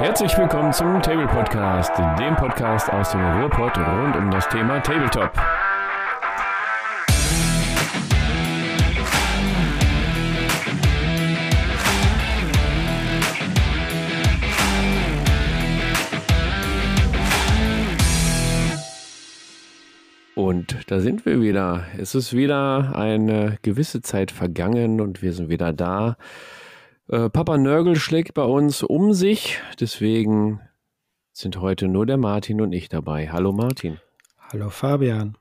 Herzlich willkommen zum Table Podcast, dem Podcast aus dem Ruhrpott rund um das Thema Tabletop. Und da sind wir wieder. Es ist wieder eine gewisse Zeit vergangen und wir sind wieder da. Äh, Papa Nörgel schlägt bei uns um sich, deswegen sind heute nur der Martin und ich dabei. Hallo Martin. Hallo Fabian.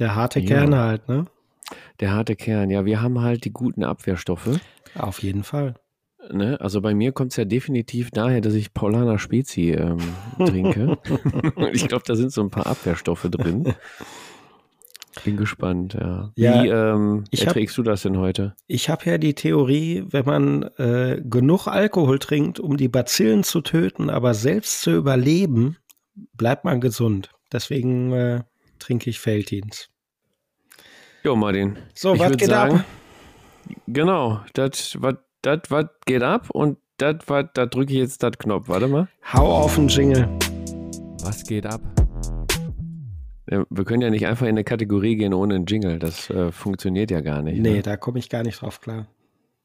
Der harte ja. Kern halt, ne? Der harte Kern, ja, wir haben halt die guten Abwehrstoffe. Auf jeden Fall. Ne? Also bei mir kommt es ja definitiv daher, dass ich Paulaner Spezi ähm, trinke. ich glaube, da sind so ein paar Abwehrstoffe drin. Bin gespannt, ja. ja Wie ähm, erträgst hab, du das denn heute? Ich habe ja die Theorie, wenn man äh, genug Alkohol trinkt, um die Bazillen zu töten, aber selbst zu überleben, bleibt man gesund. Deswegen äh, trinke ich Feldins. Jo, Martin. So, was geht sagen, ab? Genau, das was geht ab und das da drücke ich jetzt das Knopf. Warte mal. Hau auf den Jingle. Was geht ab? Wir können ja nicht einfach in eine Kategorie gehen ohne einen Jingle. Das äh, funktioniert ja gar nicht. Nee, ne? da komme ich gar nicht drauf klar.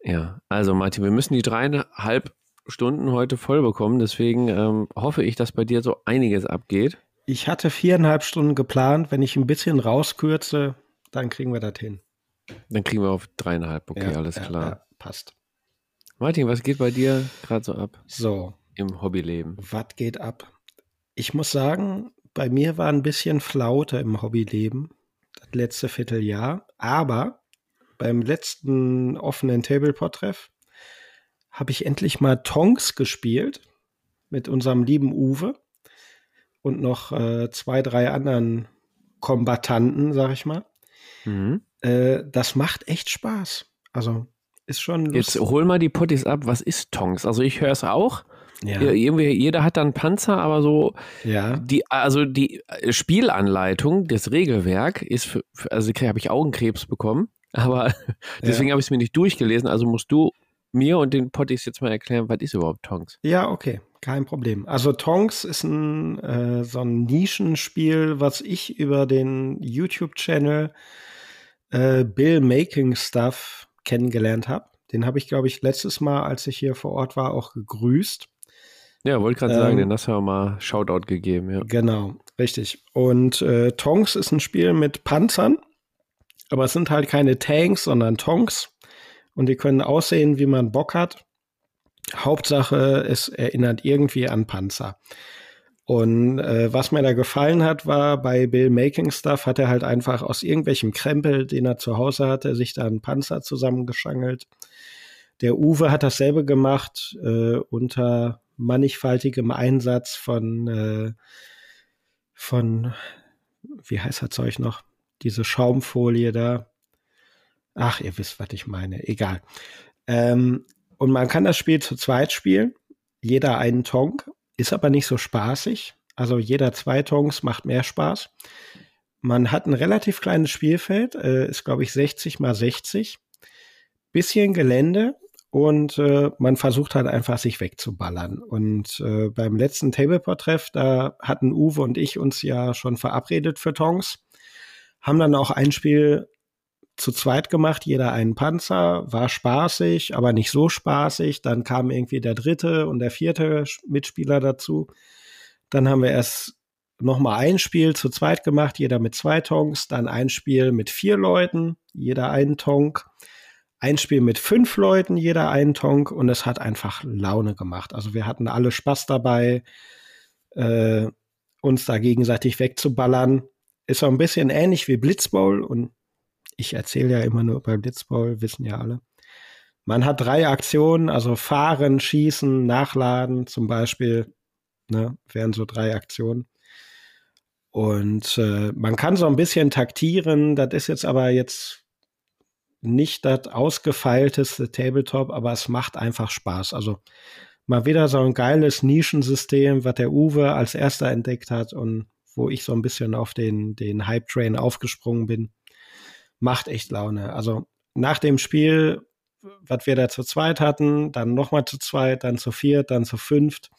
Ja, also Martin, wir müssen die dreieinhalb Stunden heute voll bekommen. Deswegen ähm, hoffe ich, dass bei dir so einiges abgeht. Ich hatte viereinhalb Stunden geplant. Wenn ich ein bisschen rauskürze, dann kriegen wir das hin. Dann kriegen wir auf dreieinhalb. Okay, ja, alles ja, klar. Ja, passt. Martin, was geht bei dir gerade so ab? So. Im Hobbyleben. Was geht ab? Ich muss sagen, bei mir war ein bisschen Flaute im Hobbyleben, das letzte Vierteljahr. Aber beim letzten offenen Tableport-Treff habe ich endlich mal Tonks gespielt mit unserem lieben Uwe und noch äh, zwei, drei anderen Kombattanten, sag ich mal. Mhm. Äh, das macht echt Spaß. Also ist schon lustig. Jetzt hol mal die Potties ab. Was ist Tonks? Also ich höre es auch. Ja. Irgendwie, jeder hat dann Panzer, aber so ja. die, also die Spielanleitung, das Regelwerk ist für, also habe ich Augenkrebs bekommen, aber deswegen ja. habe ich es mir nicht durchgelesen. Also musst du mir und den Potties jetzt mal erklären, was ist überhaupt Tonks? Ja, okay, kein Problem. Also Tonks ist ein äh, so ein Nischenspiel, was ich über den YouTube-Channel äh, Bill Making Stuff kennengelernt habe. Den habe ich, glaube ich, letztes Mal, als ich hier vor Ort war, auch gegrüßt. Ja, wollte gerade ähm, sagen, den hast du ja mal Shoutout gegeben. Ja. Genau, richtig. Und äh, Tonks ist ein Spiel mit Panzern, aber es sind halt keine Tanks, sondern Tonks. Und die können aussehen, wie man Bock hat. Hauptsache, es erinnert irgendwie an Panzer. Und äh, was mir da gefallen hat, war bei Bill Making Stuff hat er halt einfach aus irgendwelchem Krempel, den er zu Hause hatte, sich da einen Panzer zusammengeschangelt. Der Uwe hat dasselbe gemacht äh, unter mannigfaltigem Einsatz von, äh, von, wie heißt das Zeug noch? Diese Schaumfolie da. Ach, ihr wisst, was ich meine. Egal. Ähm, und man kann das Spiel zu zweit spielen. Jeder einen Tonk. Ist aber nicht so spaßig. Also jeder zwei Tonks macht mehr Spaß. Man hat ein relativ kleines Spielfeld, äh, ist glaube ich 60 mal 60. Bisschen Gelände, und äh, man versucht halt einfach sich wegzuballern. Und äh, beim letzten Tableport-Treff, da hatten Uwe und ich uns ja schon verabredet für Tongs, haben dann auch ein Spiel zu zweit gemacht, jeder einen Panzer, war spaßig, aber nicht so spaßig. Dann kam irgendwie der dritte und der vierte Mitspieler dazu. Dann haben wir erst noch mal ein Spiel zu zweit gemacht, jeder mit zwei Tongs, dann ein Spiel mit vier Leuten, jeder einen Tonk ein Spiel mit fünf Leuten, jeder einen Tonk und es hat einfach Laune gemacht. Also wir hatten alle Spaß dabei, äh, uns da gegenseitig wegzuballern. Ist so ein bisschen ähnlich wie Blitzbowl und ich erzähle ja immer nur über Blitzbowl, wissen ja alle. Man hat drei Aktionen, also fahren, schießen, nachladen zum Beispiel, ne, wären so drei Aktionen. Und äh, man kann so ein bisschen taktieren, das ist jetzt aber jetzt nicht das ausgefeilteste Tabletop, aber es macht einfach Spaß. Also mal wieder so ein geiles Nischensystem, was der Uwe als erster entdeckt hat und wo ich so ein bisschen auf den, den Hype-Train aufgesprungen bin. Macht echt Laune. Also nach dem Spiel, was wir da zu zweit hatten, dann nochmal zu zweit, dann zu viert, dann zu fünft,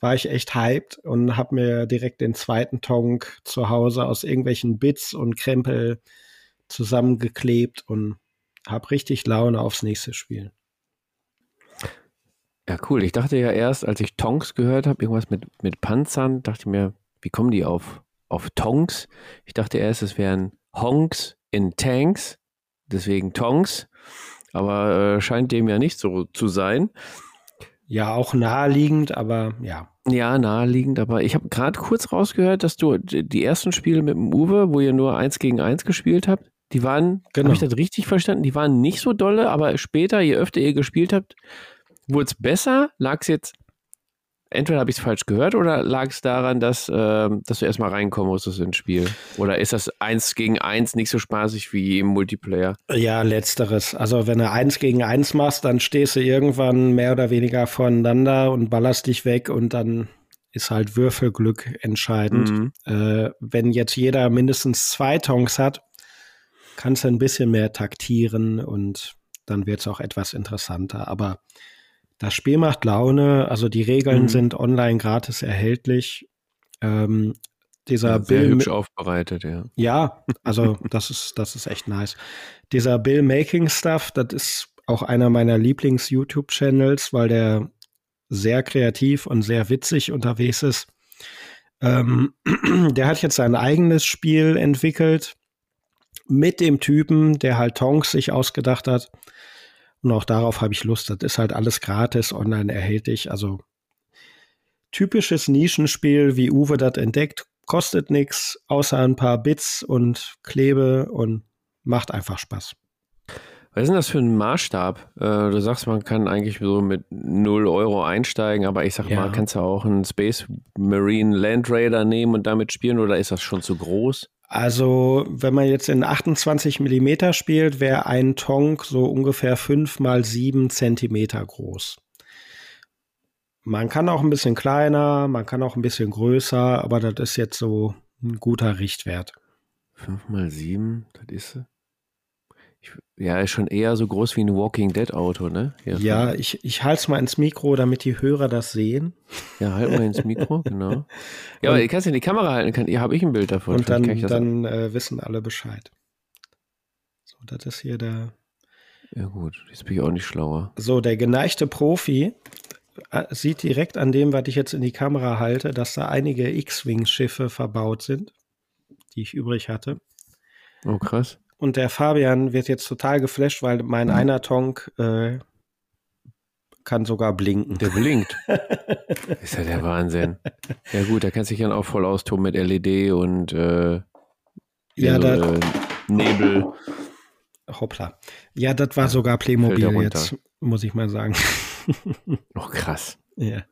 war ich echt hyped und habe mir direkt den zweiten Tonk zu Hause aus irgendwelchen Bits und Krempel zusammengeklebt und habe richtig Laune aufs nächste Spiel. Ja, cool. Ich dachte ja erst, als ich Tonks gehört habe, irgendwas mit, mit Panzern, dachte ich mir, wie kommen die auf, auf Tonks? Ich dachte erst, es wären Honks in Tanks, deswegen Tonks. Aber äh, scheint dem ja nicht so zu sein. Ja, auch naheliegend, aber ja. Ja, naheliegend, aber ich habe gerade kurz rausgehört, dass du die ersten Spiele mit dem Uwe, wo ihr nur eins gegen eins gespielt habt, die waren, genau. habe ich das richtig verstanden, die waren nicht so dolle, aber später, je öfter ihr gespielt habt, wurde es besser? Lag es jetzt entweder habe ich es falsch gehört oder lag es daran, dass, äh, dass du erstmal reinkommen musstest ins Spiel? Oder ist das eins gegen eins nicht so spaßig wie im Multiplayer? Ja, letzteres. Also wenn du eins gegen eins machst, dann stehst du irgendwann mehr oder weniger voneinander und ballerst dich weg und dann ist halt Würfelglück entscheidend. Mhm. Äh, wenn jetzt jeder mindestens zwei Tonks hat, kannst du ein bisschen mehr taktieren und dann wird es auch etwas interessanter. Aber das Spiel macht Laune, also die Regeln mhm. sind online gratis erhältlich. Ähm, dieser ja, sehr Bill hübsch aufbereitet, ja. Ja, also das ist, das ist echt nice. Dieser Bill Making Stuff, das ist auch einer meiner Lieblings-YouTube-Channels, weil der sehr kreativ und sehr witzig unterwegs ist. Ähm, der hat jetzt sein eigenes Spiel entwickelt mit dem Typen, der halt Tonks sich ausgedacht hat. Und auch darauf habe ich Lust. Das ist halt alles gratis, online erhältlich. Also typisches Nischenspiel, wie Uwe das entdeckt, kostet nichts, außer ein paar Bits und Klebe und macht einfach Spaß. Was ist denn das für ein Maßstab? Äh, du sagst, man kann eigentlich so mit 0 Euro einsteigen, aber ich sag ja. mal, kannst du auch einen Space Marine Land Raider nehmen und damit spielen oder ist das schon zu groß? Also, wenn man jetzt in 28 Millimeter spielt, wäre ein Tonk so ungefähr 5 mal 7 Zentimeter groß. Man kann auch ein bisschen kleiner, man kann auch ein bisschen größer, aber das ist jetzt so ein guter Richtwert. 5 mal 7, das ist ich, ja, ist schon eher so groß wie ein Walking Dead Auto, ne? Hier ja, ich, ich halte es mal ins Mikro, damit die Hörer das sehen. Ja, halt mal ins Mikro, genau. Ja, und, aber ihr kannst ja die Kamera halten, kann, hier habe ich ein Bild davon. Und dann, dann äh, wissen alle Bescheid. So, das ist hier der. Ja, gut, jetzt bin ich auch nicht schlauer. So, der geneigte Profi äh, sieht direkt an dem, was ich jetzt in die Kamera halte, dass da einige X-Wing-Schiffe verbaut sind, die ich übrig hatte. Oh, krass. Und der Fabian wird jetzt total geflasht, weil mein mhm. einer Tonk äh, kann sogar blinken. Der blinkt. ist ja der Wahnsinn. Ja gut, da kannst du dich dann auch voll austoben mit LED und äh, ja, so, äh, Nebel. Hoppla. Ja, das war sogar Playmobil jetzt, muss ich mal sagen. oh, krass. Ja.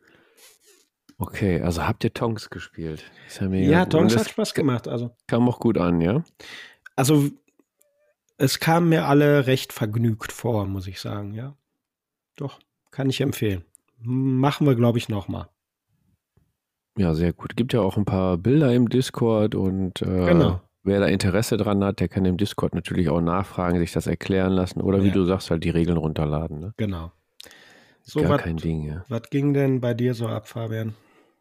Okay, also habt ihr Tonks gespielt? Ja, ja, Tonks hat Spaß gemacht. Also. Kam auch gut an, ja? Also es kamen mir alle recht vergnügt vor, muss ich sagen, ja. Doch, kann ich empfehlen. Machen wir, glaube ich, nochmal. Ja, sehr gut. Gibt ja auch ein paar Bilder im Discord und äh, genau. wer da Interesse dran hat, der kann im Discord natürlich auch nachfragen, sich das erklären lassen oder wie ja. du sagst, halt die Regeln runterladen. Ne? Genau. So, Gar wat, kein Ding, ja. Was ging denn bei dir so ab, Fabian?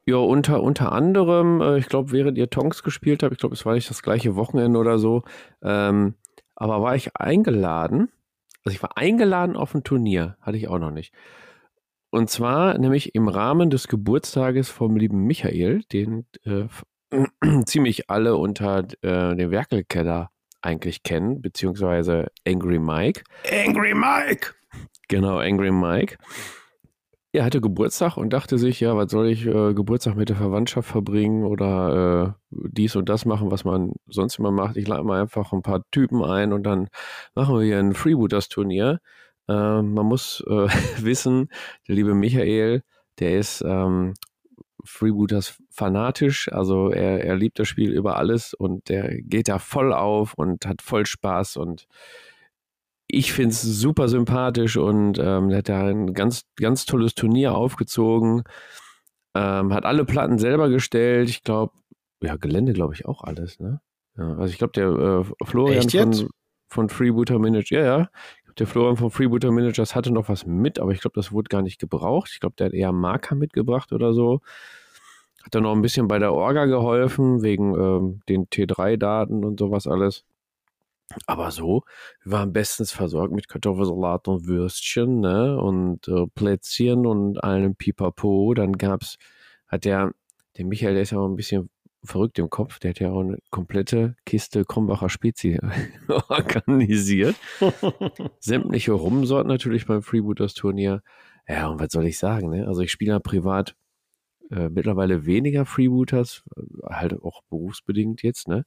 Ja, unter, unter anderem, äh, ich glaube, während ihr Tonks gespielt habt, ich glaube, es war nicht das gleiche Wochenende oder so, ähm, aber war ich eingeladen, also ich war eingeladen auf ein Turnier, hatte ich auch noch nicht. Und zwar nämlich im Rahmen des Geburtstages vom lieben Michael, den äh, ziemlich alle unter äh, dem Werkelkeller eigentlich kennen, beziehungsweise Angry Mike. Angry Mike! Genau, Angry Mike. Er hatte Geburtstag und dachte sich, ja, was soll ich äh, Geburtstag mit der Verwandtschaft verbringen oder äh, dies und das machen, was man sonst immer macht. Ich lade mal einfach ein paar Typen ein und dann machen wir hier ein Freebooters-Turnier. Äh, man muss äh, wissen, der liebe Michael, der ist ähm, Freebooters fanatisch, also er, er liebt das Spiel über alles und der geht da voll auf und hat voll Spaß und ich finde es super sympathisch und ähm, hat da ein ganz, ganz tolles Turnier aufgezogen. Ähm, hat alle Platten selber gestellt. Ich glaube, ja, Gelände glaube ich auch alles, ne? Ja, also ich glaube, der äh, Florian von, von Freebooter Manage, ja, ja, Der Florian von Freebooter Managers hatte noch was mit, aber ich glaube, das wurde gar nicht gebraucht. Ich glaube, der hat eher Marker mitgebracht oder so. Hat dann noch ein bisschen bei der Orga geholfen, wegen ähm, den T3-Daten und sowas alles. Aber so, wir waren bestens versorgt mit Kartoffelsalat und Würstchen, ne? Und äh, Plätzchen und allem Pipapo. Dann gab's, hat der, der Michael, der ist ja auch ein bisschen verrückt im Kopf, der hat ja auch eine komplette Kiste Krombacher Spezi organisiert. Sämtliche Rumsorten natürlich beim Freebooters Turnier. Ja, und was soll ich sagen, ne? Also ich spiele ja privat äh, mittlerweile weniger Freebooters, äh, halt auch berufsbedingt jetzt, ne?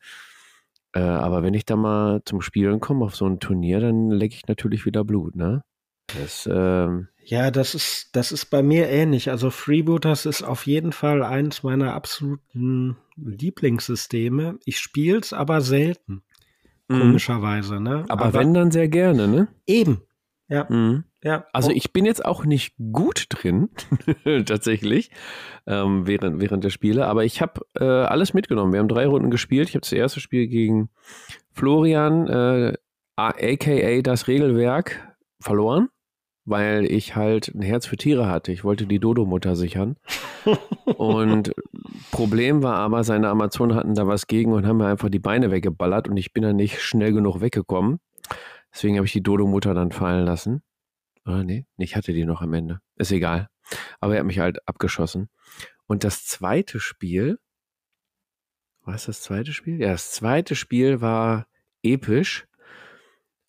Äh, aber wenn ich da mal zum Spielen komme auf so ein Turnier, dann lecke ich natürlich wieder Blut, ne? Das, ähm ja, das ist, das ist bei mir ähnlich. Also Freebooters ist auf jeden Fall eins meiner absoluten Lieblingssysteme. Ich spiele es aber selten. Mhm. Komischerweise, ne? Aber, aber, wenn, dann sehr gerne, ne? Eben. Ja. Mhm. Ja. Also ich bin jetzt auch nicht gut drin, tatsächlich, ähm, während, während der Spiele, aber ich habe äh, alles mitgenommen. Wir haben drei Runden gespielt. Ich habe das erste Spiel gegen Florian, äh, aka das Regelwerk, verloren, weil ich halt ein Herz für Tiere hatte. Ich wollte die Dodo-Mutter sichern. und Problem war aber, seine Amazonen hatten da was gegen und haben mir einfach die Beine weggeballert und ich bin da nicht schnell genug weggekommen. Deswegen habe ich die Dodo-Mutter dann fallen lassen. Ah, nee, ich hatte die noch am Ende. Ist egal. Aber er hat mich halt abgeschossen. Und das zweite Spiel, war es das zweite Spiel? Ja, das zweite Spiel war episch.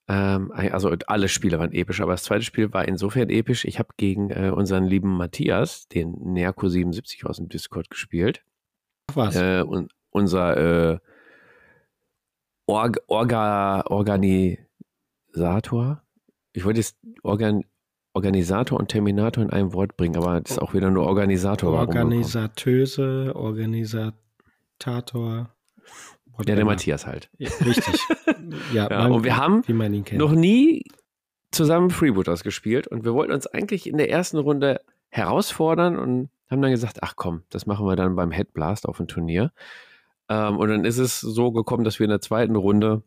Ähm, also alle Spiele waren episch, aber das zweite Spiel war insofern episch. Ich habe gegen äh, unseren lieben Matthias, den Nerko77 aus dem Discord gespielt. Was? Äh, und unser äh, Org Orga Organisator. Ich wollte jetzt Organ Organisator und Terminator in einem Wort bringen, aber das ist auch wieder nur Organisator. Organisatöse, Organisator. Ja, der Matthias halt. Ja, richtig. ja, ja man, und wir haben noch nie zusammen Freebooters gespielt und wir wollten uns eigentlich in der ersten Runde herausfordern und haben dann gesagt, ach komm, das machen wir dann beim Headblast auf dem Turnier. Ähm, und dann ist es so gekommen, dass wir in der zweiten Runde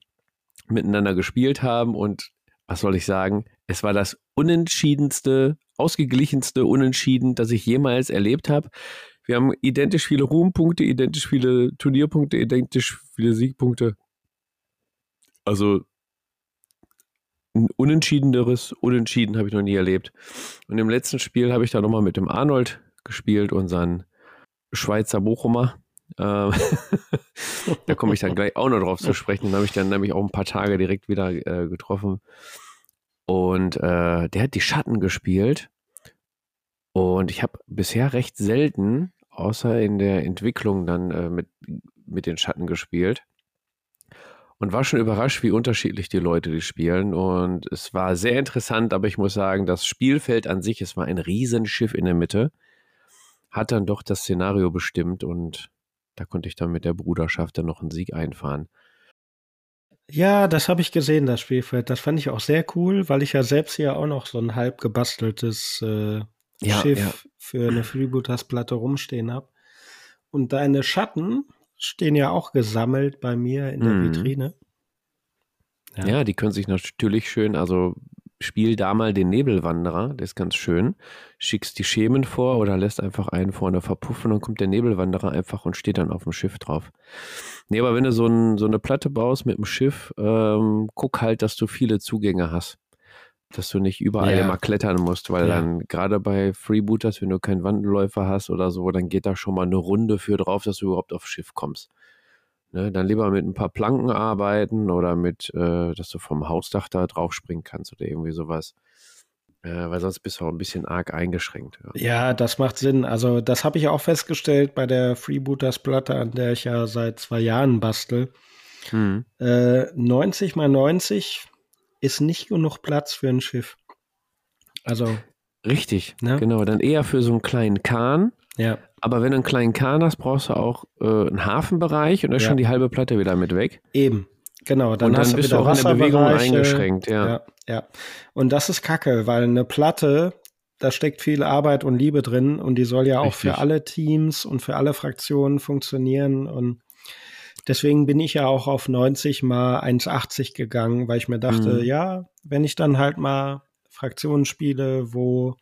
miteinander gespielt haben und was soll ich sagen, es war das unentschiedenste, ausgeglichenste Unentschieden, das ich jemals erlebt habe. Wir haben identisch viele Ruhmpunkte, identisch viele Turnierpunkte, identisch viele Siegpunkte. Also ein unentschiedeneres Unentschieden habe ich noch nie erlebt. Und im letzten Spiel habe ich da nochmal mit dem Arnold gespielt, unseren Schweizer Bochumer. Ähm, da komme ich dann gleich auch noch drauf zu sprechen. Den habe ich dann nämlich auch ein paar Tage direkt wieder äh, getroffen. Und äh, der hat die Schatten gespielt. Und ich habe bisher recht selten, außer in der Entwicklung, dann äh, mit, mit den Schatten gespielt. Und war schon überrascht, wie unterschiedlich die Leute die spielen. Und es war sehr interessant, aber ich muss sagen, das Spielfeld an sich, es war ein Riesenschiff in der Mitte, hat dann doch das Szenario bestimmt und da konnte ich dann mit der Bruderschaft dann noch einen Sieg einfahren. Ja, das habe ich gesehen, das Spielfeld. Das fand ich auch sehr cool, weil ich ja selbst hier auch noch so ein halb gebasteltes äh, ja, Schiff ja. für eine Freebooters-Platte rumstehen habe. Und deine Schatten stehen ja auch gesammelt bei mir in der mhm. Vitrine. Ja. ja. die können sich natürlich schön, also spiel da mal den Nebelwanderer, der ist ganz schön. Schickst die Schemen vor oder lässt einfach einen vorne verpuffen und kommt der Nebelwanderer einfach und steht dann auf dem Schiff drauf. Nee, aber wenn du so, ein, so eine Platte baust mit dem Schiff, ähm, guck halt, dass du viele Zugänge hast. Dass du nicht überall ja. immer klettern musst, weil ja. dann gerade bei Freebooters, wenn du keinen Wandelläufer hast oder so, dann geht da schon mal eine Runde für drauf, dass du überhaupt aufs Schiff kommst. Ne, dann lieber mit ein paar Planken arbeiten oder mit, äh, dass du vom Hausdach da drauf springen kannst oder irgendwie sowas. Äh, weil sonst bist du auch ein bisschen arg eingeschränkt. Ja, ja das macht Sinn. Also, das habe ich auch festgestellt bei der Freebooters-Platte, an der ich ja seit zwei Jahren bastel. Hm. Äh, 90 mal 90 ist nicht genug Platz für ein Schiff. Also. Richtig, ne? genau. Dann eher für so einen kleinen Kahn. Ja. Aber wenn du einen kleinen Kahn hast, brauchst du auch äh, einen Hafenbereich und da ist ja. schon die halbe Platte wieder mit weg. Eben, genau. Dann und dann bist du auch in der Bewegung eingeschränkt, ja. ja. Ja, und das ist kacke, weil eine Platte, da steckt viel Arbeit und Liebe drin und die soll ja auch Richtig. für alle Teams und für alle Fraktionen funktionieren und deswegen bin ich ja auch auf 90 mal 1,80 gegangen, weil ich mir dachte, mhm. ja, wenn ich dann halt mal Fraktionen spiele, wo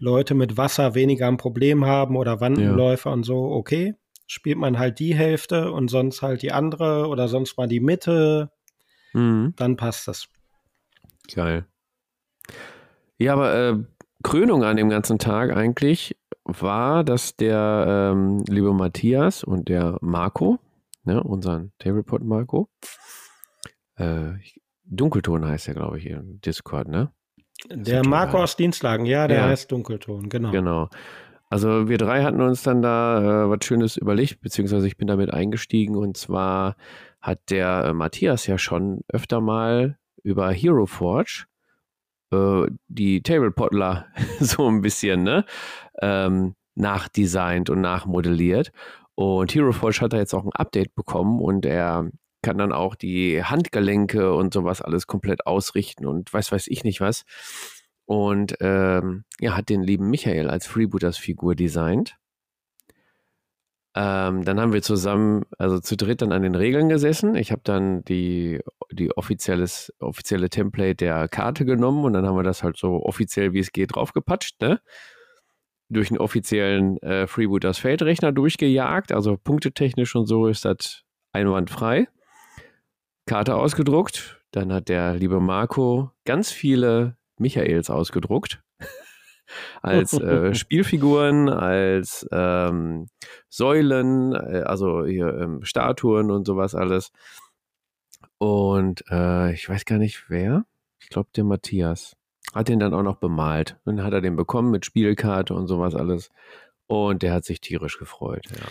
Leute mit Wasser weniger ein Problem haben oder Wandenläufer ja. und so, okay, spielt man halt die Hälfte und sonst halt die andere oder sonst mal die Mitte, mhm. dann passt das. Geil. Ja, aber äh, Krönung an dem ganzen Tag eigentlich war, dass der ähm, liebe Matthias und der Marco, ne, unseren Tablepot Marco, äh, Dunkelton heißt er, glaube ich, im Discord, ne? Der Marco aus Dienstlagen, ja, der ja. heißt Dunkelton, genau. Genau. Also wir drei hatten uns dann da äh, was Schönes überlegt, beziehungsweise ich bin damit eingestiegen und zwar hat der äh, Matthias ja schon öfter mal über Hero Forge äh, die Tablepotler so ein bisschen ne, ähm, nachdesignt und nachmodelliert. Und Hero Forge hat da jetzt auch ein Update bekommen und er kann dann auch die Handgelenke und sowas alles komplett ausrichten und weiß weiß ich nicht was. Und ähm, ja, hat den lieben Michael als Freebooters Figur designt. Ähm, dann haben wir zusammen, also zu dritt dann an den Regeln gesessen. Ich habe dann die, die offizielles, offizielle Template der Karte genommen und dann haben wir das halt so offiziell, wie es geht, draufgepatscht, ne? Durch einen offiziellen äh, Freebooters Feldrechner durchgejagt. Also punktetechnisch und so ist das einwandfrei. Karte ausgedruckt. Dann hat der liebe Marco ganz viele Michaels ausgedruckt. als äh, Spielfiguren, als ähm, Säulen, äh, also hier ähm, Statuen und sowas alles. Und äh, ich weiß gar nicht wer. Ich glaube, der Matthias hat den dann auch noch bemalt. Dann hat er den bekommen mit Spielkarte und sowas alles. Und der hat sich tierisch gefreut. Ja,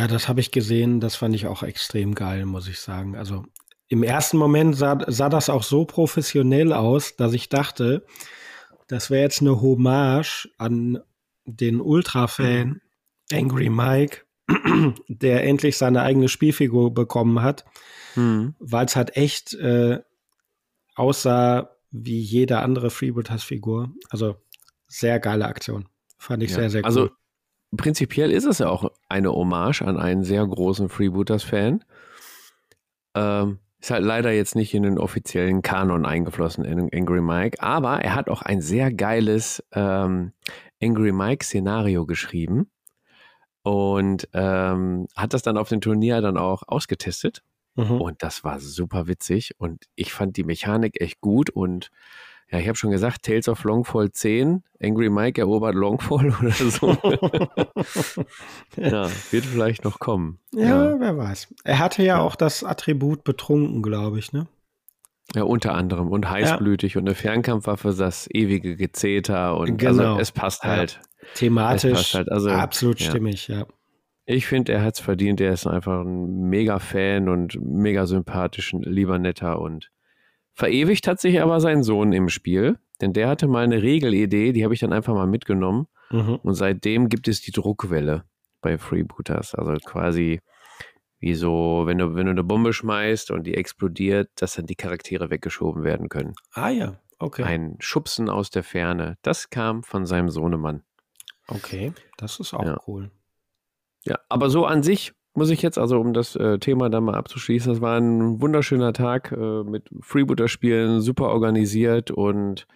ja das habe ich gesehen. Das fand ich auch extrem geil, muss ich sagen. Also im ersten Moment sah, sah das auch so professionell aus, dass ich dachte, das wäre jetzt eine Hommage an den Ultra-Fan Angry Mike, der endlich seine eigene Spielfigur bekommen hat, mhm. weil es halt echt äh, aussah wie jede andere Freebooters-Figur. Also sehr geile Aktion. Fand ich ja. sehr, sehr also cool. Also prinzipiell ist es ja auch eine Hommage an einen sehr großen Freebooters-Fan. Ähm, ist halt leider jetzt nicht in den offiziellen Kanon eingeflossen in Angry Mike, aber er hat auch ein sehr geiles ähm, Angry Mike-Szenario geschrieben und ähm, hat das dann auf dem Turnier dann auch ausgetestet. Mhm. Und das war super witzig und ich fand die Mechanik echt gut und ja, ich habe schon gesagt, Tales of Longfall 10, Angry Mike erobert Longfall oder so. ja, wird vielleicht noch kommen. Ja, ja, wer weiß. Er hatte ja, ja. auch das Attribut betrunken, glaube ich, ne? Ja, unter anderem. Und heißblütig ja. und eine Fernkampfwaffe, das ewige Gezeter und also genau. also es passt halt. Thematisch passt halt. Also, absolut stimmig, ja. Ich finde, er hat es verdient. Er ist einfach ein mega Fan und mega sympathisch, lieber netter und Verewigt hat sich aber sein Sohn im Spiel, denn der hatte mal eine Regelidee, die habe ich dann einfach mal mitgenommen. Mhm. Und seitdem gibt es die Druckwelle bei Freebooters. Also quasi wie so, wenn du, wenn du eine Bombe schmeißt und die explodiert, dass dann die Charaktere weggeschoben werden können. Ah ja, okay. Ein Schubsen aus der Ferne. Das kam von seinem Sohnemann. Okay, das ist auch ja. cool. Ja, aber so an sich muss ich jetzt, also um das äh, Thema dann mal abzuschließen, das war ein wunderschöner Tag äh, mit Freebooter-Spielen, super organisiert und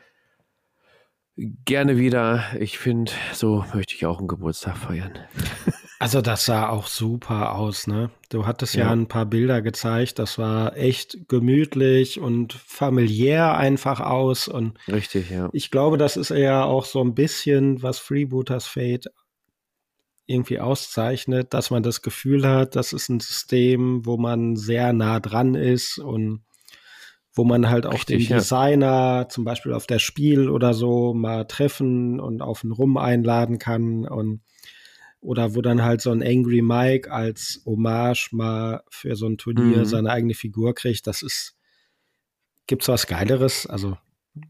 gerne wieder. Ich finde, so möchte ich auch einen Geburtstag feiern. Also das sah auch super aus, ne? Du hattest ja. ja ein paar Bilder gezeigt, das war echt gemütlich und familiär einfach aus und Richtig, ja. Ich glaube, das ist ja auch so ein bisschen, was Freebooters Fate irgendwie auszeichnet, dass man das Gefühl hat, das ist ein System, wo man sehr nah dran ist und wo man halt auch Richtig, den Designer ja. zum Beispiel auf der Spiel oder so mal treffen und auf einen Rum einladen kann und oder wo dann halt so ein Angry Mike als Hommage mal für so ein Turnier mhm. seine eigene Figur kriegt. Das ist, gibt's was Geileres? Also.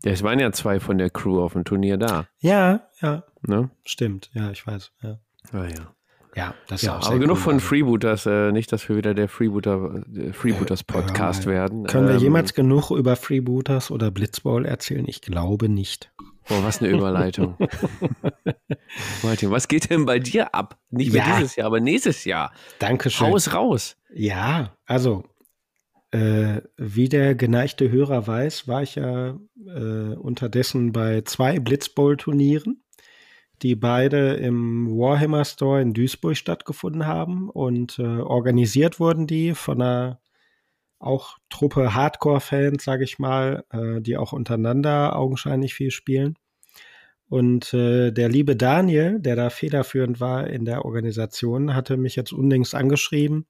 Es waren ja zwei von der Crew auf dem Turnier da. Ja, ja. Ne? Stimmt, ja, ich weiß, ja. Ah ja. Ja, das ja, ist auch Aber genug cool, von Freebooters, äh, nicht, dass wir wieder der Freebooter, der Freebooters Podcast äh, werden. Können wir ähm, jemals genug über Freebooters oder Blitzball erzählen? Ich glaube nicht. Boah, was eine Überleitung. Martin, was geht denn bei dir ab? Nicht mehr ja. dieses Jahr, aber nächstes Jahr. Dankeschön. Haus raus. Ja, also, äh, wie der geneigte Hörer weiß, war ich ja äh, unterdessen bei zwei Blitzbowl-Turnieren, die beide im Warhammer Store in Duisburg stattgefunden haben und äh, organisiert wurden die von einer auch Truppe Hardcore-Fans, sage ich mal, äh, die auch untereinander augenscheinlich viel spielen. Und äh, der liebe Daniel, der da federführend war in der Organisation, hatte mich jetzt unlängst angeschrieben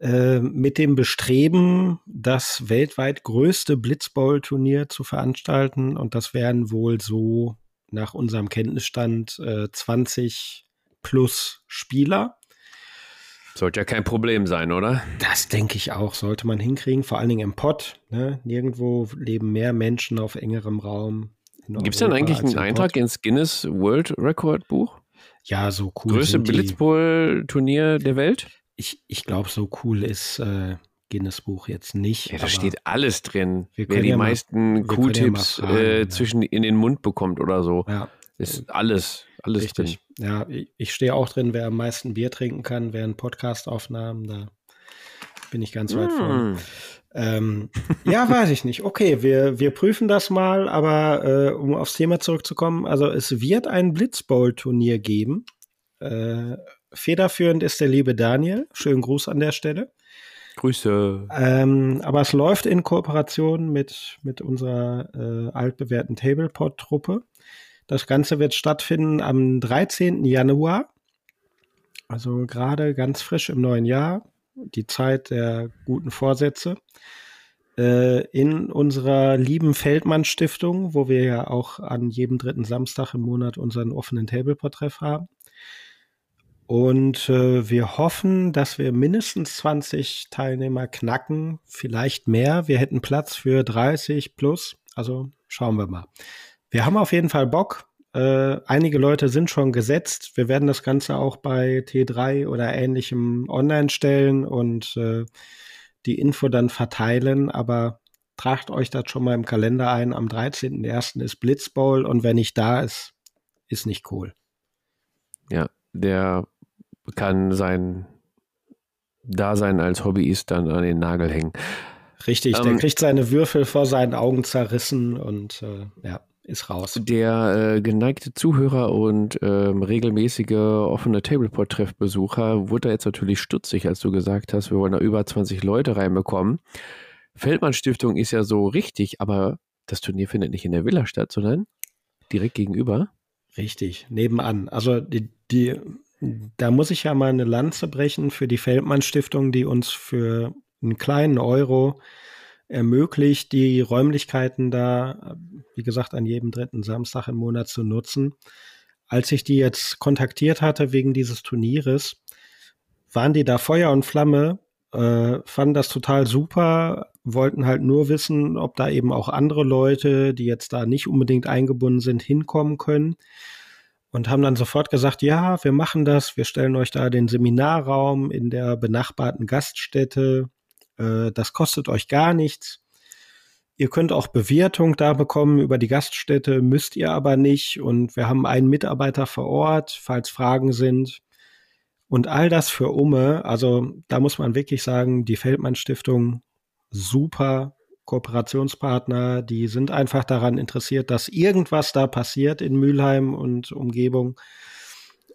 äh, mit dem Bestreben, das weltweit größte Blitzball-Turnier zu veranstalten. Und das wären wohl so nach unserem Kenntnisstand äh, 20 plus Spieler. Sollte ja kein Problem sein, oder? Das denke ich auch, sollte man hinkriegen, vor allen Dingen im Pott. Ne? Nirgendwo leben mehr Menschen auf engerem Raum. Gibt es denn eigentlich einen Eintrag ins Guinness World Record Buch? Ja, so cool. Größte Blitzbowl-Turnier der Welt? Ich, ich glaube, so cool ist äh, Guinness Buch jetzt nicht. Ja, da steht alles drin. Wer die ja meisten Q-Tipps ja äh, zwischen in den Mund bekommt oder so. Ja. Ist alles, alles Richtig. drin. Ja, ich stehe auch drin, wer am meisten Bier trinken kann während Podcast-Aufnahmen. Da bin ich ganz weit mm. vorne. Ähm, ja, weiß ich nicht. Okay, wir, wir prüfen das mal, aber äh, um aufs Thema zurückzukommen, also es wird ein Blitzbowl-Turnier geben. Äh, federführend ist der liebe Daniel. Schönen Gruß an der Stelle. Grüße. Ähm, aber es läuft in Kooperation mit, mit unserer äh, altbewährten Tablepod-Truppe. Das Ganze wird stattfinden am 13. Januar. Also gerade ganz frisch im neuen Jahr. Die Zeit der guten Vorsätze. Äh, in unserer lieben Feldmann Stiftung, wo wir ja auch an jedem dritten Samstag im Monat unseren offenen Tableport-Treff haben. Und äh, wir hoffen, dass wir mindestens 20 Teilnehmer knacken, vielleicht mehr. Wir hätten Platz für 30 plus. Also schauen wir mal. Wir haben auf jeden Fall Bock. Äh, einige Leute sind schon gesetzt. Wir werden das Ganze auch bei T3 oder ähnlichem online stellen und äh, die Info dann verteilen. Aber tragt euch das schon mal im Kalender ein. Am 13.01. ist Blitzbowl und wenn nicht da ist, ist nicht cool. Ja, der kann sein Dasein als Hobbyist dann an den Nagel hängen. Richtig, ähm, der kriegt seine Würfel vor seinen Augen zerrissen und äh, ja, ist raus. Der äh, geneigte Zuhörer und ähm, regelmäßige offene Tableport-Treffbesucher wurde jetzt natürlich stutzig, als du gesagt hast, wir wollen da über 20 Leute reinbekommen. Feldmann Stiftung ist ja so richtig, aber das Turnier findet nicht in der Villa statt, sondern direkt gegenüber. Richtig, nebenan. Also die, die da muss ich ja mal eine Lanze brechen für die Feldmann Stiftung, die uns für einen kleinen Euro ermöglicht, die Räumlichkeiten da, wie gesagt, an jedem dritten Samstag im Monat zu nutzen. Als ich die jetzt kontaktiert hatte wegen dieses Turnieres, waren die da Feuer und Flamme, äh, fanden das total super, wollten halt nur wissen, ob da eben auch andere Leute, die jetzt da nicht unbedingt eingebunden sind, hinkommen können und haben dann sofort gesagt, ja, wir machen das, wir stellen euch da den Seminarraum in der benachbarten Gaststätte, äh, das kostet euch gar nichts. Ihr könnt auch Bewertung da bekommen über die Gaststätte, müsst ihr aber nicht. Und wir haben einen Mitarbeiter vor Ort, falls Fragen sind. Und all das für Umme, also da muss man wirklich sagen, die Feldmann Stiftung super Kooperationspartner, die sind einfach daran interessiert, dass irgendwas da passiert in Mülheim und Umgebung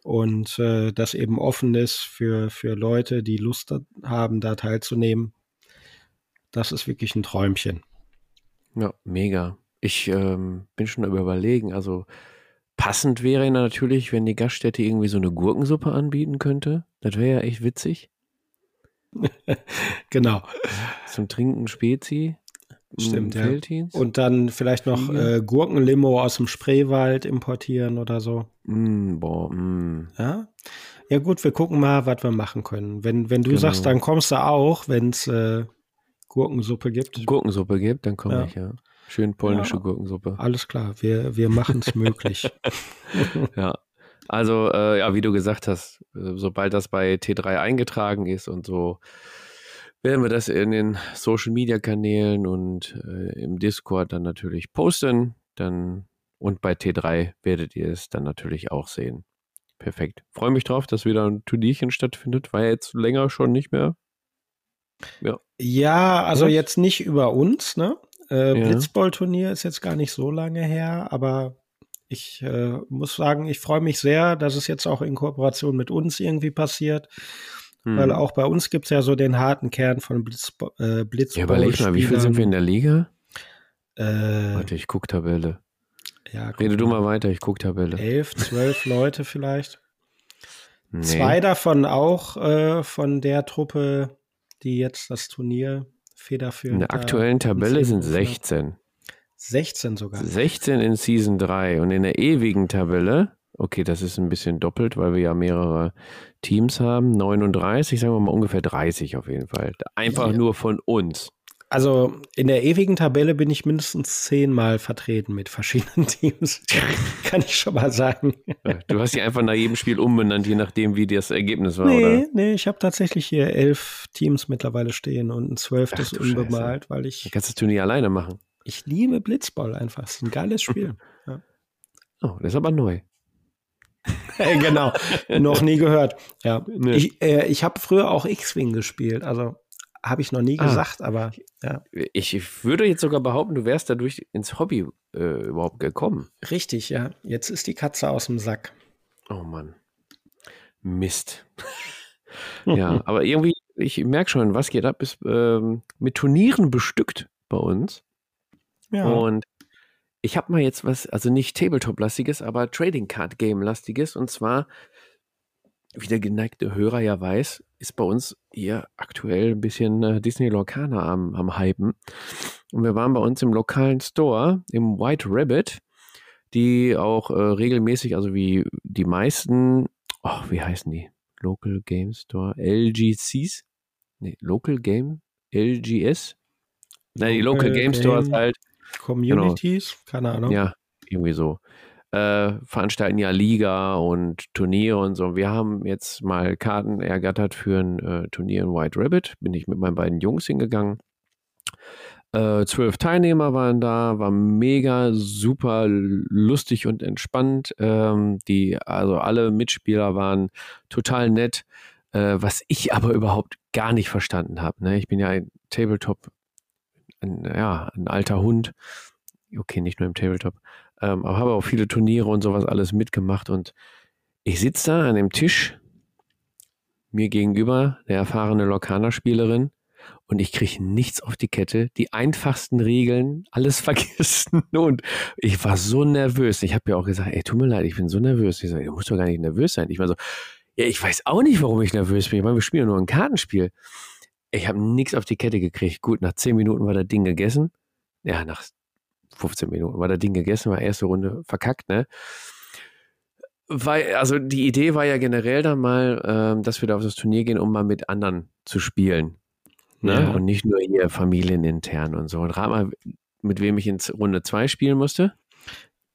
und äh, das eben offen ist für, für Leute, die Lust haben, da teilzunehmen. Das ist wirklich ein Träumchen. Ja, mega. Ich ähm, bin schon überlegen, also passend wäre natürlich, wenn die Gaststätte irgendwie so eine Gurkensuppe anbieten könnte. Das wäre ja echt witzig. genau. Zum Trinken Spezi. Stimmt, ja. Und dann vielleicht noch äh, Gurkenlimo aus dem Spreewald importieren oder so. Mm, boah, mm. Ja? Ja, gut, wir gucken mal, was wir machen können. Wenn, wenn du genau. sagst, dann kommst du auch, wenn es äh, Gurkensuppe gibt. Gurkensuppe gibt, dann komme ja. ich, ja. Schön polnische ja, Gurkensuppe. Alles klar, wir, wir machen es möglich. ja. Also, äh, ja, wie du gesagt hast, äh, sobald das bei T3 eingetragen ist und so, werden wir das in den Social Media Kanälen und äh, im Discord dann natürlich posten. Dann Und bei T3 werdet ihr es dann natürlich auch sehen. Perfekt. Freue mich drauf, dass wieder ein Turnierchen stattfindet. War ja jetzt länger schon nicht mehr. Ja, ja also Was? jetzt nicht über uns, ne? Äh, ja. Blitzball-Turnier ist jetzt gar nicht so lange her, aber ich äh, muss sagen, ich freue mich sehr, dass es jetzt auch in Kooperation mit uns irgendwie passiert. Hm. Weil auch bei uns gibt es ja so den harten Kern von Blitz, äh, Blitzball. Ja, überleg mal, wie viel sind wir in der Liga? Äh, Warte, ich gucke Tabelle. Ja, Rede du mal weiter, ich gucke Tabelle. Elf, zwölf Leute vielleicht. Nee. Zwei davon auch äh, von der Truppe, die jetzt das Turnier federführend. In der aktuellen Tabelle sind 16. 16 sogar. 16 in Season 3 und in der ewigen Tabelle, okay, das ist ein bisschen doppelt, weil wir ja mehrere Teams haben, 39, sagen wir mal ungefähr 30 auf jeden Fall. Einfach ja. nur von uns. Also in der ewigen Tabelle bin ich mindestens zehnmal vertreten mit verschiedenen Teams. Kann ich schon mal sagen. Du hast sie einfach nach jedem Spiel umbenannt, je nachdem, wie das Ergebnis war, nee, oder? Nee, ich habe tatsächlich hier elf Teams mittlerweile stehen und ein zwölftes unbemalt, Scheiße. weil ich. Du kannst das Turnier alleine machen. Ich liebe Blitzball einfach. Es ist ein geiles Spiel. ja. Oh, das ist aber neu. genau, noch nie gehört. Ja, nee. ich, äh, ich habe früher auch X-Wing gespielt. Also habe ich noch nie ah, gesagt, aber ja. Ich würde jetzt sogar behaupten, du wärst dadurch ins Hobby äh, überhaupt gekommen. Richtig, ja. Jetzt ist die Katze aus dem Sack. Oh Mann. Mist. ja, aber irgendwie, ich merke schon, was geht ab, ist ähm, mit Turnieren bestückt bei uns. Ja. Und ich habe mal jetzt was, also nicht Tabletop-lastiges, aber Trading Card Game-lastiges. Und zwar, wie der geneigte Hörer ja weiß, ist bei uns hier aktuell ein bisschen äh, Disney Lorcaner am, am Hypen. Und wir waren bei uns im lokalen Store, im White Rabbit, die auch äh, regelmäßig, also wie die meisten, oh, wie heißen die? Local Game Store, LGCs? Nee, Local Game, LGS? Nein, die Local Game, Game Stores halt. Communities? Genau. Keine Ahnung. Ja, irgendwie so äh, veranstalten ja Liga und Turniere und so. Wir haben jetzt mal Karten ergattert für ein äh, Turnier in White Rabbit. Bin ich mit meinen beiden Jungs hingegangen. Äh, zwölf Teilnehmer waren da, war mega super lustig und entspannt. Ähm, die, also alle Mitspieler waren total nett. Äh, was ich aber überhaupt gar nicht verstanden habe. Ne? Ich bin ja ein Tabletop, ein, ja, ein alter Hund. Okay, nicht nur im Tabletop. Ähm, aber habe auch viele Turniere und sowas alles mitgemacht und ich sitze da an dem Tisch, mir gegenüber, der erfahrene Lokana-Spielerin, und ich kriege nichts auf die Kette. Die einfachsten Regeln, alles vergessen. Und ich war so nervös. Ich habe ja auch gesagt, ey, tut mir leid, ich bin so nervös. Ich sage, du musst doch gar nicht nervös sein. Ich war so, ja, ich weiß auch nicht, warum ich nervös bin. Ich meine, wir spielen nur ein Kartenspiel. Ich habe nichts auf die Kette gekriegt. Gut, nach zehn Minuten war das Ding gegessen. Ja, nach 15 Minuten war das Ding gegessen, war erste Runde verkackt, ne? Weil, also die Idee war ja generell dann mal, ähm, dass wir da auf das Turnier gehen, um mal mit anderen zu spielen. Ne? Ja. Und nicht nur hier familienintern und so. Und rat mal, mit wem ich in Runde 2 spielen musste?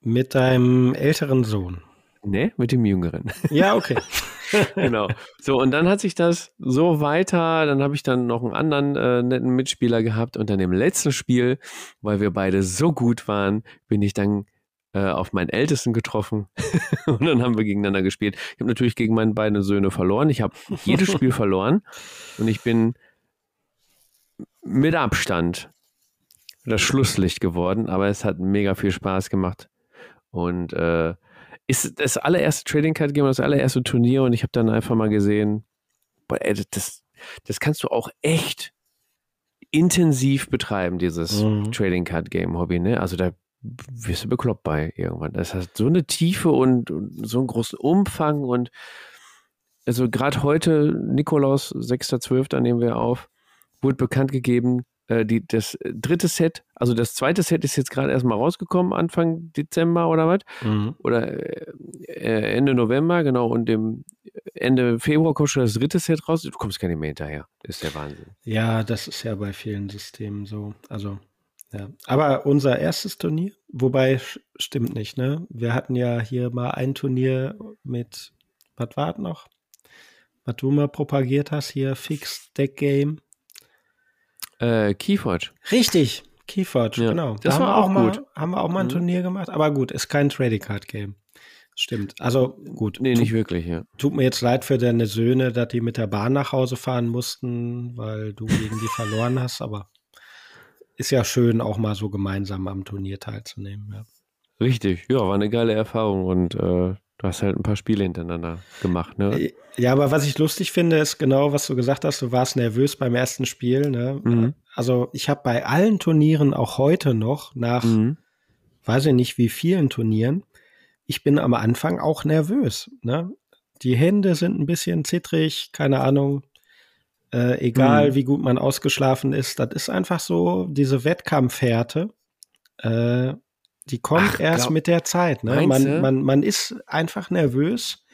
Mit deinem älteren Sohn. Ne, mit dem jüngeren. Ja, okay. genau. So, und dann hat sich das so weiter, dann habe ich dann noch einen anderen äh, netten Mitspieler gehabt und dann im letzten Spiel, weil wir beide so gut waren, bin ich dann äh, auf meinen Ältesten getroffen und dann haben wir gegeneinander gespielt. Ich habe natürlich gegen meine beiden Söhne verloren. Ich habe jedes Spiel verloren und ich bin mit Abstand das Schlusslicht geworden, aber es hat mega viel Spaß gemacht. Und äh, ist das allererste Trading Card Game, das allererste Turnier und ich habe dann einfach mal gesehen, boah, ey, das, das kannst du auch echt intensiv betreiben, dieses mhm. Trading Card Game Hobby, ne? Also da wirst du bekloppt bei irgendwann. Das hat so eine Tiefe und, und so einen großen Umfang und also gerade heute, Nikolaus, 6.12., nehmen wir auf, wurde bekannt gegeben, äh, die, das dritte Set, also das zweite Set ist jetzt gerade erstmal rausgekommen, Anfang Dezember oder was? Mhm. Oder äh, Ende November, genau. Und im Ende Februar kommt schon das dritte Set raus. Du kommst gar nicht mehr hinterher. Das ist der Wahnsinn. Ja, das ist ja bei vielen Systemen so. Also, ja. Aber unser erstes Turnier, wobei stimmt nicht, ne? Wir hatten ja hier mal ein Turnier mit, was war noch? Was du mal propagiert hast hier, Fixed Deck Game. Äh, Keyforge. Richtig, Keyforge, ja. genau. Das da war auch, gut. Mal, haben wir auch mal ein mhm. Turnier gemacht, aber gut, ist kein Trading Card Game. Stimmt. Also gut. Nee, nicht wirklich, ja. Tut mir jetzt leid für deine Söhne, dass die mit der Bahn nach Hause fahren mussten, weil du gegen die verloren hast, aber ist ja schön, auch mal so gemeinsam am Turnier teilzunehmen. Ja. Richtig, ja, war eine geile Erfahrung und äh, Du hast halt ein paar Spiele hintereinander gemacht, ne? Äh, ja, aber was ich lustig finde, ist genau, was du gesagt hast. Du warst nervös beim ersten Spiel. Ne? Mhm. Also ich habe bei allen Turnieren auch heute noch nach, mhm. weiß ich nicht wie vielen Turnieren, ich bin am Anfang auch nervös. Ne? Die Hände sind ein bisschen zittrig, keine Ahnung. Äh, egal mhm. wie gut man ausgeschlafen ist, das ist einfach so diese Wettkampfhärte. Äh, die kommt Ach, erst glaub, mit der Zeit. Ne? Man, man, man ist einfach nervös,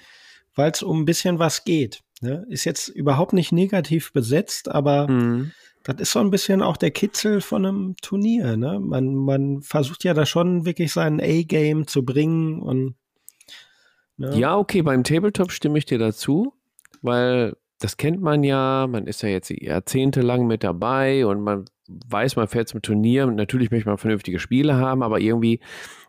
weil es um ein bisschen was geht. Ne? Ist jetzt überhaupt nicht negativ besetzt, aber mhm. das ist so ein bisschen auch der Kitzel von einem Turnier. Ne? Man, man versucht ja da schon wirklich sein A-Game zu bringen und ne? Ja, okay, beim Tabletop stimme ich dir dazu, weil das kennt man ja, man ist ja jetzt jahrzehntelang mit dabei und man weiß, man fährt zum Turnier. Natürlich möchte man vernünftige Spiele haben, aber irgendwie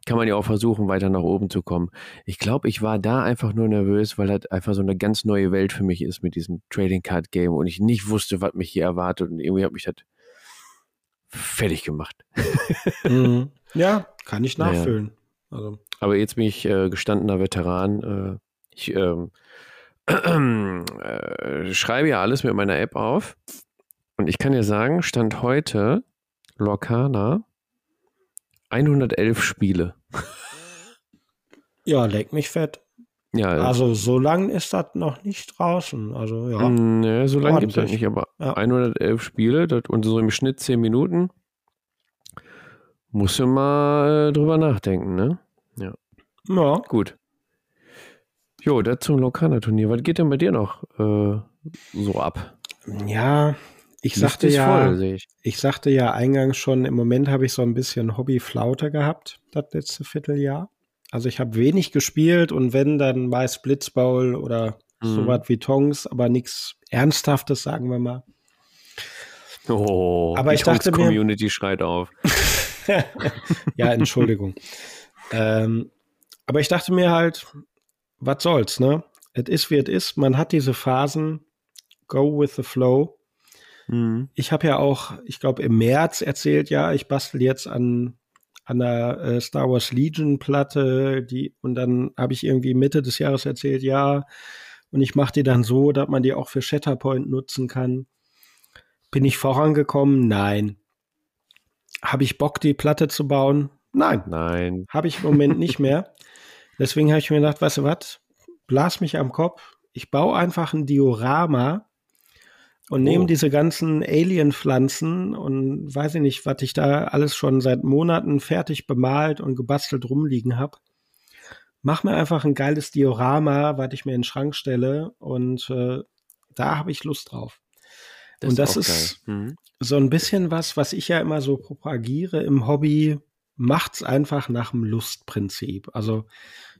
kann man ja auch versuchen, weiter nach oben zu kommen. Ich glaube, ich war da einfach nur nervös, weil das einfach so eine ganz neue Welt für mich ist mit diesem Trading Card Game und ich nicht wusste, was mich hier erwartet und irgendwie hat mich das fertig gemacht. Mhm. Ja, kann ich nachfüllen. Naja. Also. Aber jetzt bin ich äh, gestandener Veteran. Äh, ich ähm, äh, schreibe ja alles mit meiner App auf und ich kann dir sagen, Stand heute, Lorcana, 111 Spiele. Ja, leck mich fett. Ja, also so lang ist das noch nicht draußen. Also ja. Nee, so lange gibt es halt nicht, aber ja. 111 Spiele das, und so im Schnitt 10 Minuten. Musst du mal drüber nachdenken, ne? Ja. Ja. Gut. Jo, das zum Lokana-Turnier. Was geht denn bei dir noch äh, so ab? Ja, ich sagte ja, voll, ich. ich. sagte ja eingangs schon, im Moment habe ich so ein bisschen Hobby-Flaute gehabt, das letzte Vierteljahr. Also ich habe wenig gespielt und wenn, dann meist Blitzball oder mhm. sowas wie Tongs, aber nichts Ernsthaftes, sagen wir mal. Oh, aber ich dachte mir, Community schreit auf. ja, Entschuldigung. ähm, aber ich dachte mir halt, was soll's, ne? Es ist, wie es ist. Man hat diese Phasen, go with the flow. Mhm. Ich habe ja auch, ich glaube, im März erzählt, ja, ich bastel jetzt an, an der äh, Star Wars Legion Platte, die, und dann habe ich irgendwie Mitte des Jahres erzählt, ja, und ich mache die dann so, dass man die auch für Shatterpoint nutzen kann. Bin ich vorangekommen? Nein. Habe ich Bock, die Platte zu bauen? Nein. Nein. Habe ich im Moment nicht mehr. Deswegen habe ich mir gedacht, weißt du was? Blas mich am Kopf. Ich baue einfach ein Diorama und oh. nehme diese ganzen Alien-Pflanzen und weiß ich nicht, was ich da alles schon seit Monaten fertig bemalt und gebastelt rumliegen habe. Mach mir einfach ein geiles Diorama, was ich mir in den Schrank stelle und äh, da habe ich Lust drauf. Das und das ist, mhm. so ein bisschen was, was ich ja immer so propagiere im Hobby, macht's einfach nach dem Lustprinzip. Also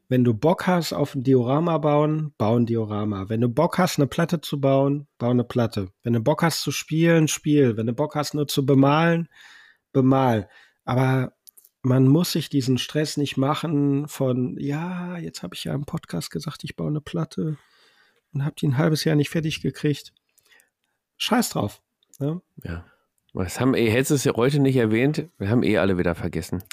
wenn du Bock hast auf ein Diorama bauen, bau ein Diorama. Wenn du Bock hast, eine Platte zu bauen, bau eine Platte. Wenn du Bock hast zu spielen, spiel. Wenn du Bock hast nur zu bemalen, bemal. Aber man muss sich diesen Stress nicht machen von, ja, jetzt habe ich ja im Podcast gesagt, ich baue eine Platte und habe die ein halbes Jahr nicht fertig gekriegt. Scheiß drauf. Ne? Ja. Was haben, eh, hättest du es ja heute nicht erwähnt, wir haben eh alle wieder vergessen.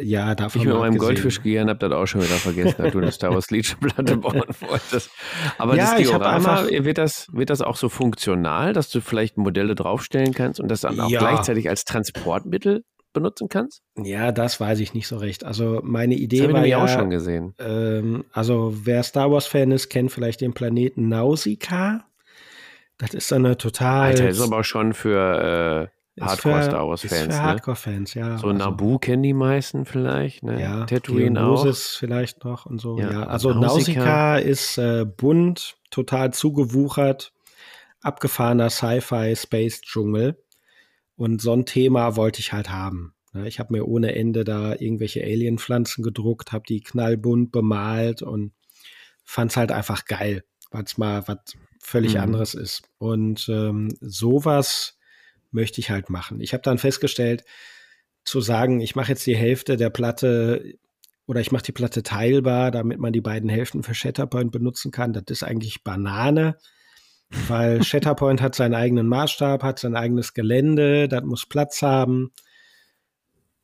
Ja, davon Ich mit meinem Goldfisch gegangen habe das auch schon wieder vergessen, dass du eine Star Wars Legion-Platte bauen wolltest. Aber ja, das Diorama, wird das, wird das auch so funktional, dass du vielleicht Modelle draufstellen kannst und das dann auch ja. gleichzeitig als Transportmittel benutzen kannst? Ja, das weiß ich nicht so recht. Also meine Idee das war ja auch schon gesehen. Ähm, also wer Star Wars Fan ist, kennt vielleicht den Planeten Nausicaa. Das ist dann eine total. Alter, ist aber schon für äh, Hardcore-Star Wars-Fans. Ne? Hardcore-Fans, ja. So also, Naboo kennen die meisten vielleicht, ne? Ja, Tatooine auch. Vielleicht noch und so. Ja, ja. also Nausicaa, Nausicaa ist äh, bunt, total zugewuchert, abgefahrener Sci-Fi-Space-Dschungel. Und so ein Thema wollte ich halt haben. Ne? Ich habe mir ohne Ende da irgendwelche Alien-Pflanzen gedruckt, habe die knallbunt bemalt und fand es halt einfach geil, weil es mal was völlig mhm. anderes ist. Und ähm, sowas möchte ich halt machen. Ich habe dann festgestellt, zu sagen, ich mache jetzt die Hälfte der Platte oder ich mache die Platte teilbar, damit man die beiden Hälften für Shatterpoint benutzen kann, das ist eigentlich Banane, weil Shatterpoint hat seinen eigenen Maßstab, hat sein eigenes Gelände, das muss Platz haben.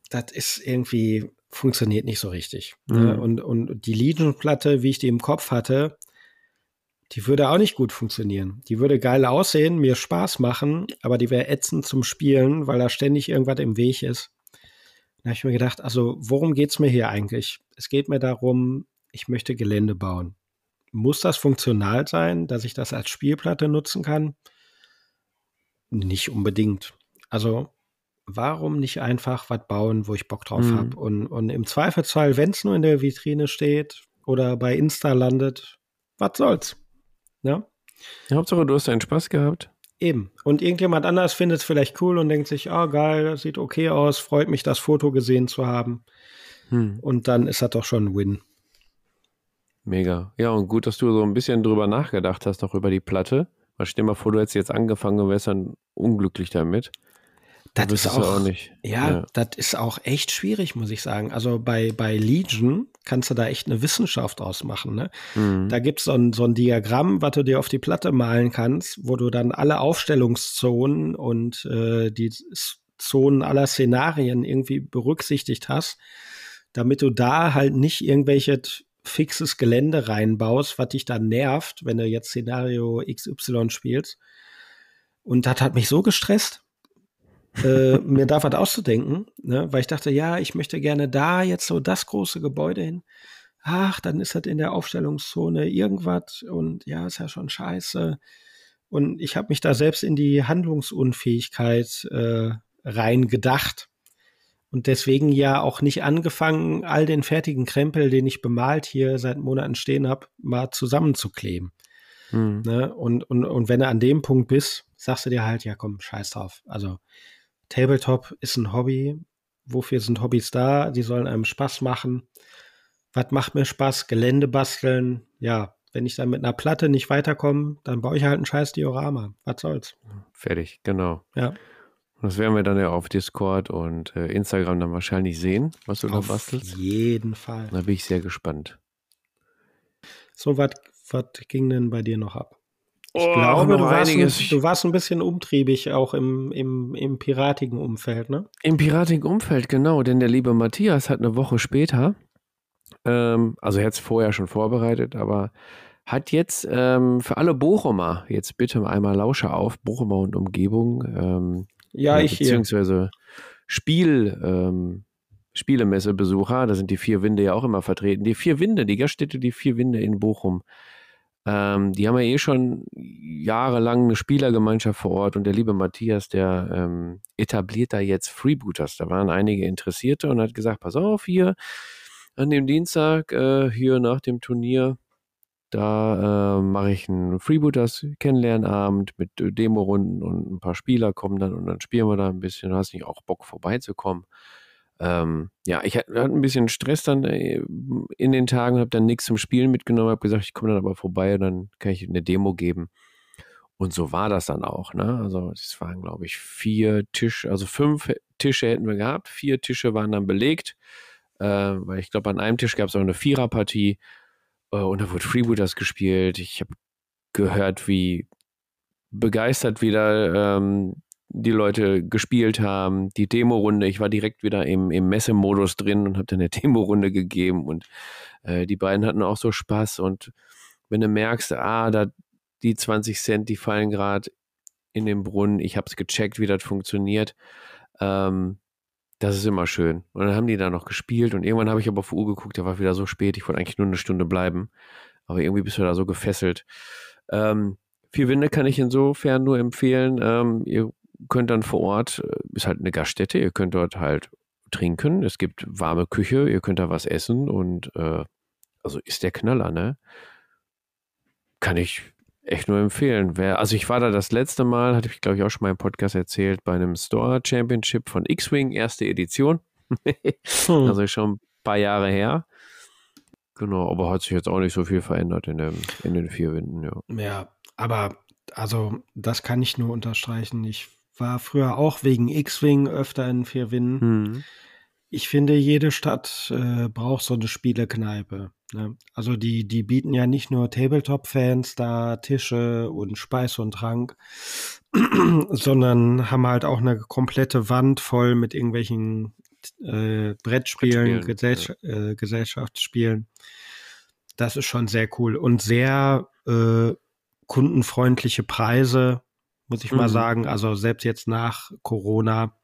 Das ist irgendwie, funktioniert nicht so richtig. Ne? Mhm. Und, und die Legion-Platte, wie ich die im Kopf hatte, die würde auch nicht gut funktionieren. Die würde geil aussehen, mir Spaß machen, aber die wäre ätzend zum Spielen, weil da ständig irgendwas im Weg ist. Da habe ich mir gedacht, also worum geht es mir hier eigentlich? Es geht mir darum, ich möchte Gelände bauen. Muss das funktional sein, dass ich das als Spielplatte nutzen kann? Nicht unbedingt. Also warum nicht einfach was bauen, wo ich Bock drauf mhm. habe? Und, und im Zweifelsfall, wenn es nur in der Vitrine steht oder bei Insta landet, was soll's? Ja? Hauptsache, du hast deinen Spaß gehabt. Eben. Und irgendjemand anders findet es vielleicht cool und denkt sich, oh geil, sieht okay aus, freut mich, das Foto gesehen zu haben. Hm. Und dann ist das doch schon ein Win. Mega. Ja, und gut, dass du so ein bisschen drüber nachgedacht hast, auch über die Platte. Weil stell dir mal vor, du hättest jetzt angefangen und wärst dann unglücklich damit. Das ist auch, auch nicht. Ja, ja, das ist auch echt schwierig, muss ich sagen. Also bei, bei Legion kannst du da echt eine Wissenschaft ausmachen. Ne? Mhm. Da gibt so es so ein Diagramm, was du dir auf die Platte malen kannst, wo du dann alle Aufstellungszonen und äh, die Zonen aller Szenarien irgendwie berücksichtigt hast, damit du da halt nicht irgendwelche fixes Gelände reinbaust, was dich dann nervt, wenn du jetzt Szenario XY spielst. Und das hat mich so gestresst äh, mir da was auszudenken, ne? weil ich dachte, ja, ich möchte gerne da jetzt so das große Gebäude hin. Ach, dann ist das in der Aufstellungszone irgendwas und ja, ist ja schon scheiße. Und ich habe mich da selbst in die Handlungsunfähigkeit äh, rein gedacht und deswegen ja auch nicht angefangen, all den fertigen Krempel, den ich bemalt hier seit Monaten stehen habe, mal zusammenzukleben. Mhm. Ne? Und, und, und wenn du an dem Punkt bist, sagst du dir halt, ja komm, scheiß drauf. Also Tabletop ist ein Hobby. Wofür sind Hobbys da? Die sollen einem Spaß machen. Was macht mir Spaß? Gelände basteln. Ja, wenn ich dann mit einer Platte nicht weiterkomme, dann baue ich halt ein scheiß Diorama. Was soll's? Fertig, genau. Ja. Und das werden wir dann ja auf Discord und äh, Instagram dann wahrscheinlich sehen, was du auf da bastelst. Auf jeden Fall. Da bin ich sehr gespannt. So, was ging denn bei dir noch ab? Ich oh, glaube, du warst, ein, du warst, ein, bisschen umtriebig auch im, im, im piratigen Umfeld, ne? Im piratigen Umfeld, genau, denn der liebe Matthias hat eine Woche später, ähm, also er hat es vorher schon vorbereitet, aber hat jetzt ähm, für alle Bochumer, jetzt bitte einmal Lausche auf, Bochumer und Umgebung, ähm, ja, ich beziehungsweise Spiel, ähm, Spielemessebesucher, da sind die vier Winde ja auch immer vertreten. Die vier Winde, die Gaststätte, die vier Winde in Bochum ähm, die haben ja eh schon jahrelang eine Spielergemeinschaft vor Ort und der liebe Matthias, der ähm, etabliert da jetzt Freebooters. Da waren einige Interessierte und hat gesagt, pass auf, hier an dem Dienstag, äh, hier nach dem Turnier, da äh, mache ich einen Freebooters Kennenlernabend mit äh, Demorunden und ein paar Spieler kommen dann und dann spielen wir da ein bisschen. Du hast nicht auch Bock vorbeizukommen. Ähm, ja, ich hatte ein bisschen Stress dann äh, in den Tagen, habe dann nichts zum Spielen mitgenommen, habe gesagt, ich komme dann aber vorbei und dann kann ich eine Demo geben. Und so war das dann auch. Ne? Also es waren, glaube ich, vier Tische, also fünf Tische hätten wir gehabt, vier Tische waren dann belegt, äh, weil ich glaube, an einem Tisch gab es auch eine Viererpartie äh, und da wurde Freebooters gespielt. Ich habe gehört, wie begeistert wieder ähm, die Leute gespielt haben, die Demo-Runde. Ich war direkt wieder im, im Messemodus drin und habe dann eine Demo-Runde gegeben und äh, die beiden hatten auch so Spaß. Und wenn du merkst, ah, da die 20 Cent, die fallen gerade in den Brunnen, ich habe es gecheckt, wie das funktioniert. Ähm, das ist immer schön. Und dann haben die da noch gespielt und irgendwann habe ich aber auf die Uhr geguckt, da war wieder so spät, ich wollte eigentlich nur eine Stunde bleiben. Aber irgendwie bist du da so gefesselt. Ähm, Vier Winde kann ich insofern nur empfehlen. Ähm, ihr könnt dann vor Ort, äh, ist halt eine Gaststätte, ihr könnt dort halt trinken, es gibt warme Küche, ihr könnt da was essen und äh, also ist der Knaller, ne? Kann ich echt nur empfehlen. Wer, also ich war da das letzte Mal, hatte ich glaube ich auch schon mal im Podcast erzählt, bei einem Store Championship von X-Wing, erste Edition. hm. Also schon ein paar Jahre her. Genau, aber hat sich jetzt auch nicht so viel verändert in, dem, in den vier Winden, ja. Ja, aber also das kann ich nur unterstreichen. Ich war früher auch wegen X-Wing öfter in vier Winden. Mhm. Ich finde, jede Stadt äh, braucht so eine Spielekneipe. Ne? Also die, die bieten ja nicht nur Tabletop-Fans da Tische und Speis und Trank, sondern haben halt auch eine komplette Wand voll mit irgendwelchen äh, Brettspielen, Brettspielen Gesell ja. äh, Gesellschaftsspielen. Das ist schon sehr cool und sehr äh, kundenfreundliche Preise muss ich mhm. mal sagen. Also selbst jetzt nach Corona,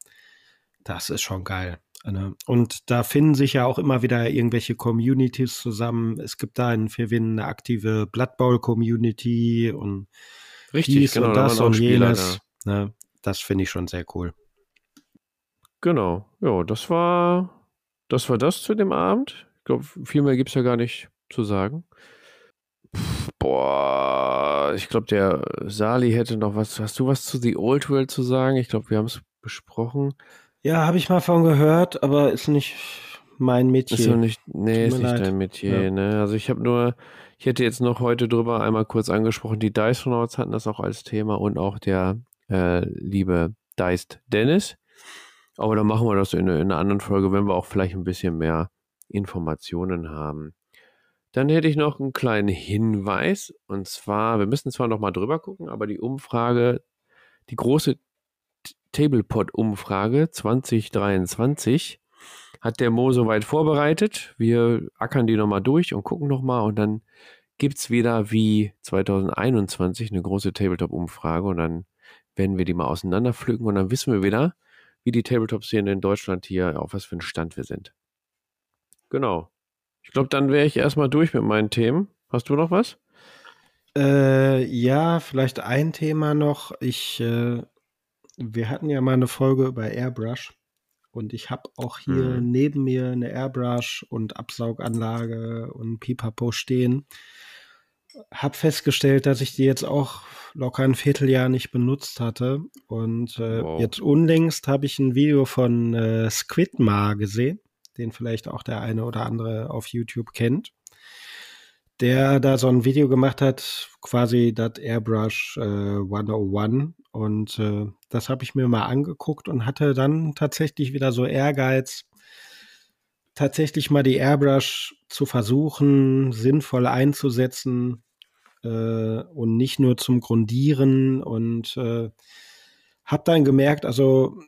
das ist schon geil. Ne? Und da finden sich ja auch immer wieder irgendwelche Communities zusammen. Es gibt da in Firwin eine aktive Blood Bowl Community und Richtig, dies genau, und das und jenes. Da. Ne? Das finde ich schon sehr cool. Genau. Ja, das war das war das zu dem Abend. Ich glaube, viel mehr gibt es ja gar nicht zu sagen. Boah, ich glaube, der Sali hätte noch was. Hast du was zu The Old World zu sagen? Ich glaube, wir haben es besprochen. Ja, habe ich mal von gehört, aber ist nicht mein Metier. Ist nicht, nee, ist nicht leid. dein Metier. Ja. Ne? Also ich habe nur, ich hätte jetzt noch heute drüber einmal kurz angesprochen, die Dice hatten das auch als Thema und auch der äh, liebe Deist Dennis. Aber dann machen wir das in, in einer anderen Folge, wenn wir auch vielleicht ein bisschen mehr Informationen haben. Dann hätte ich noch einen kleinen Hinweis. Und zwar, wir müssen zwar noch mal drüber gucken, aber die Umfrage, die große Tablepod-Umfrage 2023 hat der Mo soweit vorbereitet. Wir ackern die nochmal durch und gucken nochmal und dann gibt es wieder wie 2021 eine große Tabletop-Umfrage und dann werden wir die mal auseinanderpflücken und dann wissen wir wieder, wie die Tabletop-Szene in Deutschland hier, auf was für einen Stand wir sind. Genau. Ich glaube, dann wäre ich erstmal durch mit meinen Themen. Hast du noch was? Äh, ja, vielleicht ein Thema noch. Ich, äh, wir hatten ja mal eine Folge über Airbrush und ich habe auch hier mhm. neben mir eine Airbrush und Absauganlage und Pipapo stehen. Hab festgestellt, dass ich die jetzt auch locker ein Vierteljahr nicht benutzt hatte. Und äh, wow. jetzt unlängst habe ich ein Video von äh, Squidmar gesehen den vielleicht auch der eine oder andere auf YouTube kennt, der da so ein Video gemacht hat, quasi das Airbrush äh, 101. Und äh, das habe ich mir mal angeguckt und hatte dann tatsächlich wieder so Ehrgeiz, tatsächlich mal die Airbrush zu versuchen, sinnvoll einzusetzen äh, und nicht nur zum Grundieren und äh, habe dann gemerkt, also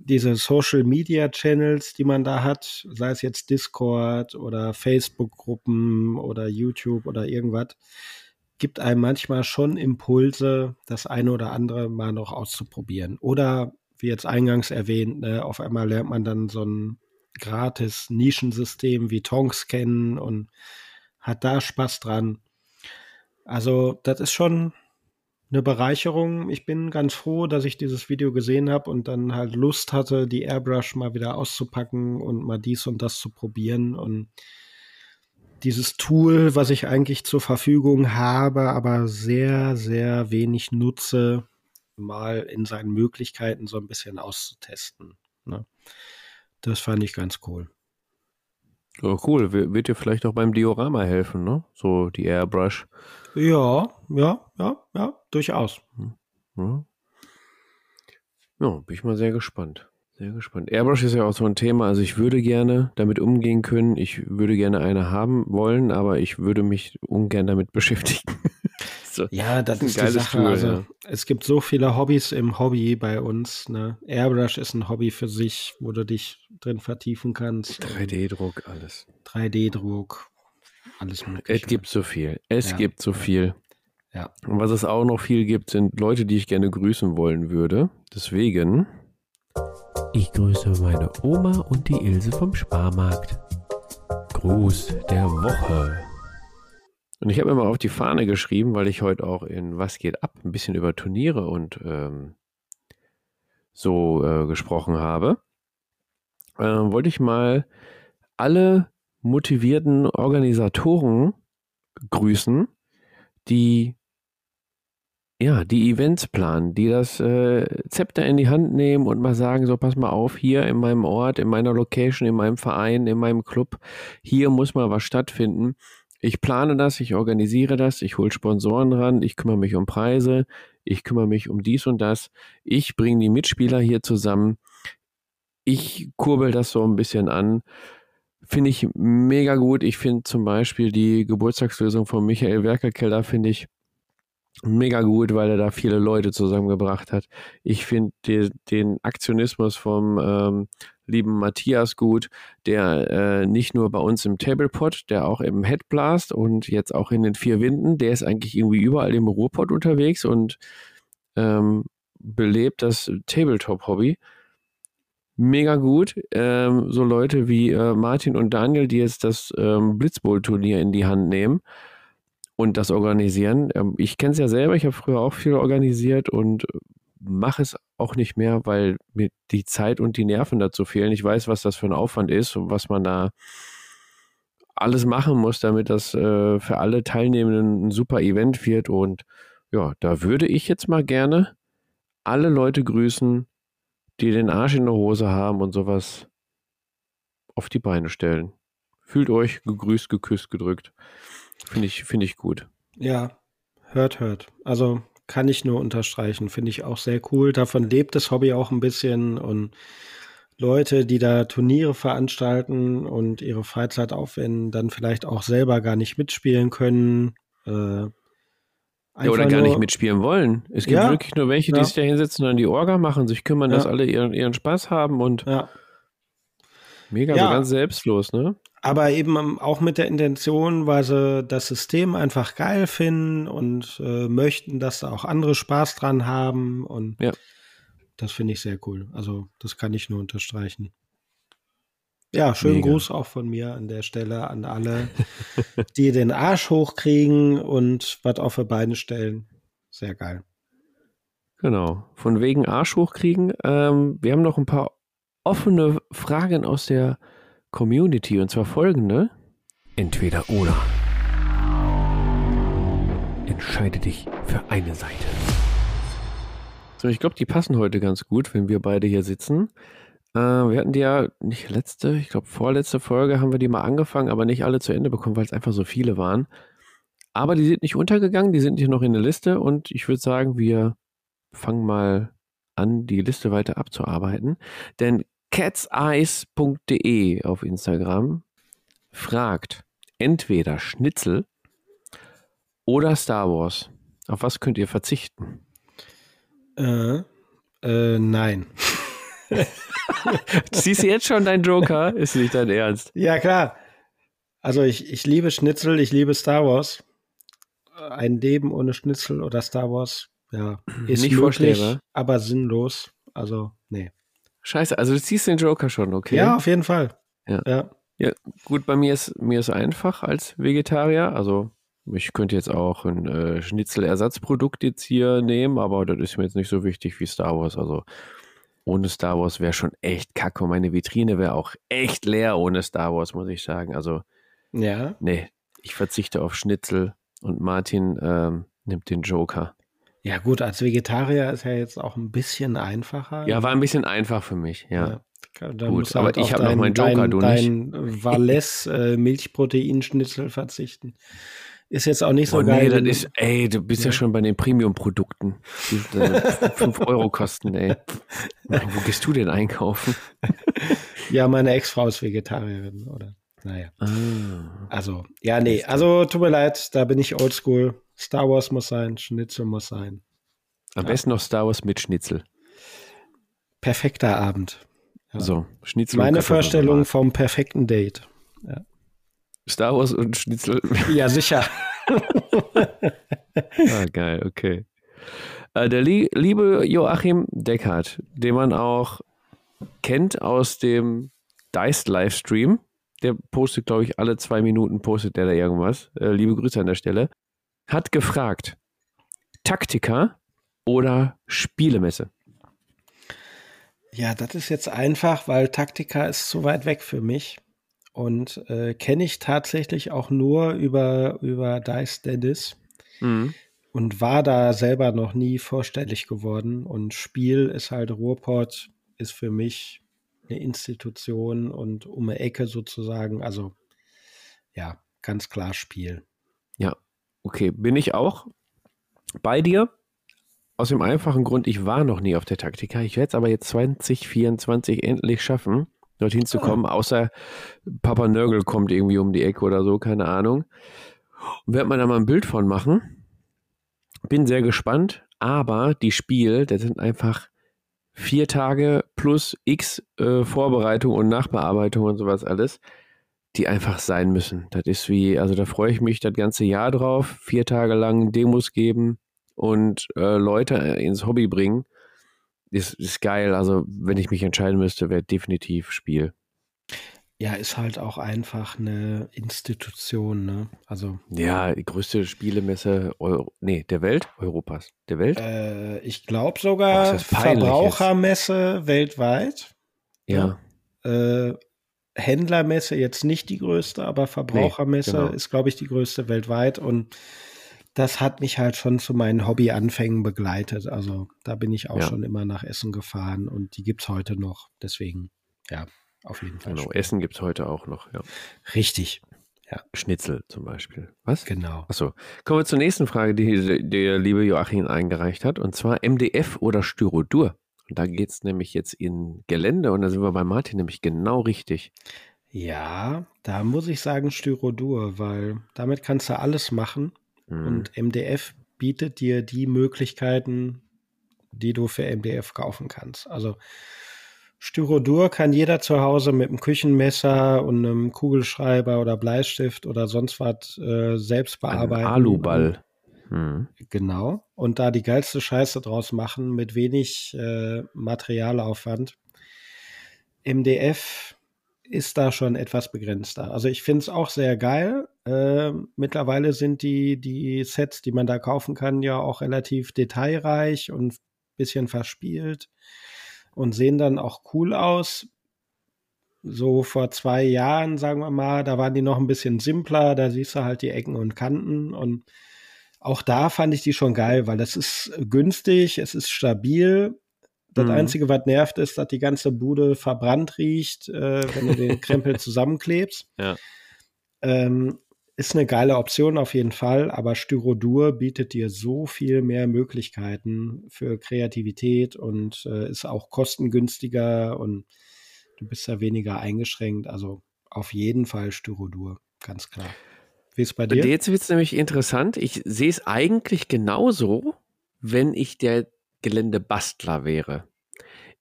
diese Social Media Channels, die man da hat, sei es jetzt Discord oder Facebook-Gruppen oder YouTube oder irgendwas, gibt einem manchmal schon Impulse, das eine oder andere mal noch auszuprobieren. Oder wie jetzt eingangs erwähnt, ne, auf einmal lernt man dann so ein gratis Nischensystem wie Tonks kennen und hat da Spaß dran. Also, das ist schon eine Bereicherung. Ich bin ganz froh, dass ich dieses Video gesehen habe und dann halt Lust hatte, die Airbrush mal wieder auszupacken und mal dies und das zu probieren und dieses Tool, was ich eigentlich zur Verfügung habe, aber sehr, sehr wenig nutze, mal in seinen Möglichkeiten so ein bisschen auszutesten. Ne? Das fand ich ganz cool. Oh, cool. Wird dir vielleicht auch beim Diorama helfen, ne? So die Airbrush. Ja, ja, ja, ja, durchaus. Hm, ja. ja, bin ich mal sehr gespannt. Sehr gespannt. Airbrush ist ja auch so ein Thema. Also ich würde gerne damit umgehen können. Ich würde gerne eine haben wollen, aber ich würde mich ungern damit beschäftigen. so. Ja, das, das ist, ist die Sache. Tool, also, ja. Es gibt so viele Hobbys im Hobby bei uns. Ne? Airbrush ist ein Hobby für sich, wo du dich drin vertiefen kannst. 3D-Druck, alles. 3D-Druck, alles mögliche. Es gibt so viel. Es ja. gibt so viel. Ja. Und was es auch noch viel gibt, sind Leute, die ich gerne grüßen wollen würde. Deswegen. Ich grüße meine Oma und die Ilse vom Sparmarkt. Gruß der Woche. Und ich habe mir mal auf die Fahne geschrieben, weil ich heute auch in Was geht ab ein bisschen über Turniere und ähm, so äh, gesprochen habe. Äh, wollte ich mal alle motivierten Organisatoren grüßen, die ja, die Events planen, die das äh, Zepter in die Hand nehmen und mal sagen, so pass mal auf, hier in meinem Ort, in meiner Location, in meinem Verein, in meinem Club, hier muss mal was stattfinden. Ich plane das, ich organisiere das, ich hole Sponsoren ran, ich kümmere mich um Preise, ich kümmere mich um dies und das, ich bringe die Mitspieler hier zusammen, ich kurbel das so ein bisschen an. Finde ich mega gut. Ich finde zum Beispiel die Geburtstagslösung von Michael Werkerkeller, finde ich mega gut, weil er da viele Leute zusammengebracht hat. Ich finde den Aktionismus vom ähm, lieben Matthias gut, der äh, nicht nur bei uns im Tablepot, der auch im Headblast und jetzt auch in den vier Winden, der ist eigentlich irgendwie überall im Ruhrpott unterwegs und ähm, belebt das Tabletop-Hobby. Mega gut. Ähm, so Leute wie äh, Martin und Daniel, die jetzt das ähm, Blitzbowl-Turnier in die Hand nehmen und das organisieren. Ähm, ich kenne es ja selber, ich habe früher auch viel organisiert und mache es auch nicht mehr, weil mir die Zeit und die Nerven dazu fehlen. Ich weiß, was das für ein Aufwand ist und was man da alles machen muss, damit das äh, für alle Teilnehmenden ein super Event wird. Und ja, da würde ich jetzt mal gerne alle Leute grüßen, die den Arsch in der Hose haben und sowas auf die Beine stellen. Fühlt euch gegrüßt, geküsst, gedrückt. Finde ich, finde ich gut. Ja, hört, hört. Also kann ich nur unterstreichen. Finde ich auch sehr cool. Davon lebt das Hobby auch ein bisschen und Leute, die da Turniere veranstalten und ihre Freizeit aufwenden, dann vielleicht auch selber gar nicht mitspielen können. Äh, ja, oder gar nur, nicht mitspielen wollen. Es gibt ja, wirklich nur welche, die ja. sich da hinsetzen und an die Orga machen, sich kümmern, dass alle ihren, ihren Spaß haben und mega, so ganz selbstlos, ne? aber eben auch mit der Intention, weil sie das System einfach geil finden und äh, möchten, dass da auch andere Spaß dran haben. Und das finde ich sehr cool. Also, das kann ich nur unterstreichen. Ja, schönen Mega. Gruß auch von mir an der Stelle an alle, die den Arsch hochkriegen und was auf die Beine stellen. Sehr geil. Genau. Von wegen Arsch hochkriegen. Ähm, wir haben noch ein paar offene Fragen aus der Community und zwar folgende. Entweder oder. Entscheide dich für eine Seite. So, ich glaube, die passen heute ganz gut, wenn wir beide hier sitzen. Äh, wir hatten die ja nicht letzte, ich glaube vorletzte Folge haben wir die mal angefangen, aber nicht alle zu Ende bekommen, weil es einfach so viele waren. Aber die sind nicht untergegangen, die sind hier noch in der Liste und ich würde sagen, wir fangen mal an, die Liste weiter abzuarbeiten. Denn catseyes.de auf Instagram fragt entweder Schnitzel oder Star Wars. Auf was könnt ihr verzichten? Äh, äh, nein. Siehst du jetzt schon deinen Joker? Ist nicht dein Ernst? Ja, klar. Also ich, ich liebe Schnitzel, ich liebe Star Wars. Ein Leben ohne Schnitzel oder Star Wars, ja, ist nicht möglich, aber sinnlos. Also, nee. Scheiße, also du ziehst den Joker schon, okay? Ja, auf jeden Fall. Ja. ja. ja gut, bei mir ist mir ist einfach als Vegetarier. Also ich könnte jetzt auch ein äh, Schnitzelersatzprodukt jetzt hier nehmen, aber das ist mir jetzt nicht so wichtig wie Star Wars. Also ohne Star Wars wäre schon echt kacke. Und meine Vitrine wäre auch echt leer ohne Star Wars, muss ich sagen. Also ja. Nee, ich verzichte auf Schnitzel und Martin ähm, nimmt den Joker. Ja, gut, als Vegetarier ist ja jetzt auch ein bisschen einfacher. Ja, war ein bisschen einfach für mich, ja. ja gut, aber halt ich habe noch meinen Joker, dein, du nicht. Dein Valles äh, Milchproteinschnitzel verzichten. Ist jetzt auch nicht so oh, geil. Nee, das ist, ey, du bist ja, ja schon bei den Premium-Produkten, die 5 Euro kosten, ey. Wo gehst du denn einkaufen? ja, meine Ex-Frau ist Vegetarierin, oder? Naja. Ah, also, ja, nee, also tut mir leid, da bin ich oldschool. Star Wars muss sein, Schnitzel muss sein. Am ja. besten noch Star Wars mit Schnitzel. Perfekter Abend. Ja. So, Schnitzel. Meine Vorstellung vom perfekten Date. Ja. Star Wars und Schnitzel. Ja, sicher. ah, geil, okay. Äh, der liebe Joachim Deckert, den man auch kennt aus dem Dice Livestream, der postet, glaube ich, alle zwei Minuten postet der da irgendwas. Äh, liebe Grüße an der Stelle hat gefragt, Taktika oder Spielemesse? Ja, das ist jetzt einfach, weil Taktika ist zu weit weg für mich und äh, kenne ich tatsächlich auch nur über, über Dice Dennis mhm. und war da selber noch nie vorstellig geworden. Und Spiel ist halt Ruhrport, ist für mich eine Institution und um eine Ecke sozusagen. Also ja, ganz klar Spiel. Ja, Okay, bin ich auch bei dir. aus dem einfachen Grund, ich war noch nie auf der Taktika. Ich werde es aber jetzt 2024 endlich schaffen, dorthin zu kommen, außer Papa Nörgel kommt irgendwie um die Ecke oder so, keine Ahnung. Und werde man da mal ein Bild von machen. Bin sehr gespannt, aber die Spiel, das sind einfach vier Tage plus x äh, Vorbereitung und Nachbearbeitung und sowas alles, die einfach sein müssen. Das ist wie, also da freue ich mich das ganze Jahr drauf, vier Tage lang Demos geben und äh, Leute ins Hobby bringen. Ist, ist geil. Also, wenn ich mich entscheiden müsste, wäre definitiv Spiel. Ja, ist halt auch einfach eine Institution, ne? Also. Ja, die größte Spielemesse Euro, nee, der Welt? Europas. Der Welt? Äh, ich glaube sogar oh, Verbrauchermesse jetzt. weltweit. Ja. Äh, Händlermesse jetzt nicht die größte, aber Verbrauchermesse nee, genau. ist, glaube ich, die größte weltweit und das hat mich halt schon zu meinen Hobbyanfängen begleitet. Also da bin ich auch ja. schon immer nach Essen gefahren und die gibt es heute noch. Deswegen, ja, auf jeden Fall. Genau, Essen gibt es heute auch noch, ja. Richtig. Ja. Schnitzel zum Beispiel. Was? Genau. Achso. Kommen wir zur nächsten Frage, die der liebe Joachim eingereicht hat, und zwar MDF oder Styrodur. Und da geht es nämlich jetzt in Gelände und da sind wir bei Martin nämlich genau richtig. Ja, da muss ich sagen Styrodur, weil damit kannst du alles machen. Mhm. Und MDF bietet dir die Möglichkeiten, die du für MDF kaufen kannst. Also Styrodur kann jeder zu Hause mit einem Küchenmesser und einem Kugelschreiber oder Bleistift oder sonst was äh, selbst bearbeiten. Ein Aluball. Mhm. Genau. Und da die geilste Scheiße draus machen mit wenig äh, Materialaufwand. MDF ist da schon etwas begrenzter. Also ich finde es auch sehr geil. Äh, mittlerweile sind die, die Sets, die man da kaufen kann, ja auch relativ detailreich und ein bisschen verspielt und sehen dann auch cool aus. So vor zwei Jahren, sagen wir mal, da waren die noch ein bisschen simpler, da siehst du halt die Ecken und Kanten und auch da fand ich die schon geil, weil das ist günstig, es ist stabil. Das mhm. Einzige, was nervt, ist, dass die ganze Bude verbrannt riecht, äh, wenn du den Krempel zusammenklebst. Ja. Ähm, ist eine geile Option auf jeden Fall, aber Styrodur bietet dir so viel mehr Möglichkeiten für Kreativität und äh, ist auch kostengünstiger und du bist da weniger eingeschränkt. Also auf jeden Fall Styrodur, ganz klar. Wie ist bei dir? Jetzt wird es nämlich interessant. Ich sehe es eigentlich genauso, wenn ich der Geländebastler wäre.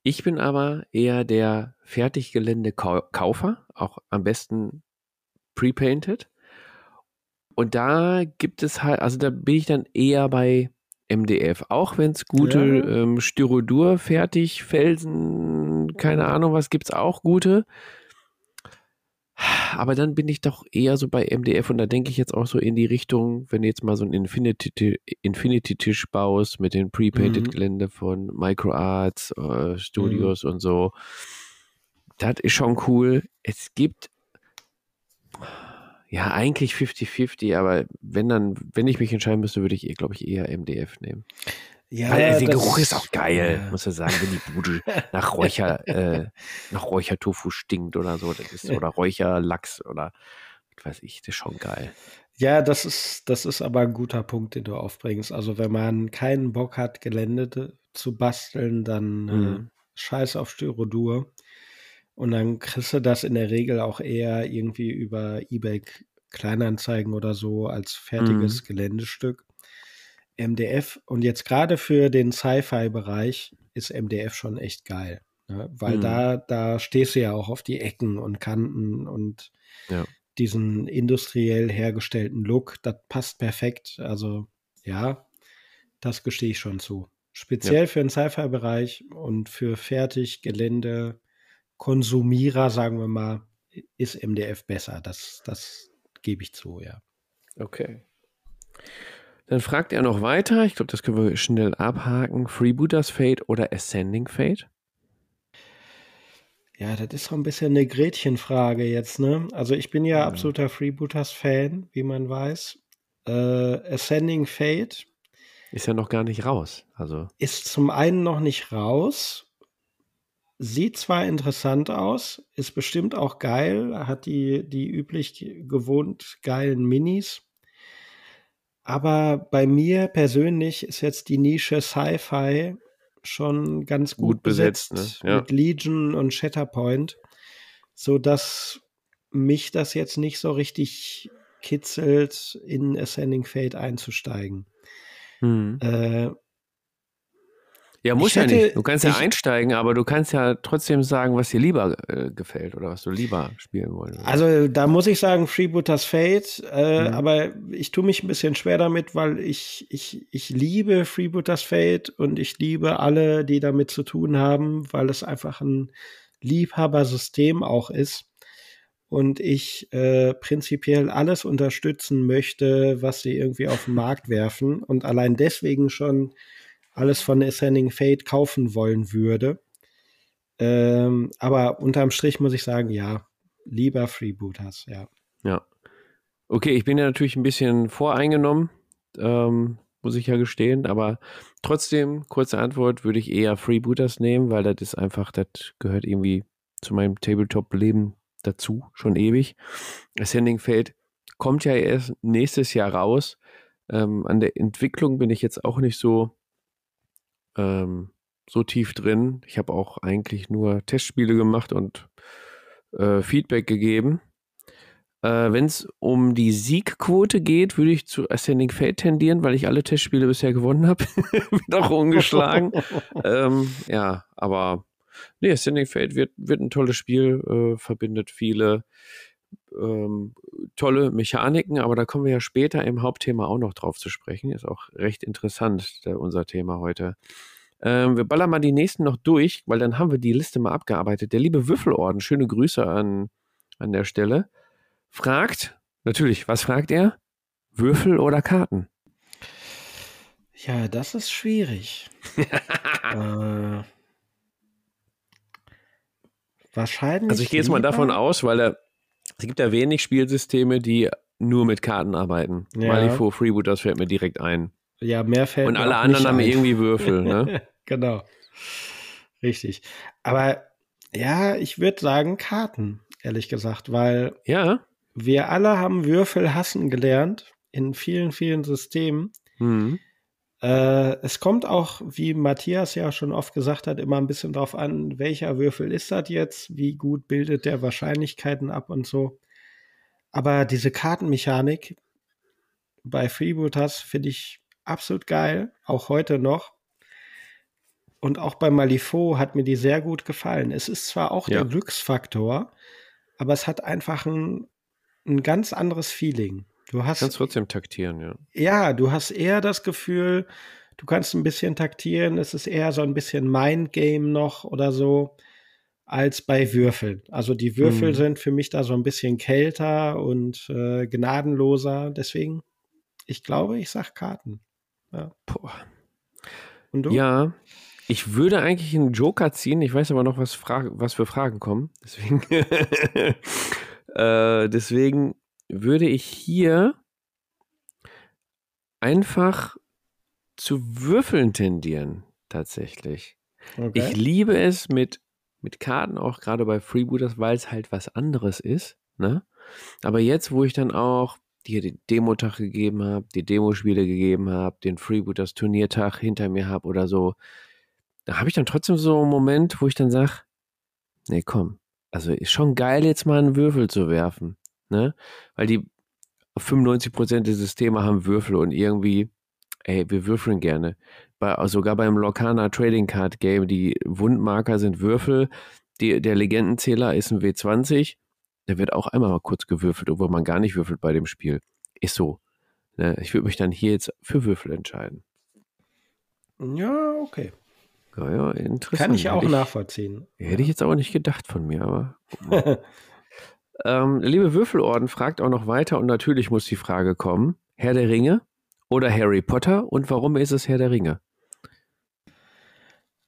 Ich bin aber eher der Fertiggelände-Kaufer, auch am besten pre-painted. Und da gibt es halt, also da bin ich dann eher bei MDF, auch wenn es gute ja. ähm, Styrodur, fertig, Felsen, keine Ahnung was, gibt es auch gute. Aber dann bin ich doch eher so bei MDF und da denke ich jetzt auch so in die Richtung, wenn du jetzt mal so ein Infinity-Tisch Infinity baust mit den Pre-Painted mhm. Gelände von MicroArts äh, Studios mhm. und so. Das ist schon cool. Es gibt ja, eigentlich 50-50, aber wenn dann, wenn ich mich entscheiden müsste, würde ich, glaube ich, eher MDF nehmen. Ja, Weil der Geruch ist auch geil, ja. muss ich sagen, wenn die Bude nach Räucher, äh, nach Räuchertofu stinkt oder so, das ist, oder Räucherlachs oder was weiß ich, das ist schon geil. Ja, das ist, das ist aber ein guter Punkt, den du aufbringst. Also wenn man keinen Bock hat, Gelände zu basteln, dann äh, mhm. äh, scheiß auf Styrodur. Und dann kriegst du das in der Regel auch eher irgendwie über eBay Kleinanzeigen oder so als fertiges mhm. Geländestück. MDF und jetzt gerade für den Sci-Fi-Bereich ist MDF schon echt geil. Ne? Weil mhm. da, da stehst du ja auch auf die Ecken und Kanten und ja. diesen industriell hergestellten Look, das passt perfekt. Also ja, das gestehe ich schon zu. Speziell ja. für den Sci-Fi-Bereich und für fertig Gelände Konsumierer, sagen wir mal, ist MDF besser. Das, das gebe ich zu, ja. Okay. Dann fragt er noch weiter, ich glaube, das können wir schnell abhaken. Freebooters Fate oder Ascending Fate? Ja, das ist so ein bisschen eine Gretchenfrage jetzt, ne? Also ich bin ja, ja. absoluter Freebooters-Fan, wie man weiß. Äh, Ascending Fate ist ja noch gar nicht raus. Also ist zum einen noch nicht raus Sieht zwar interessant aus, ist bestimmt auch geil, hat die, die üblich gewohnt geilen Minis. Aber bei mir persönlich ist jetzt die Nische Sci-Fi schon ganz gut, gut besetzt, besetzt ne? ja. mit Legion und Shatterpoint, so dass mich das jetzt nicht so richtig kitzelt, in Ascending Fate einzusteigen. Hm. Äh, ja, muss ja nicht. Du kannst ja einsteigen, aber du kannst ja trotzdem sagen, was dir lieber äh, gefällt oder was du lieber spielen wollen. Also da muss ich sagen, Freebooters Fate, äh, mhm. aber ich tue mich ein bisschen schwer damit, weil ich, ich, ich liebe Freebooters Fate und ich liebe alle, die damit zu tun haben, weil es einfach ein Liebhabersystem auch ist und ich äh, prinzipiell alles unterstützen möchte, was sie irgendwie auf den Markt werfen und allein deswegen schon alles von Ascending Fate kaufen wollen würde. Ähm, aber unterm Strich muss ich sagen, ja, lieber Freebooters, ja. Ja. Okay, ich bin ja natürlich ein bisschen voreingenommen, ähm, muss ich ja gestehen, aber trotzdem, kurze Antwort, würde ich eher Freebooters nehmen, weil das ist einfach, das gehört irgendwie zu meinem Tabletop-Leben dazu, schon ewig. Ascending Fate kommt ja erst nächstes Jahr raus. Ähm, an der Entwicklung bin ich jetzt auch nicht so ähm, so tief drin. Ich habe auch eigentlich nur Testspiele gemacht und äh, Feedback gegeben. Äh, Wenn es um die Siegquote geht, würde ich zu Ascending Fate tendieren, weil ich alle Testspiele bisher gewonnen habe. Bin auch ungeschlagen. ähm, ja, aber nee, Ascending Fate wird, wird ein tolles Spiel, äh, verbindet viele ähm, tolle Mechaniken, aber da kommen wir ja später im Hauptthema auch noch drauf zu sprechen. Ist auch recht interessant, der, unser Thema heute. Ähm, wir ballern mal die nächsten noch durch, weil dann haben wir die Liste mal abgearbeitet. Der liebe Würfelorden, schöne Grüße an, an der Stelle, fragt, natürlich, was fragt er? Würfel oder Karten? Ja, das ist schwierig. äh, wahrscheinlich. Also ich gehe jetzt mal davon aus, weil er es gibt ja wenig Spielsysteme, die nur mit Karten arbeiten. Ja. Malifaux Freebooters fällt mir direkt ein. Ja, mehr fällt Und alle anderen haben ein. irgendwie Würfel, ne? genau. Richtig. Aber ja, ich würde sagen Karten, ehrlich gesagt, weil ja. wir alle haben Würfel hassen gelernt in vielen, vielen Systemen. Mhm. Äh, es kommt auch, wie Matthias ja schon oft gesagt hat, immer ein bisschen darauf an, welcher Würfel ist das jetzt, wie gut bildet der Wahrscheinlichkeiten ab und so. Aber diese Kartenmechanik bei Freebooters finde ich absolut geil, auch heute noch. Und auch bei Malifaux hat mir die sehr gut gefallen. Es ist zwar auch ja. der Glücksfaktor, aber es hat einfach ein, ein ganz anderes Feeling. Du hast, kannst trotzdem taktieren, ja. Ja, du hast eher das Gefühl, du kannst ein bisschen taktieren, es ist eher so ein bisschen Mindgame noch oder so, als bei Würfeln. Also die Würfel mhm. sind für mich da so ein bisschen kälter und äh, gnadenloser. Deswegen, ich glaube, ich sag Karten. Ja. Und du? Ja, ich würde eigentlich einen Joker ziehen. Ich weiß aber noch, was, Fra was für Fragen kommen. Deswegen, äh, deswegen würde ich hier einfach zu Würfeln tendieren, tatsächlich. Okay. Ich liebe es mit, mit Karten, auch gerade bei Freebooters, weil es halt was anderes ist. Ne? Aber jetzt, wo ich dann auch dir den Demotag gegeben habe, die Demospiele gegeben habe, den Freebooters Turniertag hinter mir habe oder so, da habe ich dann trotzdem so einen Moment, wo ich dann sage, nee, komm, also ist schon geil, jetzt mal einen Würfel zu werfen ne? Weil die 95% der Systeme haben Würfel und irgendwie, ey, wir würfeln gerne. Bei, sogar beim Locana Trading Card Game, die Wundmarker sind Würfel, die, der Legendenzähler ist ein W20, der wird auch einmal mal kurz gewürfelt, obwohl man gar nicht würfelt bei dem Spiel. Ist so. Ne? Ich würde mich dann hier jetzt für Würfel entscheiden. Ja, okay. Ja, ja, interessant. Kann ich auch hätte nachvollziehen. hätte ich jetzt auch nicht gedacht von mir, aber. Ähm, liebe Würfelorden fragt auch noch weiter und natürlich muss die Frage kommen: Herr der Ringe oder Harry Potter und warum ist es Herr der Ringe?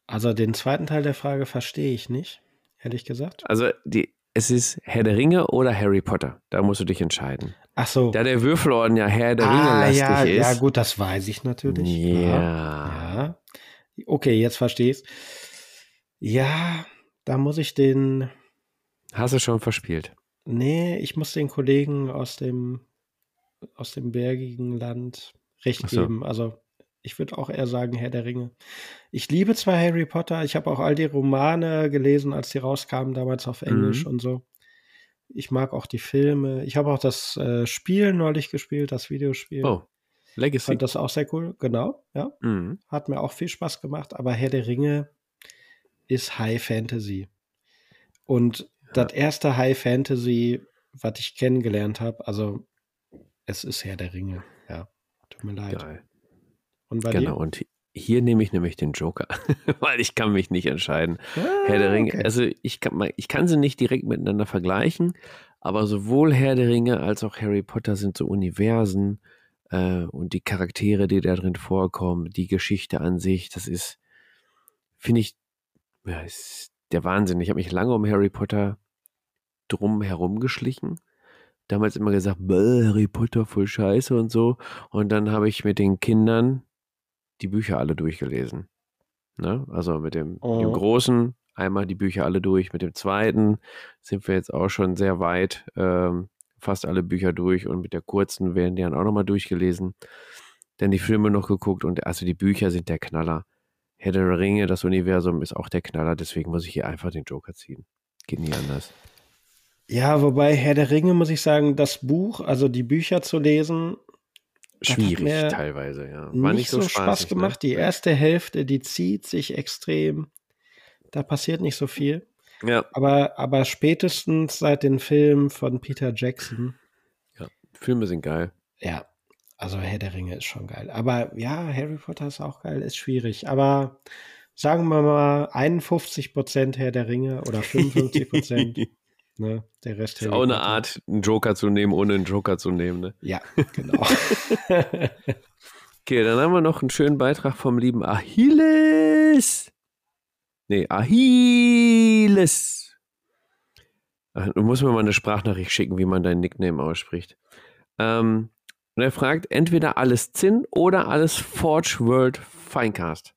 Also den zweiten Teil der Frage verstehe ich nicht, ehrlich gesagt. Also die, es ist Herr der Ringe oder Harry Potter. Da musst du dich entscheiden. Ach so. Da der Würfelorden ja Herr der ah, Ringe lastig ja, ist. Ja, gut, das weiß ich natürlich. Ja. ja. Okay, jetzt verstehe ich Ja, da muss ich den. Hast du schon verspielt? Nee, ich muss den Kollegen aus dem, aus dem bergigen Land recht so. geben. Also ich würde auch eher sagen Herr der Ringe. Ich liebe zwar Harry Potter, ich habe auch all die Romane gelesen, als die rauskamen, damals auf Englisch mhm. und so. Ich mag auch die Filme. Ich habe auch das äh, Spiel neulich gespielt, das Videospiel. Oh, Legacy. Fand das auch sehr cool, genau, ja. Mhm. Hat mir auch viel Spaß gemacht, aber Herr der Ringe ist High Fantasy. Und. Das erste High Fantasy, was ich kennengelernt habe, also es ist Herr der Ringe, ja. Tut mir leid. Geil. Und bei genau, dir? und hier nehme ich nämlich den Joker, weil ich kann mich nicht entscheiden. Ah, Herr der Ringe, okay. also ich kann, ich kann sie nicht direkt miteinander vergleichen, aber sowohl Herr der Ringe als auch Harry Potter sind so Universen äh, und die Charaktere, die da drin vorkommen, die Geschichte an sich, das ist, finde ich, ja, ist der Wahnsinn. Ich habe mich lange um Harry Potter drum herum geschlichen damals immer gesagt, Harry Potter voll scheiße und so. Und dann habe ich mit den Kindern die Bücher alle durchgelesen. Ne? Also mit dem, oh. dem Großen einmal die Bücher alle durch, mit dem Zweiten sind wir jetzt auch schon sehr weit, ähm, fast alle Bücher durch und mit der Kurzen werden die dann auch nochmal durchgelesen. Dann die Filme noch geguckt und also die Bücher sind der Knaller. Herr der Ringe, das Universum ist auch der Knaller, deswegen muss ich hier einfach den Joker ziehen. Geht nie anders. Ja, wobei Herr der Ringe, muss ich sagen, das Buch, also die Bücher zu lesen, schwierig teilweise, ja. War nicht, nicht so, Spaß ne? gemacht. Ne? Die erste Hälfte, die zieht sich extrem. Da passiert nicht so viel. Ja. Aber, aber spätestens seit den Filmen von Peter Jackson. Ja, Filme sind geil. Ja, also Herr der Ringe ist schon geil. Aber ja, Harry Potter ist auch geil, ist schwierig. Aber sagen wir mal 51 Prozent Herr der Ringe oder 55 Prozent Ne? Der Rest ist auch eine Art, einen Joker zu nehmen, ohne einen Joker zu nehmen. Ne? Ja, genau. okay, dann haben wir noch einen schönen Beitrag vom lieben Achilles. Nee, Achilles. Du musst mir mal eine Sprachnachricht schicken, wie man deinen Nickname ausspricht. Ähm, und er fragt entweder alles Zinn oder alles Forge World Finecast.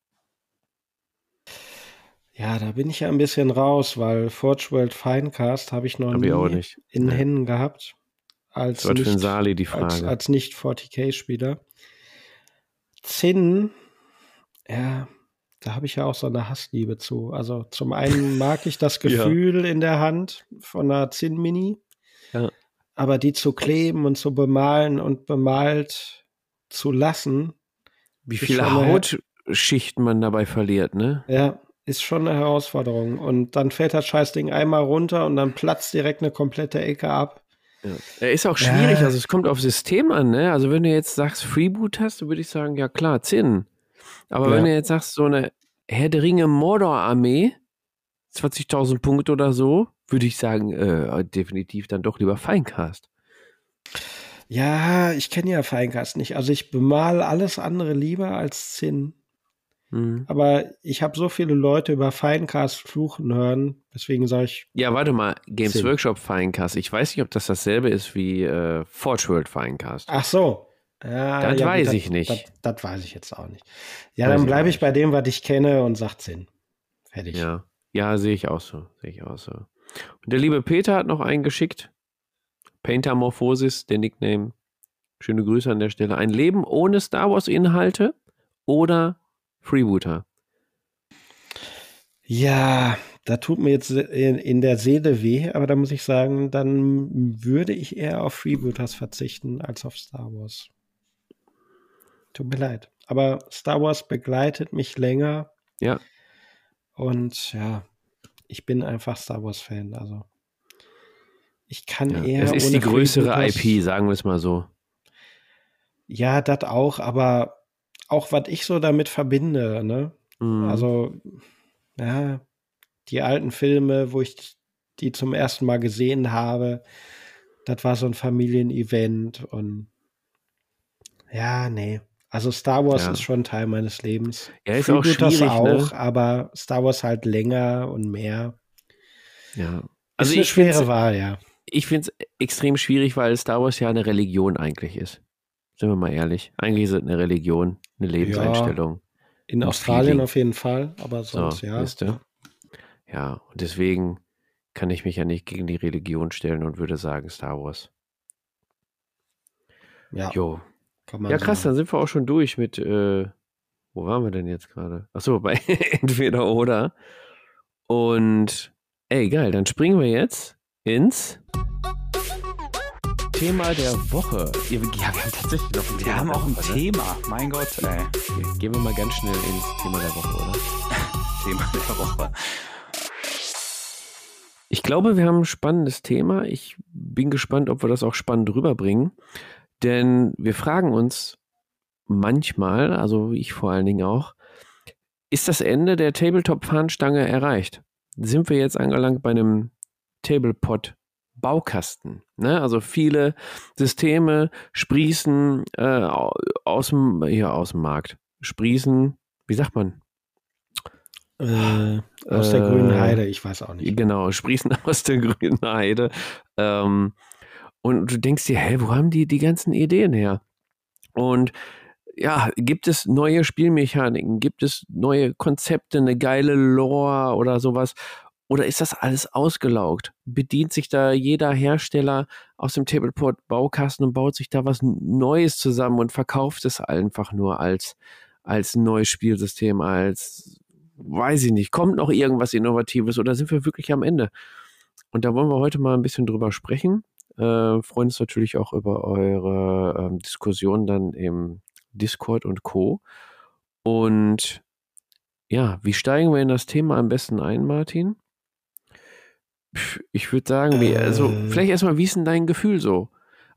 Ja, da bin ich ja ein bisschen raus, weil Forge World Finecast habe ich noch hab nie ich in den Händen gehabt. Als Was nicht, Sali die Frage. Als, als nicht 40k-Spieler. Zinn, ja, da habe ich ja auch so eine Hassliebe zu. Also zum einen mag ich das Gefühl ja. in der Hand von einer Zinn-Mini. Ja. Aber die zu kleben und zu bemalen und bemalt zu lassen. Wie viele Hautschichten man dabei verliert, ne? Ja, ist schon eine Herausforderung. Und dann fällt das Scheißding einmal runter und dann platzt direkt eine komplette Ecke ab. Ja. Er ist auch schwierig, ja. also es kommt auf System an, ne? Also wenn du jetzt sagst Freeboot hast, würde ich sagen, ja klar, 10. Aber ja. wenn du jetzt sagst, so eine Herr der Ringe Mordor-Armee, 20.000 Punkte oder so, würde ich sagen, äh, definitiv dann doch lieber Feincast. Ja, ich kenne ja Feincast nicht. Also ich bemal alles andere lieber als Zinn. Mhm. Aber ich habe so viele Leute über Finecast fluchen hören, deswegen sage ich. Ja, warte mal, Games 10. Workshop Finecast. Ich weiß nicht, ob das dasselbe ist wie äh, Forge World Finecast. Ach so. Ja, das ja, weiß das, ich nicht. Das, das, weiß ich jetzt auch nicht. Ja, weiß dann bleibe ich bei dem, was ich kenne und sag 10. Fertig. Ja, ja sehe ich auch so. Sehe ich auch so. Und der liebe Peter hat noch einen geschickt. Paintermorphosis, der Nickname. Schöne Grüße an der Stelle. Ein Leben ohne Star Wars Inhalte oder Freebooter. Ja, da tut mir jetzt in, in, der Seele weh, aber da muss ich sagen, dann würde ich eher auf Freebooters verzichten als auf Star Wars. Tut mir leid. Aber Star Wars begleitet mich länger. Ja. Und ja, ich bin einfach Star Wars-Fan. Also ich kann ja, eher. Es ist die größere IP, sagen wir es mal so. Ja, das auch, aber auch was ich so damit verbinde, ne? Mhm. Also, ja, die alten Filme, wo ich die zum ersten Mal gesehen habe, das war so ein Familienevent und ja, nee. Also Star Wars ja. ist schon Teil meines Lebens. Ja, ist auch schwierig, das auch, ne? aber Star Wars halt länger und mehr. Ja. Also ist eine schwere Wahl, ja. Ich finde es extrem schwierig, weil Star Wars ja eine Religion eigentlich ist. Sind wir mal ehrlich. Eigentlich ist es eine Religion, eine Lebenseinstellung. Ja, in Australien Feeling. auf jeden Fall, aber sonst so, ja. Du? Ja, und deswegen kann ich mich ja nicht gegen die Religion stellen und würde sagen Star Wars. Ja. Jo. Ja, krass, sagen. dann sind wir auch schon durch mit, äh, wo waren wir denn jetzt gerade? Achso, bei entweder oder. Und ey, geil, dann springen wir jetzt ins Thema der Woche. Ja, wir haben tatsächlich noch ein Thema. Wir haben auch ein Woche, ne? Thema, ne? mein Gott, ey. Okay, gehen wir mal ganz schnell ins Thema der Woche, oder? Thema der Woche. Ich glaube, wir haben ein spannendes Thema. Ich bin gespannt, ob wir das auch spannend rüberbringen. Denn wir fragen uns manchmal, also ich vor allen Dingen auch, ist das Ende der Tabletop-Fahnenstange erreicht? Sind wir jetzt angelangt bei einem Tablepot Baukasten. Ne? Also viele Systeme sprießen äh, aus, dem, ja, aus dem Markt. Sprießen, wie sagt man? Äh, aus der grünen äh, Heide, ich weiß auch nicht. Genau, sprießen aus der grünen Heide. Ähm, und du denkst dir, hä, wo haben die die ganzen Ideen her? Und ja, gibt es neue Spielmechaniken? Gibt es neue Konzepte, eine geile Lore oder sowas? Oder ist das alles ausgelaugt? Bedient sich da jeder Hersteller aus dem Tableport-Baukasten und baut sich da was Neues zusammen und verkauft es einfach nur als, als neues Spielsystem, als, weiß ich nicht, kommt noch irgendwas Innovatives oder sind wir wirklich am Ende? Und da wollen wir heute mal ein bisschen drüber sprechen. Äh, freuen uns natürlich auch über eure ähm, Diskussion dann im Discord und Co. Und ja, wie steigen wir in das Thema am besten ein, Martin? Ich würde sagen, wie, also äh. vielleicht erstmal, wie ist denn dein Gefühl so?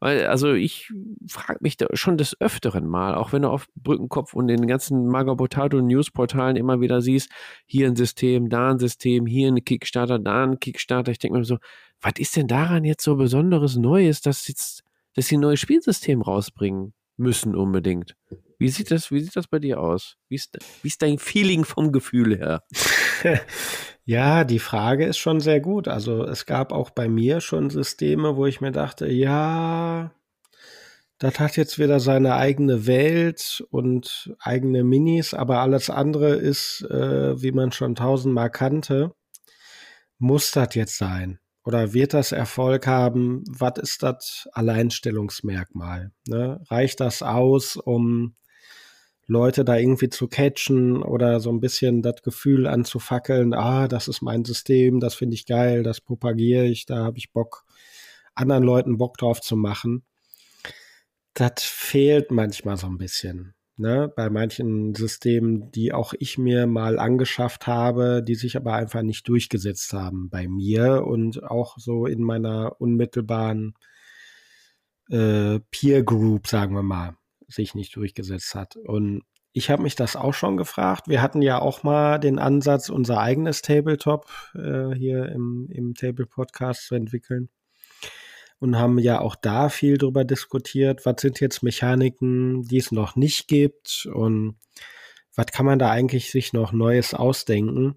Weil, also ich frage mich da schon des Öfteren mal, auch wenn du auf Brückenkopf und den ganzen Magabotato Newsportalen immer wieder siehst, hier ein System, da ein System, hier ein Kickstarter, da ein Kickstarter. Ich denke mir so, was ist denn daran jetzt so Besonderes Neues, dass jetzt, dass sie ein neues Spielsystem rausbringen müssen unbedingt? Wie sieht das, wie sieht das bei dir aus? Wie ist, wie ist dein Feeling vom Gefühl her? Ja, die Frage ist schon sehr gut. Also es gab auch bei mir schon Systeme, wo ich mir dachte, ja, das hat jetzt wieder seine eigene Welt und eigene Minis, aber alles andere ist, äh, wie man schon tausendmal kannte. Muss das jetzt sein? Oder wird das Erfolg haben? Was ist das Alleinstellungsmerkmal? Ne? Reicht das aus, um Leute da irgendwie zu catchen oder so ein bisschen das Gefühl anzufackeln, ah, das ist mein System, das finde ich geil, das propagiere ich, da habe ich Bock, anderen Leuten Bock drauf zu machen. Das fehlt manchmal so ein bisschen. Ne? Bei manchen Systemen, die auch ich mir mal angeschafft habe, die sich aber einfach nicht durchgesetzt haben bei mir und auch so in meiner unmittelbaren äh, Peer Group, sagen wir mal sich nicht durchgesetzt hat. Und ich habe mich das auch schon gefragt. Wir hatten ja auch mal den Ansatz, unser eigenes Tabletop äh, hier im, im Table Podcast zu entwickeln. Und haben ja auch da viel drüber diskutiert. Was sind jetzt Mechaniken, die es noch nicht gibt? Und was kann man da eigentlich sich noch Neues ausdenken?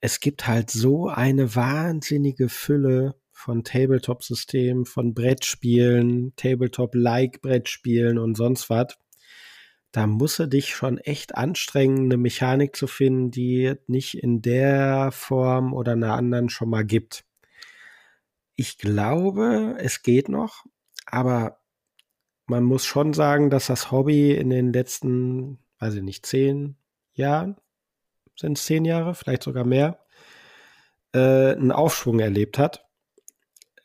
Es gibt halt so eine wahnsinnige Fülle von Tabletop-Systemen, von Brettspielen, Tabletop-like Brettspielen und sonst was. Da muss er dich schon echt anstrengen, eine Mechanik zu finden, die nicht in der Form oder einer anderen schon mal gibt. Ich glaube, es geht noch, aber man muss schon sagen, dass das Hobby in den letzten, weiß ich nicht, zehn Jahren, sind es zehn Jahre, vielleicht sogar mehr, äh, einen Aufschwung erlebt hat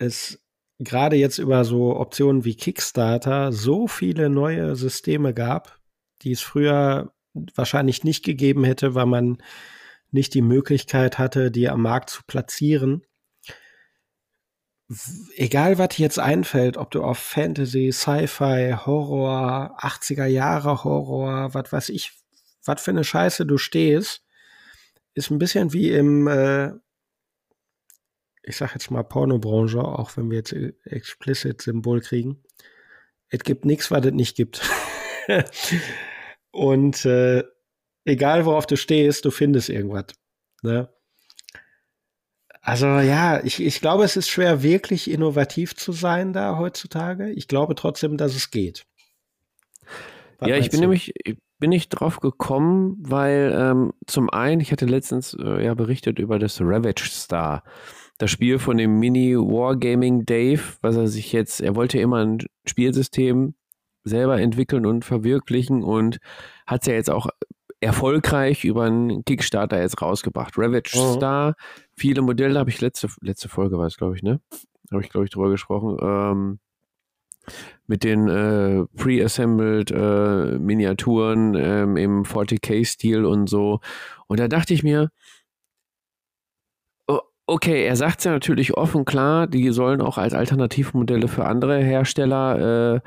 es gerade jetzt über so Optionen wie Kickstarter so viele neue Systeme gab, die es früher wahrscheinlich nicht gegeben hätte, weil man nicht die Möglichkeit hatte, die am Markt zu platzieren. Egal, was dir jetzt einfällt, ob du auf Fantasy, Sci-Fi, Horror, 80er Jahre Horror, was weiß ich, was für eine Scheiße du stehst, ist ein bisschen wie im äh, ich sag jetzt mal Pornobranche, auch wenn wir jetzt explicit Symbol kriegen. Es gibt nichts, was es nicht gibt. Und äh, egal worauf du stehst, du findest irgendwas. Ne? Also ja, ich, ich glaube, es ist schwer, wirklich innovativ zu sein da heutzutage. Ich glaube trotzdem, dass es geht. Was ja, ich bin du? nämlich, bin ich drauf gekommen, weil ähm, zum einen, ich hatte letztens äh, ja berichtet über das Ravage Star das Spiel von dem Mini Wargaming Dave, was er sich jetzt, er wollte immer ein Spielsystem selber entwickeln und verwirklichen und hat es ja jetzt auch erfolgreich über einen Kickstarter jetzt rausgebracht. Ravage mhm. Star, viele Modelle habe ich letzte, letzte Folge war es, glaube ich, ne? Habe ich, glaube ich, drüber gesprochen. Ähm, mit den äh, pre-assembled äh, Miniaturen ähm, im 40k-Stil und so. Und da dachte ich mir, okay, er sagt es ja natürlich offen klar, die sollen auch als Alternativmodelle für andere Hersteller äh,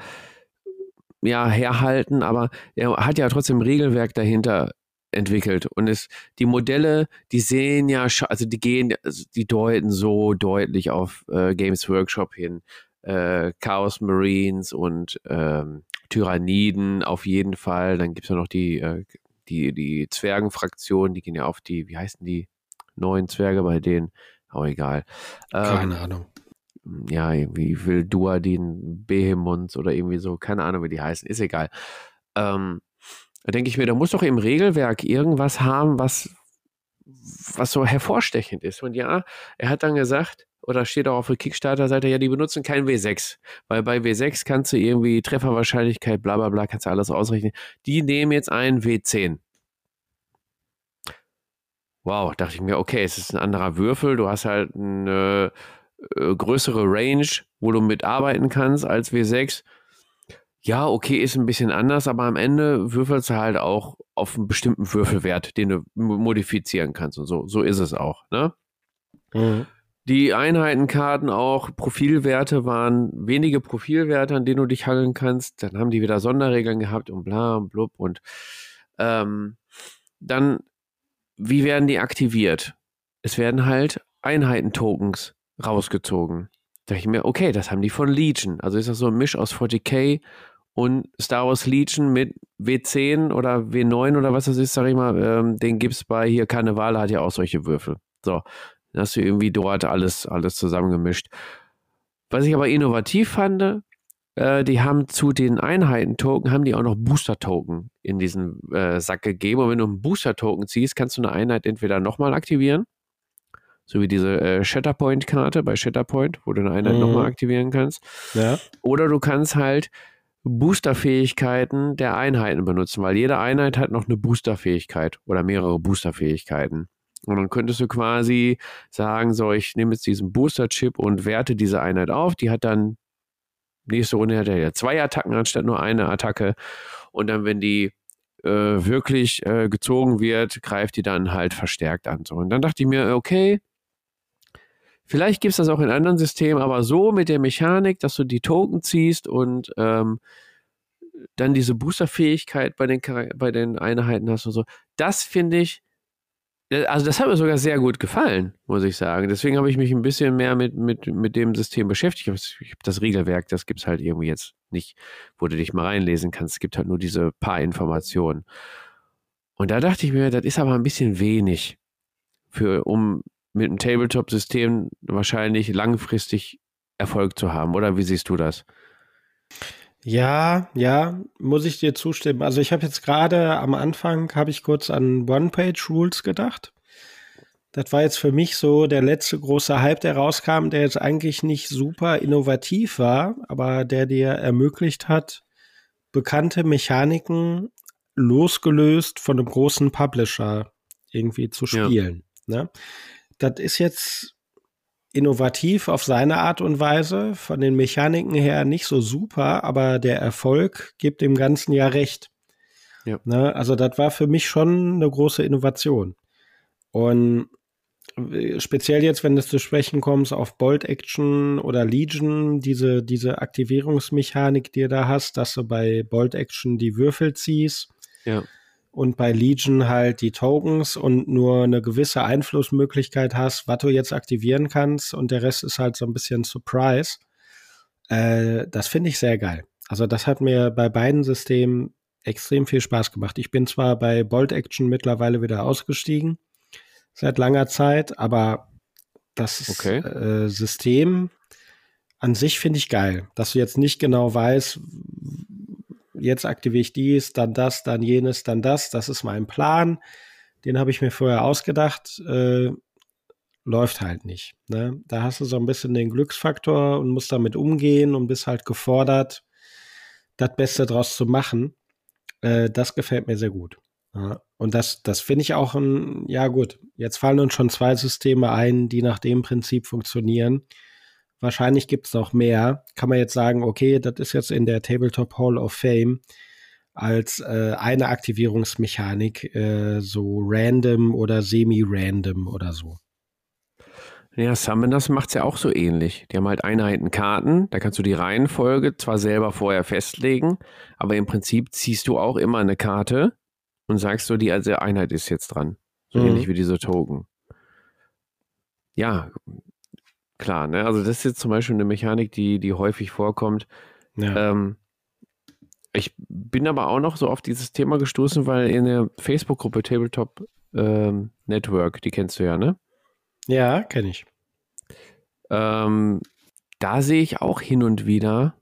ja, herhalten, aber er hat ja trotzdem Regelwerk dahinter entwickelt. Und es, die Modelle, die sehen ja, also die gehen, also die deuten so deutlich auf äh, Games Workshop hin äh, Chaos Marines und ähm, Tyranniden auf jeden Fall. Dann gibt es ja noch die, äh, die, die Zwergenfraktion, die gehen ja auf die, wie heißen die neuen Zwerge bei denen? Auch egal. Ähm, Keine Ahnung. Ja, wie will Duadin Behemoth oder irgendwie so, keine Ahnung, wie die heißen, ist egal. Ähm, da denke ich mir, da muss doch im Regelwerk irgendwas haben, was, was so hervorstechend ist. Und ja, er hat dann gesagt, oder steht auch auf der Kickstarter-Seite, ja, die benutzen kein W6, weil bei W6 kannst du irgendwie Trefferwahrscheinlichkeit, bla bla bla, kannst du alles ausrechnen. Die nehmen jetzt einen W10. Wow, dachte ich mir, okay, es ist ein anderer Würfel, du hast halt eine äh, größere Range, wo du mitarbeiten kannst als W6. Ja, okay, ist ein bisschen anders, aber am Ende würfelst du halt auch auf einen bestimmten Würfelwert, den du modifizieren kannst und so. So ist es auch, ne? Mhm. Die Einheitenkarten auch, Profilwerte waren wenige Profilwerte, an denen du dich hangeln kannst. Dann haben die wieder Sonderregeln gehabt und bla und blub. Und ähm, dann, wie werden die aktiviert? Es werden halt Einheitentokens rausgezogen. Da dachte ich mir, okay, das haben die von Legion. Also ist das so ein Misch aus 40k und Star Wars Legion mit W10 oder W9 oder was das ist, sag ich mal, ähm, den es bei hier Karneval hat ja auch solche Würfel. So, dann hast du irgendwie dort alles, alles zusammengemischt. Was ich aber innovativ fand, äh, die haben zu den Einheiten-Token, haben die auch noch Booster-Token in diesen äh, Sack gegeben. Und wenn du einen Booster-Token ziehst, kannst du eine Einheit entweder nochmal aktivieren, so wie diese äh, Shatterpoint-Karte bei Shatterpoint, wo du eine Einheit mhm. nochmal aktivieren kannst. Ja. Oder du kannst halt Booster-Fähigkeiten der Einheiten benutzen, weil jede Einheit hat noch eine Booster-Fähigkeit oder mehrere Booster-Fähigkeiten. Und dann könntest du quasi sagen, so, ich nehme jetzt diesen Booster-Chip und werte diese Einheit auf. Die hat dann, nächste Runde hat er ja zwei Attacken anstatt nur eine Attacke. Und dann, wenn die äh, wirklich äh, gezogen wird, greift die dann halt verstärkt an. So. Und dann dachte ich mir, okay, vielleicht gibt es das auch in anderen Systemen, aber so mit der Mechanik, dass du die Token ziehst und ähm, dann diese Booster-Fähigkeit bei den, bei den Einheiten hast und so, das finde ich äh, also das hat mir sogar sehr gut gefallen, muss ich sagen. Deswegen habe ich mich ein bisschen mehr mit, mit, mit dem System beschäftigt. Das Regelwerk, das gibt es halt irgendwie jetzt nicht, wo du dich mal reinlesen kannst. Es gibt halt nur diese paar Informationen. Und da dachte ich mir, das ist aber ein bisschen wenig, für, um mit einem Tabletop-System wahrscheinlich langfristig Erfolg zu haben. Oder wie siehst du das? Ja, ja, muss ich dir zustimmen. Also ich habe jetzt gerade am Anfang, habe ich kurz an One-Page-Rules gedacht. Das war jetzt für mich so der letzte große Hype, der rauskam, der jetzt eigentlich nicht super innovativ war, aber der dir ermöglicht hat, bekannte Mechaniken losgelöst von einem großen Publisher irgendwie zu spielen. Ja. Ne? Das ist jetzt innovativ auf seine Art und Weise, von den Mechaniken her nicht so super, aber der Erfolg gibt dem Ganzen ja recht. Ja. Ne? Also das war für mich schon eine große Innovation. Und äh, speziell jetzt, wenn du zu sprechen kommst auf Bolt Action oder Legion, diese, diese Aktivierungsmechanik, die du da hast, dass du bei Bolt Action die Würfel ziehst. Ja und bei Legion halt die Tokens und nur eine gewisse Einflussmöglichkeit hast, was du jetzt aktivieren kannst und der Rest ist halt so ein bisschen Surprise. Äh, das finde ich sehr geil. Also das hat mir bei beiden Systemen extrem viel Spaß gemacht. Ich bin zwar bei Bolt Action mittlerweile wieder ausgestiegen, seit langer Zeit, aber das okay. äh, System an sich finde ich geil, dass du jetzt nicht genau weißt, jetzt aktiviere ich dies, dann das, dann jenes, dann das. Das ist mein Plan. Den habe ich mir vorher ausgedacht. Äh, läuft halt nicht. Ne? Da hast du so ein bisschen den Glücksfaktor und musst damit umgehen und bist halt gefordert, das Beste draus zu machen. Äh, das gefällt mir sehr gut. Ja, und das, das finde ich auch ein, ja gut, jetzt fallen uns schon zwei Systeme ein, die nach dem Prinzip funktionieren. Wahrscheinlich gibt es noch mehr. Kann man jetzt sagen, okay, das ist jetzt in der Tabletop Hall of Fame als äh, eine Aktivierungsmechanik äh, so random oder semi-random oder so. Ja, Summoners macht es ja auch so ähnlich. Die haben halt Einheiten Karten, da kannst du die Reihenfolge zwar selber vorher festlegen, aber im Prinzip ziehst du auch immer eine Karte und sagst so, die also Einheit ist jetzt dran. So mhm. ähnlich wie diese Token. Ja, klar, ne? Also das ist jetzt zum Beispiel eine Mechanik, die, die häufig vorkommt. Ja. Ähm, ich bin aber auch noch so auf dieses Thema gestoßen, weil in der Facebook-Gruppe Tabletop ähm, Network, die kennst du ja, ne? Ja, kenne ich. Ähm, da sehe ich auch hin und wieder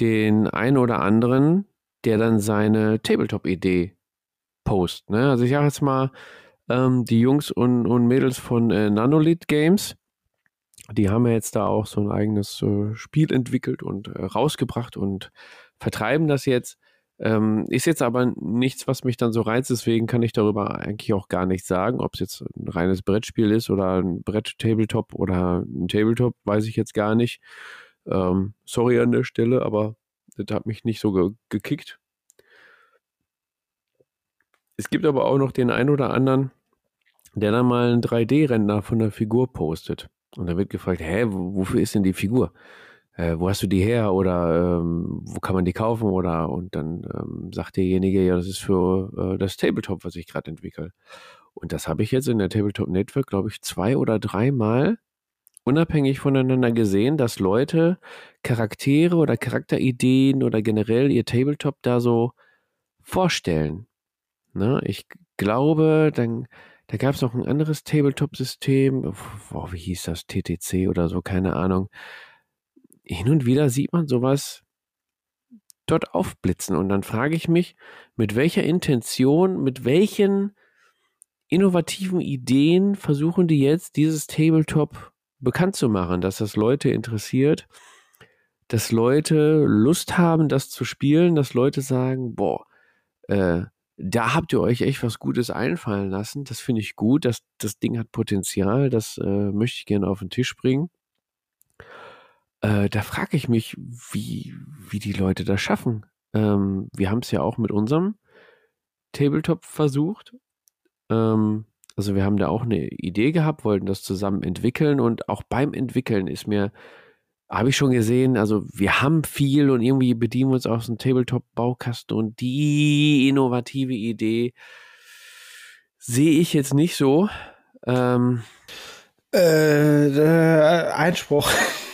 den einen oder anderen, der dann seine Tabletop-Idee post. Ne? Also ich sage jetzt mal, ähm, die Jungs und, und Mädels von äh, Nanolith Games, die haben ja jetzt da auch so ein eigenes äh, Spiel entwickelt und äh, rausgebracht und vertreiben das jetzt. Ähm, ist jetzt aber nichts, was mich dann so reizt, deswegen kann ich darüber eigentlich auch gar nichts sagen. Ob es jetzt ein reines Brettspiel ist oder ein Brett-Tabletop oder ein Tabletop, weiß ich jetzt gar nicht. Ähm, sorry an der Stelle, aber das hat mich nicht so ge gekickt. Es gibt aber auch noch den einen oder anderen, der dann mal einen 3D-Render von der Figur postet. Und da wird gefragt, hä, wofür ist denn die Figur? äh, wo hast du die her oder ähm, wo kann man die kaufen oder und dann ähm, sagt derjenige, ja, das ist für äh, das Tabletop, was ich gerade entwickle. Und das habe ich jetzt in der Tabletop Network, glaube ich, zwei oder dreimal unabhängig voneinander gesehen, dass Leute Charaktere oder Charakterideen oder generell ihr Tabletop da so vorstellen. Ne? Ich glaube, dann, da gab es noch ein anderes Tabletop-System, wie hieß das, TTC oder so, keine Ahnung hin und wieder sieht man sowas dort aufblitzen. Und dann frage ich mich, mit welcher Intention, mit welchen innovativen Ideen versuchen die jetzt, dieses Tabletop bekannt zu machen, dass das Leute interessiert, dass Leute Lust haben, das zu spielen, dass Leute sagen, boah, äh, da habt ihr euch echt was Gutes einfallen lassen. Das finde ich gut. Das, das Ding hat Potenzial. Das äh, möchte ich gerne auf den Tisch bringen. Äh, da frage ich mich, wie, wie die Leute das schaffen. Ähm, wir haben es ja auch mit unserem Tabletop versucht. Ähm, also wir haben da auch eine Idee gehabt, wollten das zusammen entwickeln und auch beim Entwickeln ist mir, habe ich schon gesehen, also wir haben viel und irgendwie bedienen wir uns aus dem Tabletop-Baukasten und die innovative Idee sehe ich jetzt nicht so. Ähm, äh, äh, Einspruch.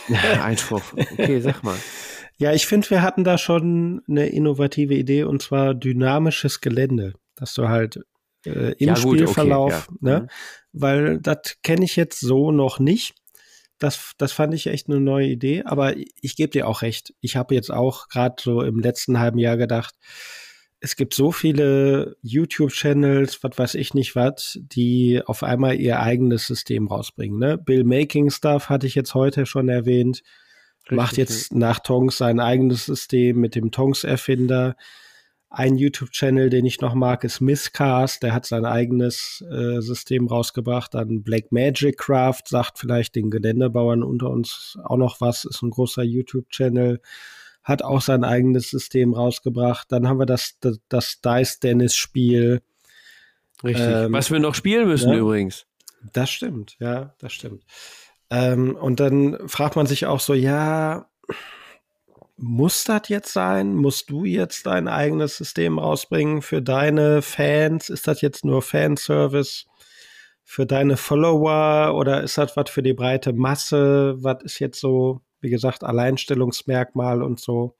Einspruch. Okay, sag mal. Ja, ich finde, wir hatten da schon eine innovative Idee und zwar dynamisches Gelände, dass du halt äh, im ja, Spielverlauf, okay, ja. ne? Mhm. Weil das kenne ich jetzt so noch nicht. Das, das fand ich echt eine neue Idee, aber ich gebe dir auch recht. Ich habe jetzt auch gerade so im letzten halben Jahr gedacht, es gibt so viele YouTube-Channels, was weiß ich nicht was, die auf einmal ihr eigenes System rausbringen. Ne? Bill Making Stuff hatte ich jetzt heute schon erwähnt. Richtig, macht jetzt ja. nach Tongs sein eigenes System mit dem Tongs-Erfinder. Ein YouTube-Channel, den ich noch mag, ist Misscast. Der hat sein eigenes äh, System rausgebracht. Dann Black Magic Craft sagt vielleicht den Geländebauern unter uns auch noch was. Ist ein großer YouTube-Channel hat auch sein eigenes System rausgebracht. Dann haben wir das, das, das Dice Dennis Spiel. Richtig. Ähm, Was wir noch spielen müssen ja, übrigens. Das stimmt, ja, das stimmt. Ähm, und dann fragt man sich auch so, ja, muss das jetzt sein? Musst du jetzt dein eigenes System rausbringen für deine Fans? Ist das jetzt nur Fanservice für deine Follower oder ist das was für die breite Masse? Was ist jetzt so wie gesagt, Alleinstellungsmerkmal und so.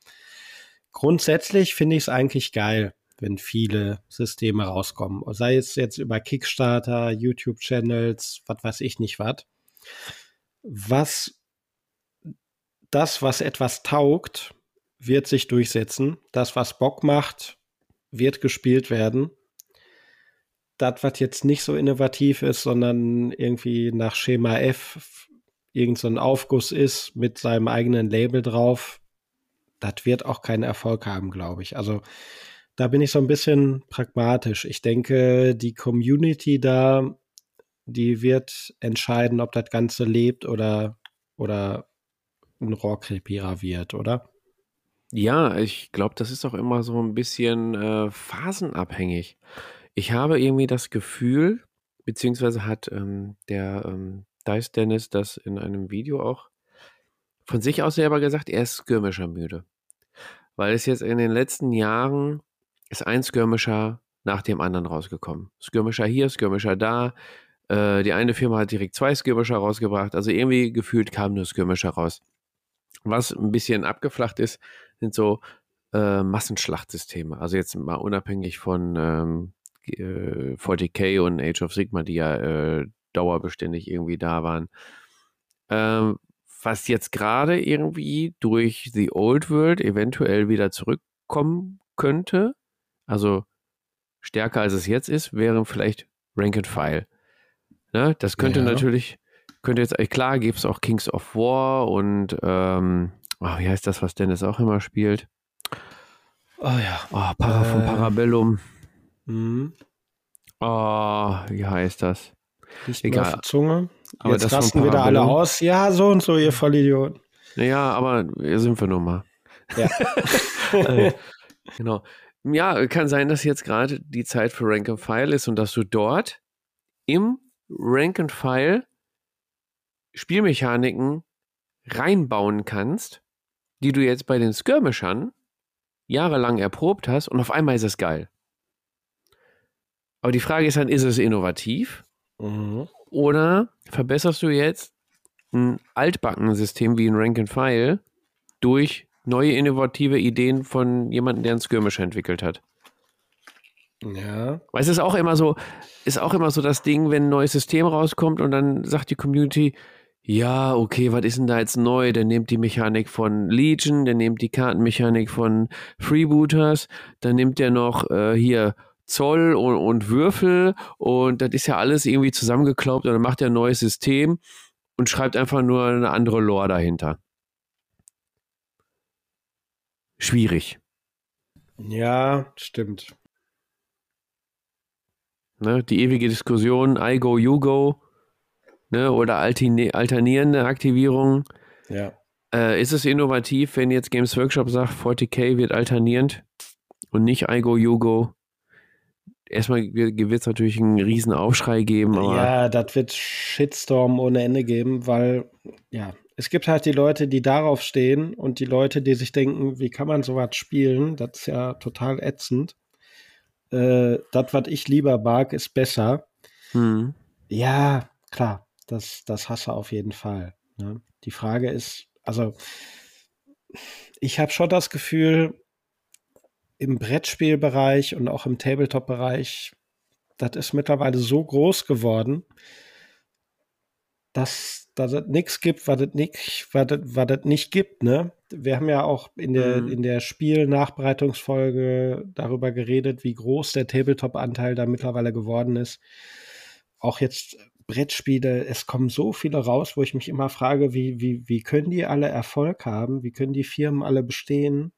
Grundsätzlich finde ich es eigentlich geil, wenn viele Systeme rauskommen. Sei es jetzt über Kickstarter, YouTube-Channels, was weiß ich nicht was. Was das, was etwas taugt, wird sich durchsetzen. Das, was Bock macht, wird gespielt werden. Das, was jetzt nicht so innovativ ist, sondern irgendwie nach Schema F irgend so Aufguss ist mit seinem eigenen Label drauf, das wird auch keinen Erfolg haben, glaube ich. Also da bin ich so ein bisschen pragmatisch. Ich denke, die Community da, die wird entscheiden, ob das Ganze lebt oder, oder ein Rohrkrepierer wird, oder? Ja, ich glaube, das ist auch immer so ein bisschen äh, phasenabhängig. Ich habe irgendwie das Gefühl, beziehungsweise hat ähm, der ähm, Dice Dennis das in einem Video auch von sich aus selber gesagt, er ist Skirmisher müde. Weil es jetzt in den letzten Jahren ist ein Skirmisher nach dem anderen rausgekommen. Skirmisher hier, Skirmisher da. Äh, die eine Firma hat direkt zwei Skirmisher rausgebracht. Also irgendwie gefühlt kam nur Skirmisher raus. Was ein bisschen abgeflacht ist, sind so äh, Massenschlachtsysteme. Also jetzt mal unabhängig von ähm, äh, 40k und Age of Sigma, die ja äh, dauerbeständig irgendwie da waren. Ähm, was jetzt gerade irgendwie durch The Old World eventuell wieder zurückkommen könnte, also stärker als es jetzt ist, wäre vielleicht Rank and File. Ne? Das könnte ja. natürlich, könnte jetzt, klar, gibt es auch Kings of War und ähm, oh, wie heißt das, was Dennis auch immer spielt? Oh ja. Oh, Para äh, von Parabellum. Oh, wie heißt das? Nicht Egal. Auf die Zunge. Aber Jetzt rasten wieder alle aus. Ja, so und so, ihr Vollidioten. Ja, aber hier sind wir nun mal. Ja. Äh, genau. Ja, kann sein, dass jetzt gerade die Zeit für Rank and File ist und dass du dort im Rank and File Spielmechaniken reinbauen kannst, die du jetzt bei den Skirmishern jahrelang erprobt hast und auf einmal ist es geil. Aber die Frage ist dann, ist es innovativ? Mhm. Oder verbesserst du jetzt ein altbacken System wie ein Rank and File durch neue innovative Ideen von jemandem, der ein Skirmisher entwickelt hat? Ja. Weil es ist auch immer so, ist auch immer so das Ding, wenn ein neues System rauskommt und dann sagt die Community, ja, okay, was ist denn da jetzt neu? Der nimmt die Mechanik von Legion, der nimmt die Kartenmechanik von Freebooters, dann nimmt der noch äh, hier Zoll und, und, Würfel und das ist ja alles irgendwie zusammengeklaubt und dann macht er ein neues System und schreibt einfach nur eine andere Lore dahinter. Schwierig. Ja, stimmt. Ne, die ewige Diskussion, I go, you go ne, oder alternierende Aktivierungen. Ja. Äh, ist es innovativ, wenn jetzt Games Workshop sagt, 40k wird alternierend und nicht I go, you go? Erstmal wird es natürlich einen riesen Aufschrei geben. ja, das wird Shitstorm ohne Ende geben, weil, ja, es gibt halt die Leute, die darauf stehen und die Leute, die sich denken, wie kann man sowas spielen? Das ist ja total ätzend. Äh, das, was ich lieber mag, ist besser. Hm. Ja, klar das, das hasse auf jeden Fall. Ne? Die Frage ist, also ich habe schon das Gefühl, im Brettspielbereich und auch im Tabletop-Bereich, das ist mittlerweile so groß geworden, dass, dass es nichts gibt, was es nicht, was es, nicht gibt. Ne? Wir haben ja auch in der, mhm. in der Spiel-Nachbereitungsfolge darüber geredet, wie groß der Tabletop-Anteil da mittlerweile geworden ist. Auch jetzt Brettspiele, es kommen so viele raus, wo ich mich immer frage, wie, wie, wie können die alle Erfolg haben? Wie können die Firmen alle bestehen?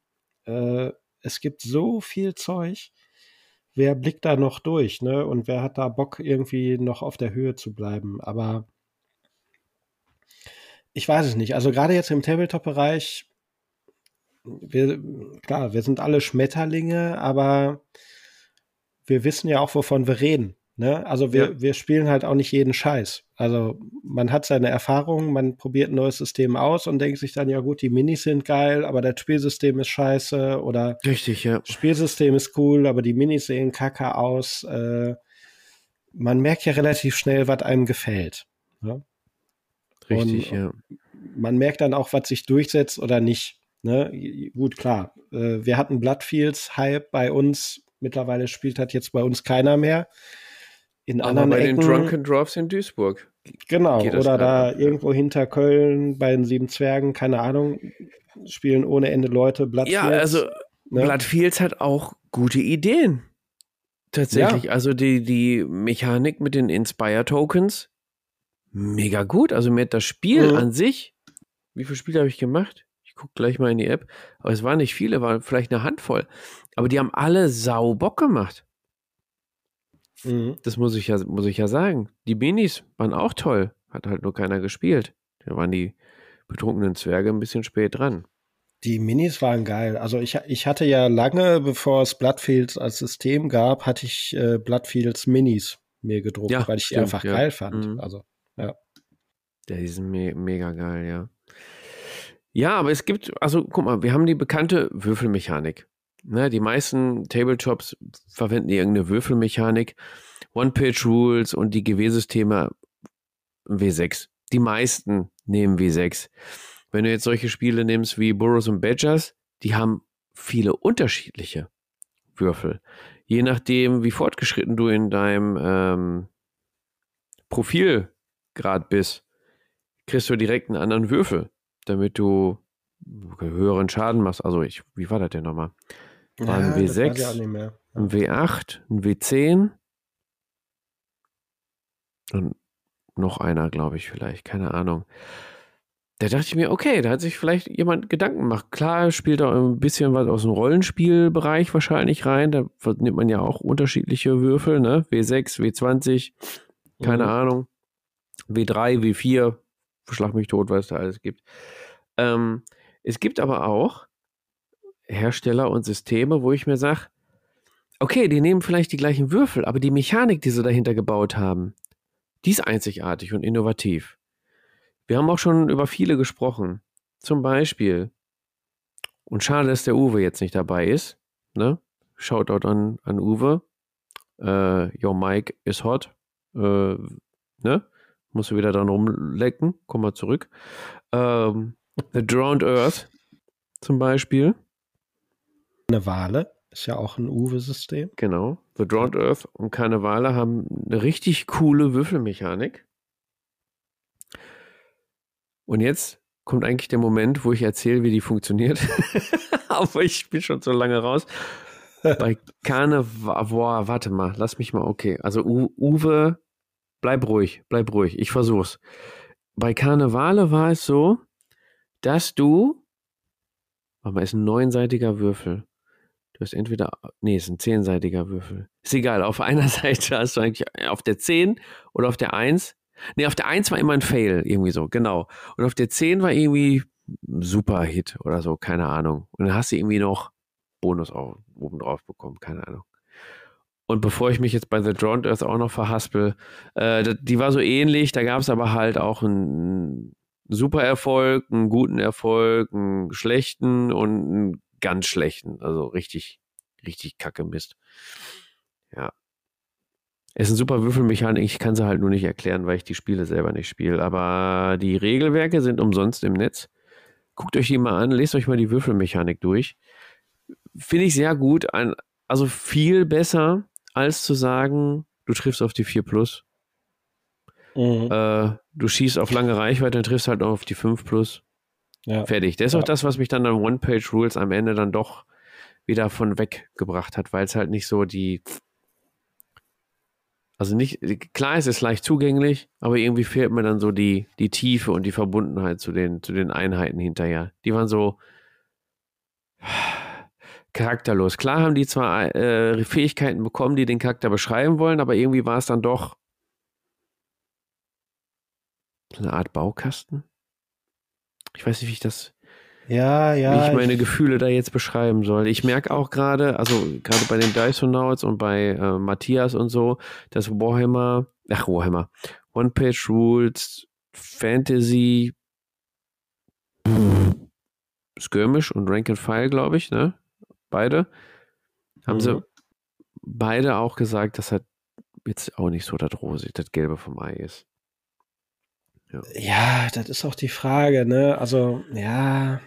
Äh, es gibt so viel Zeug. Wer blickt da noch durch, ne? Und wer hat da Bock, irgendwie noch auf der Höhe zu bleiben? Aber ich weiß es nicht. Also gerade jetzt im Tabletop-Bereich, wir, klar, wir sind alle Schmetterlinge, aber wir wissen ja auch, wovon wir reden. Ne? Also wir, ja. wir spielen halt auch nicht jeden Scheiß. Also man hat seine Erfahrungen, man probiert ein neues System aus und denkt sich dann, ja gut, die Minis sind geil, aber das Spielsystem ist scheiße oder Richtig, ja. Spielsystem ist cool, aber die Minis sehen kacke aus. Äh, man merkt ja relativ schnell, was einem gefällt. Ne? Richtig, und, ja. Man merkt dann auch, was sich durchsetzt oder nicht. Ne? Gut, klar. Äh, wir hatten Bloodfields Hype bei uns. Mittlerweile spielt hat jetzt bei uns keiner mehr in Aber anderen bei Ecken, den Drunken Dwarfs in Duisburg. Genau, oder da irgendwo hinter Köln bei den Sieben Zwergen, keine Ahnung, spielen ohne Ende Leute Bloodfields. Ja, also ne? Bloodfields hat auch gute Ideen. Tatsächlich. Ja. Also die, die Mechanik mit den Inspire Tokens, mega gut. Also mir hat das Spiel mhm. an sich, wie viele Spiele habe ich gemacht? Ich gucke gleich mal in die App. Aber es waren nicht viele, war vielleicht eine Handvoll. Aber die haben alle sau Bock gemacht. Mhm. Das muss ich, ja, muss ich ja sagen. Die Minis waren auch toll. Hat halt nur keiner gespielt. Da waren die betrunkenen Zwerge ein bisschen spät dran. Die Minis waren geil. Also ich, ich hatte ja lange, bevor es Bloodfields als System gab, hatte ich äh, Bloodfields Minis mir gedruckt, ja, weil ich stimmt, die einfach ja. geil fand. Mhm. Also, ja. Ja, die sind me mega geil, ja. Ja, aber es gibt, also guck mal, wir haben die bekannte Würfelmechanik. Ne, die meisten Tabletops verwenden irgendeine Würfelmechanik, One-Page-Rules und die GW-Systeme W6. Die meisten nehmen W6. Wenn du jetzt solche Spiele nimmst wie Burrows und Badgers, die haben viele unterschiedliche Würfel. Je nachdem, wie fortgeschritten du in deinem ähm, Profilgrad bist, kriegst du direkt einen anderen Würfel, damit du höheren Schaden machst. Also ich, wie war das denn nochmal? War ein W6, ein W8, ein W10 und noch einer, glaube ich, vielleicht, keine Ahnung. Da dachte ich mir, okay, da hat sich vielleicht jemand Gedanken gemacht. Klar spielt da ein bisschen was aus dem Rollenspielbereich wahrscheinlich rein. Da nimmt man ja auch unterschiedliche Würfel, ne? W6, W20, keine mhm. Ahnung. W3, W4, schlag mich tot, was es da alles gibt. Ähm, es gibt aber auch Hersteller und Systeme, wo ich mir sage, okay, die nehmen vielleicht die gleichen Würfel, aber die Mechanik, die sie dahinter gebaut haben, die ist einzigartig und innovativ. Wir haben auch schon über viele gesprochen. Zum Beispiel, und schade, dass der Uwe jetzt nicht dabei ist, ne? Shoutout an, an Uwe. Äh, your Mike is hot. Äh, ne? Musst du wieder dran rumlecken. Komm mal zurück. Ähm, The Drowned Earth zum Beispiel. Eine Wale ist ja auch ein Uwe-System. Genau. The Drowned Earth und Karnevale haben eine richtig coole Würfelmechanik. Und jetzt kommt eigentlich der Moment, wo ich erzähle, wie die funktioniert. Aber ich bin schon so lange raus. Bei Karneval, boah, warte mal, lass mich mal, okay. Also U Uwe, bleib ruhig, bleib ruhig, ich versuch's. Bei Karnevale war es so, dass du, warte mal, ist ein neunseitiger Würfel. Du hast entweder, nee, ist ein zehnseitiger Würfel. Ist egal, auf einer Seite hast du eigentlich auf der 10 oder auf der 1. Nee, auf der 1 war immer ein Fail, irgendwie so, genau. Und auf der 10 war irgendwie ein super Hit oder so, keine Ahnung. Und dann hast du irgendwie noch Bonus auch oben drauf bekommen, keine Ahnung. Und bevor ich mich jetzt bei The Drowned Earth auch noch verhaspel, äh, die war so ähnlich, da gab es aber halt auch einen super Erfolg, einen guten Erfolg, einen schlechten und einen ganz schlechten. Also richtig, richtig kacke Mist. Ja. Es ist ein super Würfelmechanik, ich kann sie halt nur nicht erklären, weil ich die Spiele selber nicht spiele. Aber die Regelwerke sind umsonst im Netz. Guckt euch die mal an, lest euch mal die Würfelmechanik durch. Finde ich sehr gut. also viel besser, als zu sagen, du triffst auf die 4 Plus. Mhm. Äh, du schießt auf lange Reichweite und triffst halt noch auf die 5 Plus. Ja. Fertig. Das ist ja. auch das, was mich dann an One-Page-Rules am Ende dann doch wieder von weggebracht hat, weil es halt nicht so die. Also nicht, klar ist es leicht zugänglich, aber irgendwie fehlt mir dann so die, die Tiefe und die Verbundenheit zu den, zu den Einheiten hinterher. Die waren so charakterlos. Klar haben die zwar äh, Fähigkeiten bekommen, die den Charakter beschreiben wollen, aber irgendwie war es dann doch eine Art Baukasten. Ich weiß nicht, wie ich das, ja, ja, wie ich meine ich, Gefühle da jetzt beschreiben soll. Ich merke auch gerade, also gerade bei den Dysonauts und bei äh, Matthias und so, dass Warhammer, ach Warhammer, One-Page Rules, Fantasy, Skirmish und Rank and File, glaube ich, ne? Beide. Haben mhm. sie beide auch gesagt, dass halt jetzt auch nicht so das Rose, das Gelbe vom Ei ist. Ja. ja, das ist auch die Frage, ne? Also, ja,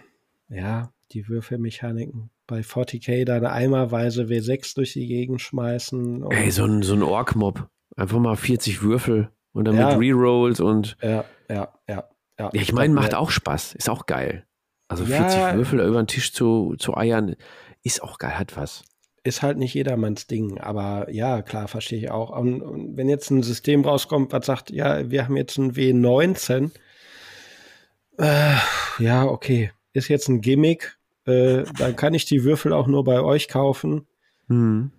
ja, die Würfelmechaniken. Bei 40k da eine eimerweise W6 durch die Gegend schmeißen. Ey, so ein, so ein Ork-Mob. Einfach mal 40 Würfel und dann ja. mit Rerolls und. Ja, ja, ja. Ja, ja ich meine, macht auch Spaß. Ist auch geil. Also 40 ja, Würfel über den Tisch zu, zu eiern, ist auch geil, hat was ist halt nicht jedermanns Ding. Aber ja, klar, verstehe ich auch. Und, und, wenn jetzt ein System rauskommt, was sagt, ja, wir haben jetzt ein W19, äh, ja, okay, ist jetzt ein Gimmick, äh, dann kann ich die Würfel auch nur bei euch kaufen. Mhm.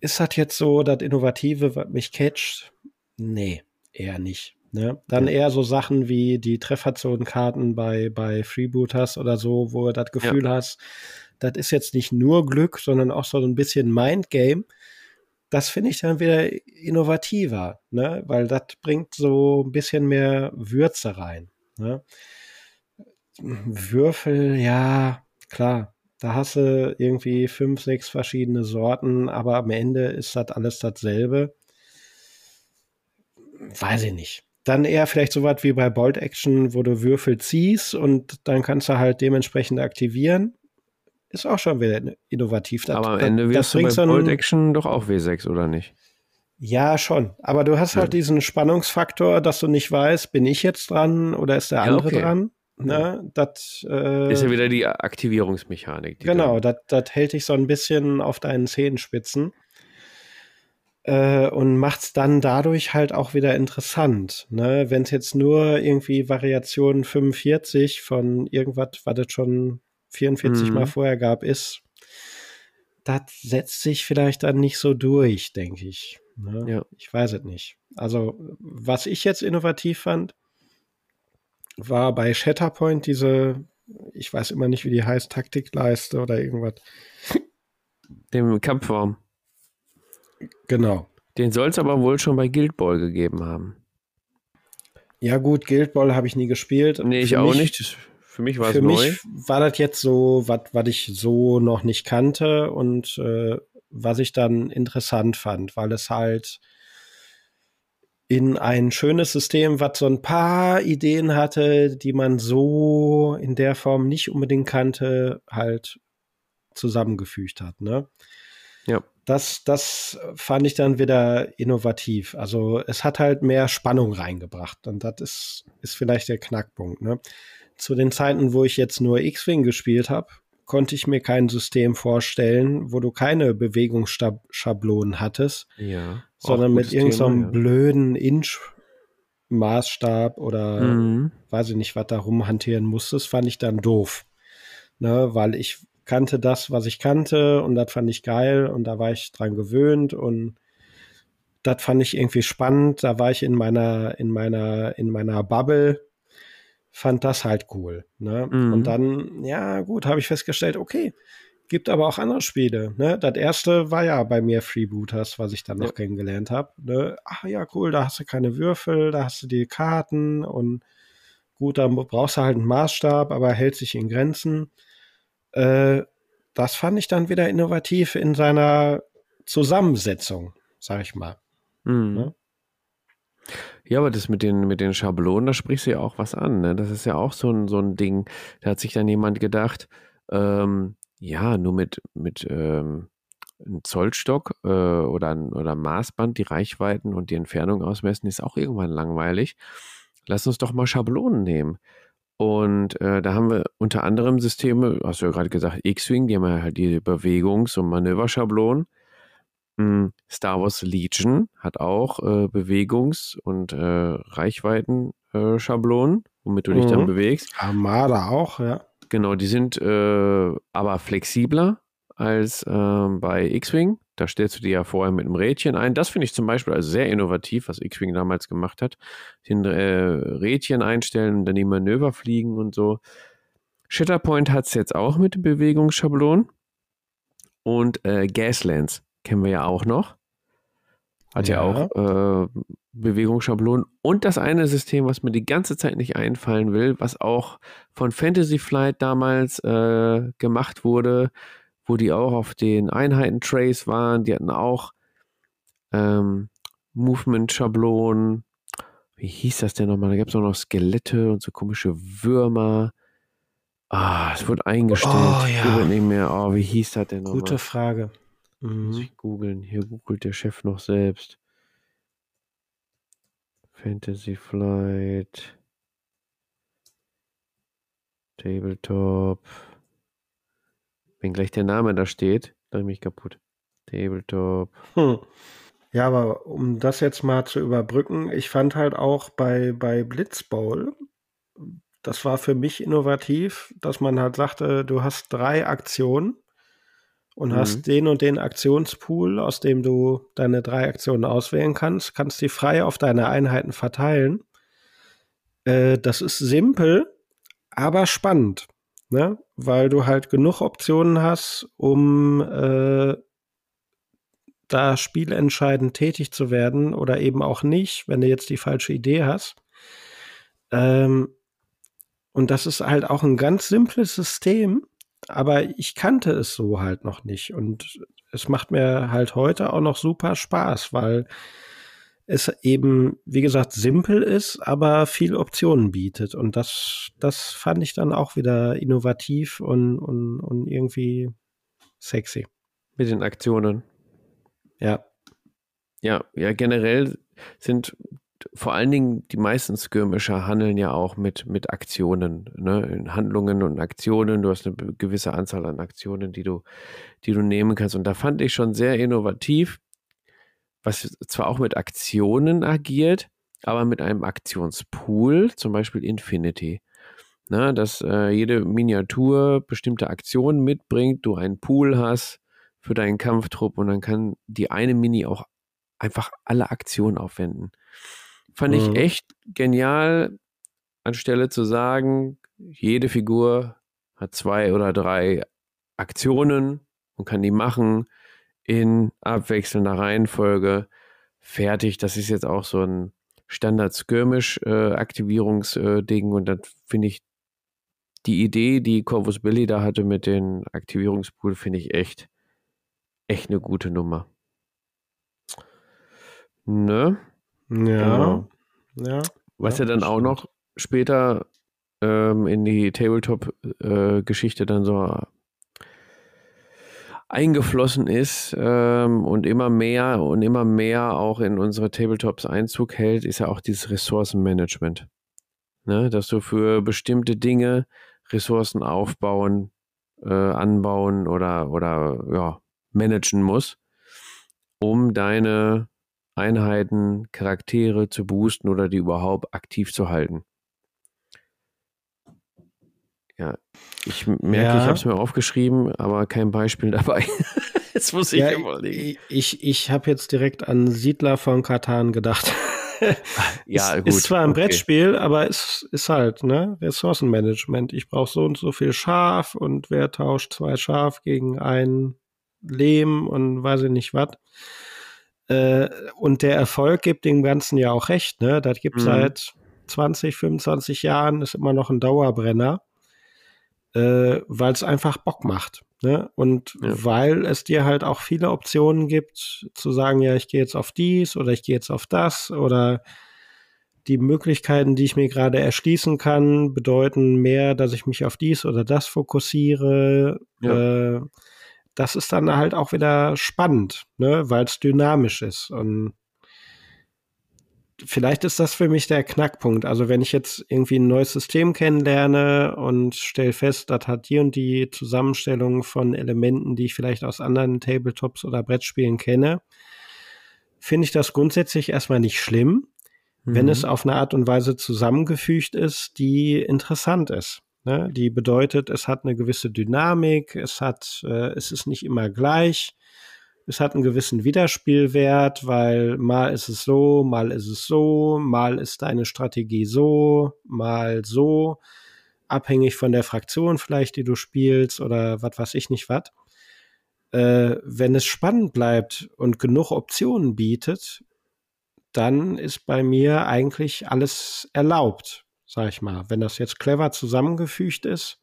Ist das jetzt so das Innovative, was mich catcht? Nee, eher nicht. Ne? Dann eher so Sachen wie die Trefferzonenkarten bei, bei Freebooters oder so, wo du das Gefühl ja. hast, das ist jetzt nicht nur Glück, sondern auch so ein bisschen Mindgame. Das finde ich dann wieder innovativer, ne? weil das bringt so ein bisschen mehr Würze rein. Ne? Würfel, ja, klar, da hast du irgendwie fünf, sechs verschiedene Sorten, aber am Ende ist das alles dasselbe. Weiß ich nicht dann eher vielleicht so was wie bei Bolt Action, wo du Würfel ziehst und dann kannst du halt dementsprechend aktivieren. Ist auch schon wieder innovativ. Das, Aber am Ende wirst du bei Bolt Action doch auch W6, oder nicht? Ja, schon. Aber du hast halt diesen Spannungsfaktor, dass du nicht weißt, bin ich jetzt dran oder ist der andere okay. dran? Ne? Das, äh, ist ja wieder die Aktivierungsmechanik. Die genau, das hält dich so ein bisschen auf deinen Zehenspitzen äh, und macht's dann dadurch halt auch wieder interessant. Ne? Wenn es jetzt nur irgendwie Variation 45 von irgendwas, was es schon 44 mhm. Mal vorher gab, ist, das setzt sich vielleicht dann nicht so durch, denke ich. Ne? Ja. Ich weiß es nicht. Also, was ich jetzt innovativ fand, war bei Shatterpoint diese, ich weiß immer nicht, wie die heißt, Taktikleiste oder irgendwas. Dem Kampfraum. Genau. Den soll es aber wohl schon bei Guild Ball gegeben haben. Ja, gut, Guild Ball habe ich nie gespielt. Nee, ich für auch nicht. Für mich war es neu. Für mich war das jetzt so, was ich so noch nicht kannte und äh, was ich dann interessant fand, weil es halt in ein schönes System, was so ein paar Ideen hatte, die man so in der Form nicht unbedingt kannte, halt zusammengefügt hat. Ne? Ja. Das, das fand ich dann wieder innovativ. Also es hat halt mehr Spannung reingebracht und das ist, ist vielleicht der Knackpunkt. Ne? Zu den Zeiten, wo ich jetzt nur X-Wing gespielt habe, konnte ich mir kein System vorstellen, wo du keine Bewegungsschablonen hattest, ja, sondern mit irgendeinem so ja. blöden Inch-Maßstab oder mhm. weiß ich nicht, was da rumhantieren musstest, fand ich dann doof. Ne, weil ich kannte das, was ich kannte und das fand ich geil und da war ich dran gewöhnt und das fand ich irgendwie spannend. Da war ich in meiner, in meiner, in meiner Bubble, fand das halt cool. Ne? Mhm. Und dann, ja, gut, habe ich festgestellt, okay, gibt aber auch andere Spiele. Ne? Das erste war ja bei mir Freebooters, was ich dann noch ja. kennengelernt habe. Ne? Ach ja, cool, da hast du keine Würfel, da hast du die Karten und gut, da brauchst du halt einen Maßstab, aber hält sich in Grenzen. Äh, das fand ich dann wieder innovativ in seiner Zusammensetzung, sag ich mal. Mhm. Ne? Ja, aber das mit den, mit den Schablonen, da sprichst du ja auch was an. Ne? Das ist ja auch so ein, so ein Ding. Da hat sich dann jemand gedacht, ähm, ja, nur mit, mit ähm, einem Zollstock äh, oder, ein, oder Maßband die Reichweiten und die Entfernung ausmessen, ist auch irgendwann langweilig. Lass uns doch mal Schablonen nehmen. Und äh, da haben wir unter anderem Systeme, hast du ja gerade gesagt, X-Wing, die haben ja halt die Bewegungs- und Manöverschablonen. Hm, Star Wars Legion hat auch äh, Bewegungs- und äh, Reichweiten-Schablonen, äh, womit du dich mhm. dann bewegst. Armada auch, ja. Genau, die sind äh, aber flexibler als ähm, bei X-Wing. Da stellst du dir ja vorher mit einem Rädchen ein. Das finde ich zum Beispiel also sehr innovativ, was X-Wing damals gemacht hat. Den äh, Rädchen einstellen, dann die Manöver fliegen und so. Shatterpoint hat es jetzt auch mit Bewegungsschablonen. Und äh, Gaslands kennen wir ja auch noch. Hat ja, ja auch äh, Bewegungsschablonen. Und das eine System, was mir die ganze Zeit nicht einfallen will, was auch von Fantasy Flight damals äh, gemacht wurde, wo die auch auf den Einheiten-Trays waren. Die hatten auch ähm, Movement-Schablonen. Wie hieß das denn nochmal? Da gab es auch noch Skelette und so komische Würmer. Ah, es wurde eingestellt. Oh, ja. nicht mehr. Oh, wie hieß das denn nochmal? Gute Frage. Mhm. Muss ich googeln. Hier googelt der Chef noch selbst. Fantasy Flight. Tabletop. Wenn gleich der Name da steht, dann ich mich kaputt. Tabletop. Hm. Ja, aber um das jetzt mal zu überbrücken, ich fand halt auch bei, bei Blitzbowl, das war für mich innovativ, dass man halt sagte, du hast drei Aktionen und mhm. hast den und den Aktionspool, aus dem du deine drei Aktionen auswählen kannst, kannst die frei auf deine Einheiten verteilen. Äh, das ist simpel, aber spannend, ne? weil du halt genug Optionen hast, um äh, da spielentscheidend tätig zu werden oder eben auch nicht, wenn du jetzt die falsche Idee hast. Ähm, und das ist halt auch ein ganz simples System, aber ich kannte es so halt noch nicht. Und es macht mir halt heute auch noch super Spaß, weil es eben, wie gesagt, simpel ist, aber viel Optionen bietet. Und das, das fand ich dann auch wieder innovativ und, und, und irgendwie sexy. Mit den Aktionen. Ja. Ja, ja, generell sind vor allen Dingen die meisten Skirmisher handeln ja auch mit, mit Aktionen, ne? Handlungen und Aktionen. Du hast eine gewisse Anzahl an Aktionen, die du, die du nehmen kannst. Und da fand ich schon sehr innovativ, was zwar auch mit Aktionen agiert, aber mit einem Aktionspool, zum Beispiel Infinity. Na, dass äh, jede Miniatur bestimmte Aktionen mitbringt, du einen Pool hast für deinen Kampftrupp und dann kann die eine Mini auch einfach alle Aktionen aufwenden. Fand mhm. ich echt genial, anstelle zu sagen, jede Figur hat zwei oder drei Aktionen und kann die machen in abwechselnder Reihenfolge. Fertig. Das ist jetzt auch so ein Standard-Skirmish-Aktivierungsding äh, und dann finde ich die Idee, die Corvus Billy da hatte mit den Aktivierungspool, finde ich echt, echt eine gute Nummer. Ne? Ja. Genau. ja. Was ja, ja dann auch noch später ähm, in die Tabletop-Geschichte äh, dann so eingeflossen ist ähm, und immer mehr und immer mehr auch in unsere Tabletops Einzug hält, ist ja auch dieses Ressourcenmanagement. Ne? Dass du für bestimmte Dinge Ressourcen aufbauen, äh, anbauen oder, oder ja, managen musst, um deine Einheiten, Charaktere zu boosten oder die überhaupt aktiv zu halten. Ja, ich merke, ja. ich habe es mir aufgeschrieben, aber kein Beispiel dabei. jetzt muss ich ja, überlegen. Ich, ich habe jetzt direkt an Siedler von Katan gedacht. ja, gut. Ist zwar ein okay. Brettspiel, aber es ist halt, ne? Ressourcenmanagement. Ich brauche so und so viel Schaf und wer tauscht zwei Schaf gegen ein Lehm und weiß ich nicht was. Äh, und der Erfolg gibt dem Ganzen ja auch recht, ne? Das gibt mhm. seit 20, 25 Jahren, ist immer noch ein Dauerbrenner, äh, weil es einfach Bock macht. Ne? Und ja. weil es dir halt auch viele Optionen gibt, zu sagen, ja, ich gehe jetzt auf dies oder ich gehe jetzt auf das oder die Möglichkeiten, die ich mir gerade erschließen kann, bedeuten mehr, dass ich mich auf dies oder das fokussiere. Ja. Äh, das ist dann halt auch wieder spannend, ne, weil es dynamisch ist. Und vielleicht ist das für mich der Knackpunkt. Also wenn ich jetzt irgendwie ein neues System kennenlerne und stelle fest, das hat die und die Zusammenstellung von Elementen, die ich vielleicht aus anderen Tabletops oder Brettspielen kenne, finde ich das grundsätzlich erstmal nicht schlimm, mhm. wenn es auf eine Art und Weise zusammengefügt ist, die interessant ist. Ne? Die bedeutet, es hat eine gewisse Dynamik, es hat, äh, es ist nicht immer gleich, es hat einen gewissen Widerspielwert, weil mal ist es so, mal ist es so, mal ist deine Strategie so, mal so, abhängig von der Fraktion vielleicht, die du spielst oder was weiß ich nicht was. Äh, wenn es spannend bleibt und genug Optionen bietet, dann ist bei mir eigentlich alles erlaubt sag ich mal. Wenn das jetzt clever zusammengefügt ist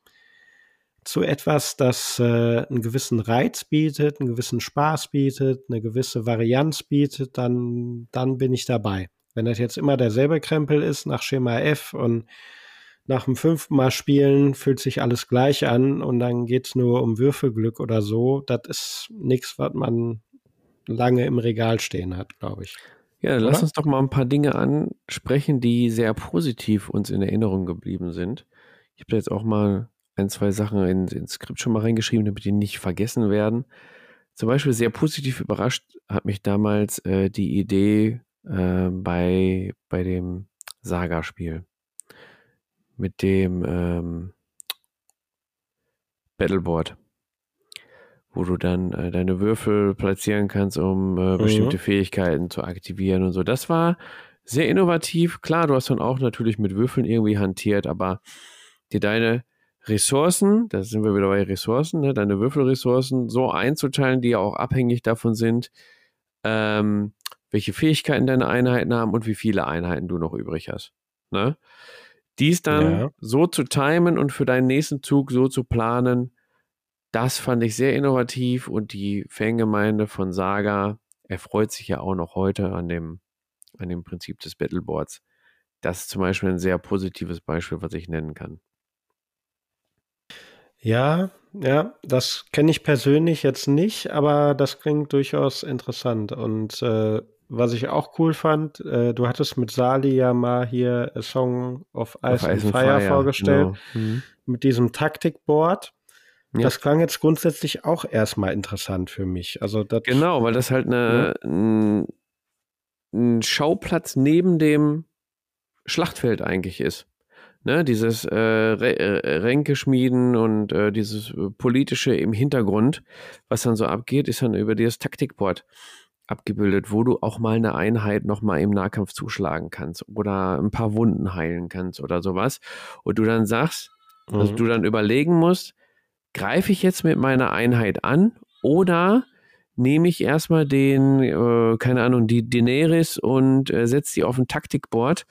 zu etwas, das äh, einen gewissen Reiz bietet, einen gewissen Spaß bietet, eine gewisse Varianz bietet, dann, dann bin ich dabei. Wenn das jetzt immer derselbe Krempel ist nach Schema F und nach dem fünften Mal spielen fühlt sich alles gleich an und dann geht es nur um Würfelglück oder so, das ist nichts, was man lange im Regal stehen hat, glaube ich. Ja, dann lass uns doch mal ein paar Dinge ansprechen, die sehr positiv uns in Erinnerung geblieben sind. Ich habe da jetzt auch mal ein, zwei Sachen in, ins Skript schon mal reingeschrieben, damit die nicht vergessen werden. Zum Beispiel sehr positiv überrascht hat mich damals äh, die Idee äh, bei, bei dem Saga-Spiel mit dem ähm, Battleboard, wo du dann äh, deine Würfel platzieren kannst, um äh, bestimmte mhm. Fähigkeiten zu aktivieren und so. Das war sehr innovativ. Klar, du hast dann auch natürlich mit Würfeln irgendwie hantiert, aber dir deine Ressourcen, da sind wir wieder bei Ressourcen, ne, deine Würfelressourcen so einzuteilen, die ja auch abhängig davon sind, ähm, welche Fähigkeiten deine Einheiten haben und wie viele Einheiten du noch übrig hast. Ne? Dies dann ja. so zu timen und für deinen nächsten Zug so zu planen, das fand ich sehr innovativ und die Fangemeinde von Saga erfreut sich ja auch noch heute an dem, an dem Prinzip des Battleboards. Das ist zum Beispiel ein sehr positives Beispiel, was ich nennen kann. Ja, ja, das kenne ich persönlich jetzt nicht, aber das klingt durchaus interessant. Und äh, was ich auch cool fand, äh, du hattest mit Sali ja mal hier A Song of Ice, of and, Fire, Fire vorgestellt, genau. mhm. mit diesem Taktikboard. Ja. Das klang jetzt grundsätzlich auch erstmal interessant für mich. Also genau, weil das halt eine, ja. ein, ein Schauplatz neben dem Schlachtfeld eigentlich ist. Ne, dieses äh, äh, Ränkeschmieden und äh, dieses äh, politische im Hintergrund, was dann so abgeht, ist dann über dieses Taktikboard abgebildet, wo du auch mal eine Einheit nochmal im Nahkampf zuschlagen kannst oder ein paar Wunden heilen kannst oder sowas. Und du dann sagst, mhm. dass du dann überlegen musst, greife ich jetzt mit meiner Einheit an oder nehme ich erstmal den, äh, keine Ahnung, die Daenerys und äh, setze die auf ein Taktikboard,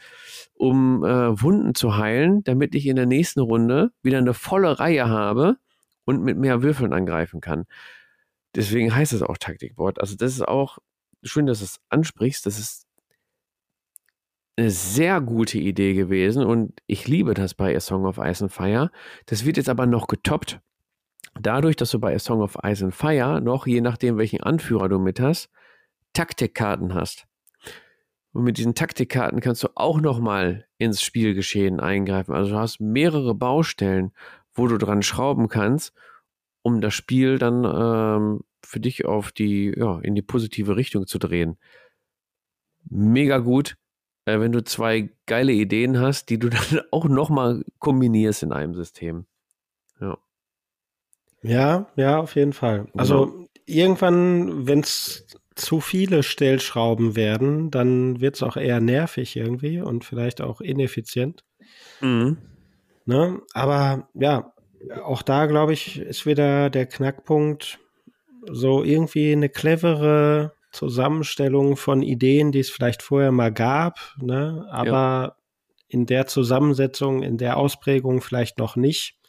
um äh, Wunden zu heilen, damit ich in der nächsten Runde wieder eine volle Reihe habe und mit mehr Würfeln angreifen kann. Deswegen heißt es auch Taktikboard. Also das ist auch schön, dass du es ansprichst. Das ist eine sehr gute Idee gewesen und ich liebe das bei A Song of Ice and Fire. Das wird jetzt aber noch getoppt dadurch, dass du bei A Song of Ice and Fire noch, je nachdem, welchen Anführer du mit hast, Taktikkarten hast. Und mit diesen Taktikkarten kannst du auch nochmal ins Spielgeschehen eingreifen. Also du hast mehrere Baustellen, wo du dran schrauben kannst, um das Spiel dann ähm, für dich auf die, ja, in die positive Richtung zu drehen. Mega gut, äh, wenn du zwei geile Ideen hast, die du dann auch nochmal kombinierst in einem System. Ja. Ja, ja, auf jeden Fall. Also genau. irgendwann, wenn es zu viele Stellschrauben werden, dann wird es auch eher nervig irgendwie und vielleicht auch ineffizient. Mhm. Ne? Aber ja, auch da glaube ich, ist wieder der Knackpunkt, so irgendwie eine clevere Zusammenstellung von Ideen, die es vielleicht vorher mal gab, ne? aber ja. in der Zusammensetzung, in der Ausprägung vielleicht noch nicht.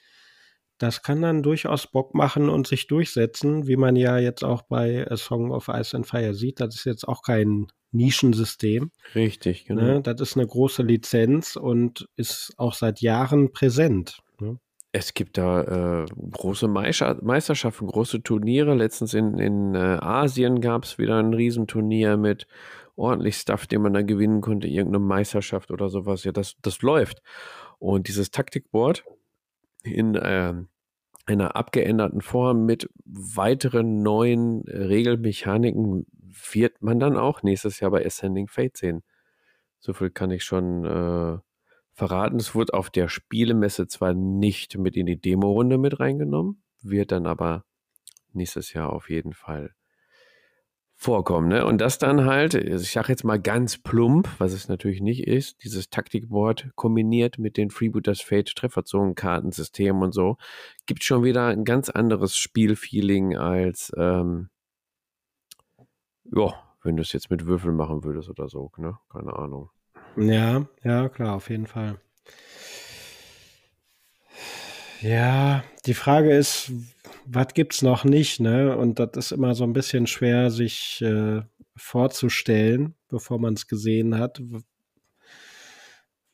Das kann dann durchaus Bock machen und sich durchsetzen, wie man ja jetzt auch bei A Song of Ice and Fire sieht. Das ist jetzt auch kein Nischensystem. Richtig, genau. Ne? Das ist eine große Lizenz und ist auch seit Jahren präsent. Ne? Es gibt da äh, große Meisterschaften, große Turniere. Letztens in, in äh, Asien gab es wieder ein Riesenturnier mit ordentlich Stuff, den man da gewinnen konnte, irgendeine Meisterschaft oder sowas. Ja, das, das läuft. Und dieses Taktikboard in äh, einer abgeänderten Form mit weiteren neuen Regelmechaniken wird man dann auch nächstes Jahr bei Ascending Fate sehen. So viel kann ich schon äh, verraten. Es wurde auf der Spielemesse zwar nicht mit in die Demo-Runde mit reingenommen, wird dann aber nächstes Jahr auf jeden Fall vorkommen. Ne? Und das dann halt, also ich sage jetzt mal ganz plump, was es natürlich nicht ist, dieses Taktikboard kombiniert mit den Freebooters Fate Trefferzonenkartensystem und so, gibt schon wieder ein ganz anderes Spielfeeling als, ähm, ja, wenn du es jetzt mit Würfeln machen würdest oder so, ne? Keine Ahnung. Ja, ja, klar, auf jeden Fall. Ja, die Frage ist, was gibt's noch nicht, ne? Und das ist immer so ein bisschen schwer, sich äh, vorzustellen, bevor man es gesehen hat.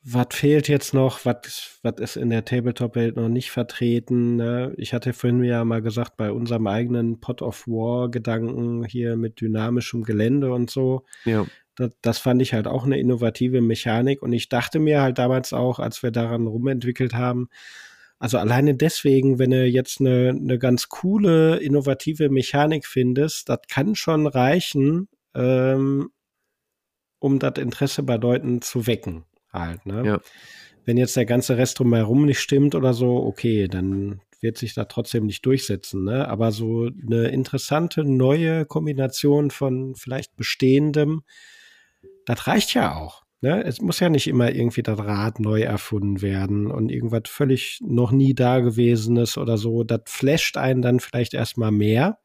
Was fehlt jetzt noch? Was, ist in der Tabletop-Welt noch nicht vertreten? Ne? Ich hatte vorhin ja mal gesagt, bei unserem eigenen Pot of War-Gedanken hier mit dynamischem Gelände und so. Ja. Das, das fand ich halt auch eine innovative Mechanik. Und ich dachte mir halt damals auch, als wir daran rumentwickelt haben, also alleine deswegen, wenn du jetzt eine, eine ganz coole, innovative Mechanik findest, das kann schon reichen, ähm, um das Interesse bei Leuten zu wecken. Halt, ne? Ja. wenn jetzt der ganze Rest drumherum nicht stimmt oder so, okay, dann wird sich da trotzdem nicht durchsetzen. Ne? Aber so eine interessante neue Kombination von vielleicht bestehendem, das reicht ja auch. Ne? Es muss ja nicht immer irgendwie das Rad neu erfunden werden und irgendwas völlig noch nie Dagewesenes oder so. Das flasht einen dann vielleicht erstmal mehr.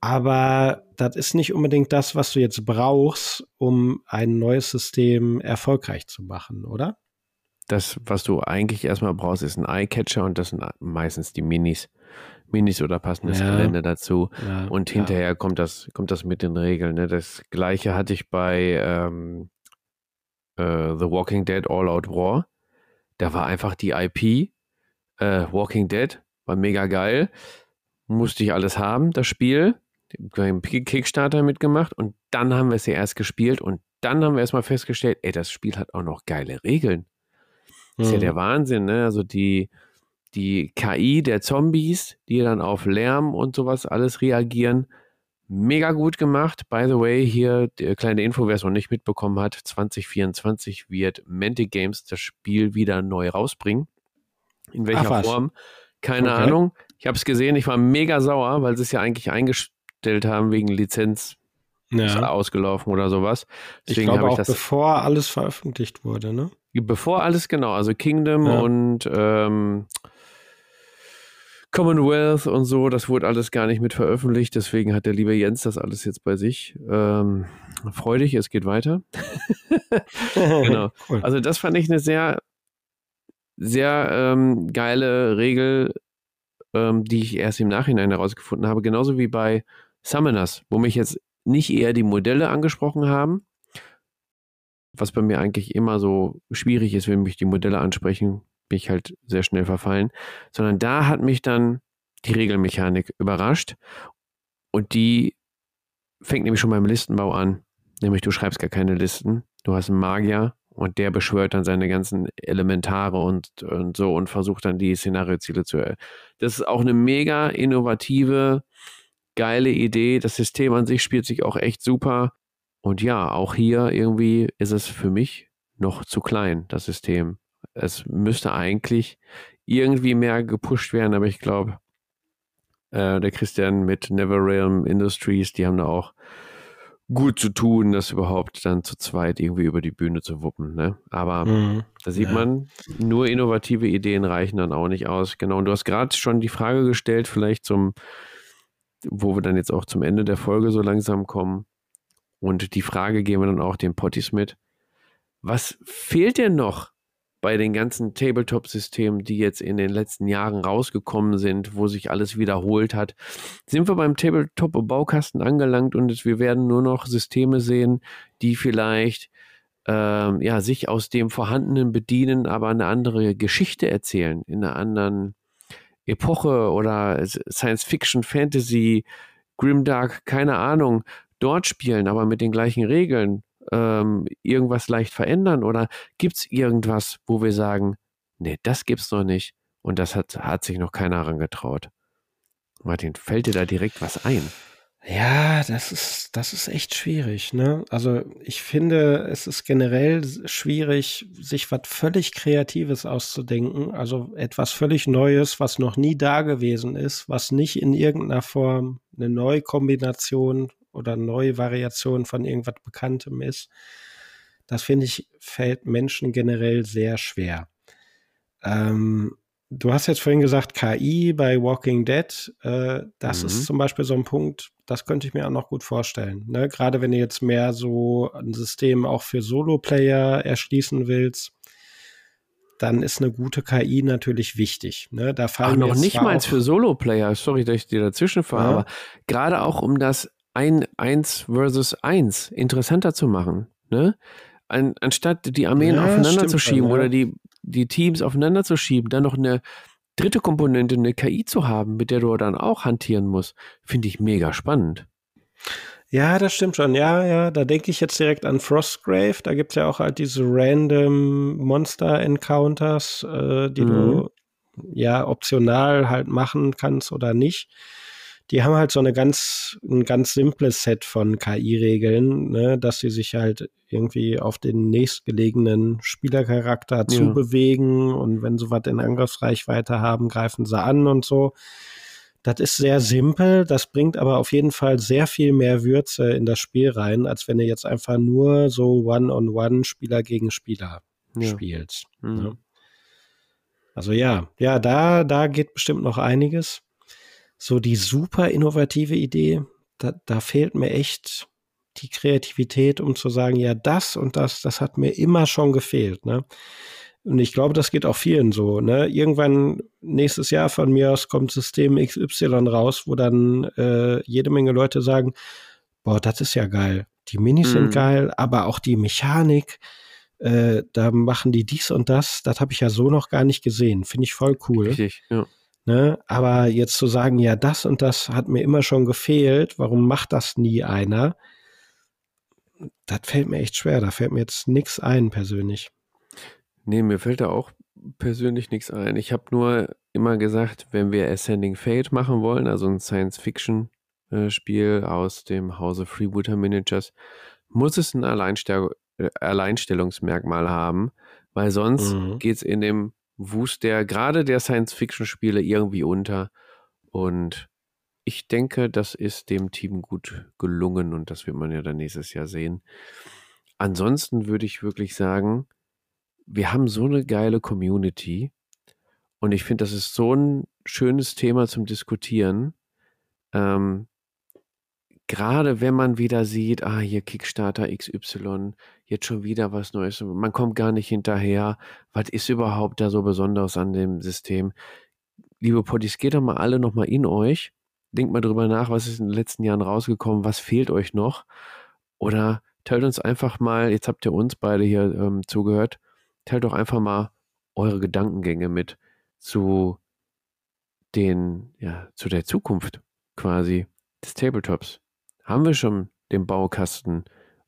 Aber das ist nicht unbedingt das, was du jetzt brauchst, um ein neues System erfolgreich zu machen, oder? Das, was du eigentlich erstmal brauchst, ist ein Eyecatcher und das sind meistens die Minis. Minis oder passendes ja. Gelände dazu. Ja, und hinterher ja. kommt das, kommt das mit den Regeln. Ne? Das gleiche hatte ich bei ähm, äh, The Walking Dead All Out War. Da war einfach die IP äh, Walking Dead, war mega geil. Musste ich alles haben, das Spiel beim Kickstarter mitgemacht und dann haben wir es ja erst gespielt und dann haben wir erstmal festgestellt, ey, das Spiel hat auch noch geile Regeln. Das ist ja der mhm. Wahnsinn, ne? Also die, die KI der Zombies, die dann auf Lärm und sowas alles reagieren, mega gut gemacht. By the way, hier kleine Info, wer es noch nicht mitbekommen hat, 2024 wird Mantic Games das Spiel wieder neu rausbringen. In welcher Ach, Form? Keine okay. Ahnung. Ich habe es gesehen, ich war mega sauer, weil sie es ja eigentlich eingestellt haben wegen Lizenz ja. ausgelaufen oder sowas. Deswegen ich glaube auch, ich das, bevor alles veröffentlicht wurde, ne? Bevor alles, genau. Also Kingdom ja. und ähm, Commonwealth und so, das wurde alles gar nicht mit veröffentlicht. Deswegen hat der liebe Jens das alles jetzt bei sich. Ähm, freudig, es geht weiter. genau. Cool. Also das fand ich eine sehr, sehr ähm, geile Regel, ähm, die ich erst im Nachhinein herausgefunden habe. Genauso wie bei Summoners, wo mich jetzt nicht eher die Modelle angesprochen haben, was bei mir eigentlich immer so schwierig ist, wenn mich die Modelle ansprechen, bin ich halt sehr schnell verfallen, sondern da hat mich dann die Regelmechanik überrascht und die fängt nämlich schon beim Listenbau an, nämlich du schreibst gar keine Listen, du hast einen Magier und der beschwört dann seine ganzen Elementare und, und so und versucht dann die Szenarioziele zu. Das ist auch eine mega innovative geile Idee. Das System an sich spielt sich auch echt super. Und ja, auch hier irgendwie ist es für mich noch zu klein, das System. Es müsste eigentlich irgendwie mehr gepusht werden, aber ich glaube, äh, der Christian mit NeverRealm Industries, die haben da auch gut zu tun, das überhaupt dann zu zweit irgendwie über die Bühne zu wuppen. Ne? Aber mhm, da sieht ja. man, nur innovative Ideen reichen dann auch nicht aus. Genau, und du hast gerade schon die Frage gestellt, vielleicht zum wo wir dann jetzt auch zum Ende der Folge so langsam kommen. Und die Frage geben wir dann auch den Potties mit. Was fehlt denn noch bei den ganzen Tabletop-Systemen, die jetzt in den letzten Jahren rausgekommen sind, wo sich alles wiederholt hat? Sind wir beim Tabletop-Baukasten angelangt und wir werden nur noch Systeme sehen, die vielleicht ähm, ja, sich aus dem Vorhandenen bedienen, aber eine andere Geschichte erzählen, in einer anderen Epoche oder Science Fiction, Fantasy, Grimdark, keine Ahnung, dort spielen, aber mit den gleichen Regeln ähm, irgendwas leicht verändern? Oder gibt es irgendwas, wo wir sagen, nee, das gibt's noch nicht und das hat, hat sich noch keiner herangetraut? Martin, fällt dir da direkt was ein? Ja, das ist, das ist echt schwierig, ne? Also ich finde, es ist generell schwierig, sich was völlig Kreatives auszudenken. Also etwas völlig Neues, was noch nie da gewesen ist, was nicht in irgendeiner Form eine Neukombination oder neue Variation von irgendwas Bekanntem ist. Das finde ich, fällt Menschen generell sehr schwer. Ähm, du hast jetzt vorhin gesagt, KI bei Walking Dead, äh, das mhm. ist zum Beispiel so ein Punkt, das könnte ich mir auch noch gut vorstellen. Ne? Gerade wenn du jetzt mehr so ein System auch für Solo-Player erschließen willst, dann ist eine gute KI natürlich wichtig. Ne? Da fallen Ach, noch nicht mal für Solo-Player, sorry, dass ich dir dazwischen fahre, ja. aber gerade auch um das ein 1 versus 1 interessanter zu machen. Ne? An, anstatt die Armeen ja, aufeinander zu schieben ja. oder die, die Teams aufeinander zu schieben, dann noch eine dritte Komponente, eine KI zu haben, mit der du dann auch hantieren musst, finde ich mega spannend. Ja, das stimmt schon. Ja, ja, da denke ich jetzt direkt an Frostgrave. Da gibt es ja auch halt diese random Monster-Encounters, äh, die mhm. du ja optional halt machen kannst oder nicht. Die haben halt so eine ganz, ein ganz simples Set von KI-Regeln, ne, dass sie sich halt irgendwie auf den nächstgelegenen Spielercharakter ja. zubewegen und wenn sie was in Angriffsreichweite haben, greifen sie an und so. Das ist sehr simpel, das bringt aber auf jeden Fall sehr viel mehr Würze in das Spiel rein, als wenn du jetzt einfach nur so One-on-One Spieler gegen Spieler ja. spielst. Mhm. Ne? Also ja, ja, da, da geht bestimmt noch einiges. So die super innovative Idee, da, da fehlt mir echt die Kreativität, um zu sagen, ja, das und das, das hat mir immer schon gefehlt. Ne? Und ich glaube, das geht auch vielen so. Ne? Irgendwann nächstes Jahr von mir aus kommt System XY raus, wo dann äh, jede Menge Leute sagen, boah, das ist ja geil. Die Minis mhm. sind geil, aber auch die Mechanik, äh, da machen die dies und das, das habe ich ja so noch gar nicht gesehen. Finde ich voll cool. Richtig, ja. Ne? Aber jetzt zu sagen, ja, das und das hat mir immer schon gefehlt, warum macht das nie einer? Das fällt mir echt schwer. Da fällt mir jetzt nichts ein persönlich. Nee, mir fällt da auch persönlich nichts ein. Ich habe nur immer gesagt, wenn wir Ascending Fate machen wollen, also ein Science-Fiction-Spiel aus dem Hause Freebooter Managers, muss es ein Alleinstell äh, Alleinstellungsmerkmal haben, weil sonst mhm. geht es in dem Wust der, gerade der Science-Fiction-Spiele irgendwie unter. Und ich denke, das ist dem Team gut gelungen und das wird man ja dann nächstes Jahr sehen. Ansonsten würde ich wirklich sagen, wir haben so eine geile Community und ich finde, das ist so ein schönes Thema zum Diskutieren. Ähm, Gerade wenn man wieder sieht, ah, hier Kickstarter XY, jetzt schon wieder was Neues. Man kommt gar nicht hinterher. Was ist überhaupt da so Besonderes an dem System? Liebe Potties, geht doch mal alle nochmal in euch. Denkt mal drüber nach, was ist in den letzten Jahren rausgekommen, was fehlt euch noch? Oder teilt uns einfach mal, jetzt habt ihr uns beide hier ähm, zugehört, teilt doch einfach mal eure Gedankengänge mit zu den, ja, zu der Zukunft quasi des Tabletops. Haben wir schon den Baukasten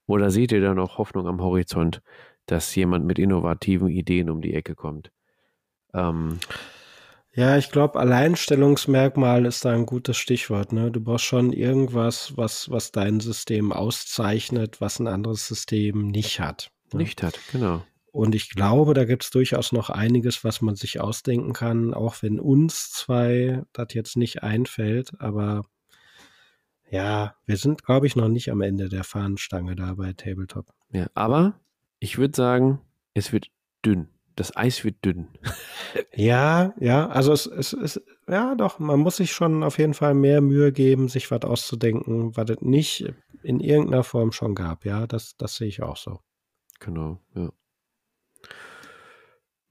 oder seht ihr da noch Hoffnung am Horizont, dass jemand mit innovativen Ideen um die Ecke kommt? Ähm, ja, ich glaube, Alleinstellungsmerkmal ist da ein gutes Stichwort. Ne? Du brauchst schon irgendwas, was, was dein System auszeichnet, was ein anderes System nicht hat. Ne? Nicht hat, genau. Und ich glaube, da gibt es durchaus noch einiges, was man sich ausdenken kann, auch wenn uns zwei das jetzt nicht einfällt. Aber ja, wir sind, glaube ich, noch nicht am Ende der Fahnenstange da bei Tabletop. Ja, aber ich würde sagen, es wird dünn. Das Eis wird dünn. ja, ja, also es, es ist, ja doch, man muss sich schon auf jeden Fall mehr Mühe geben, sich was auszudenken, was es nicht in irgendeiner Form schon gab. Ja, das, das sehe ich auch so. Genau, ja.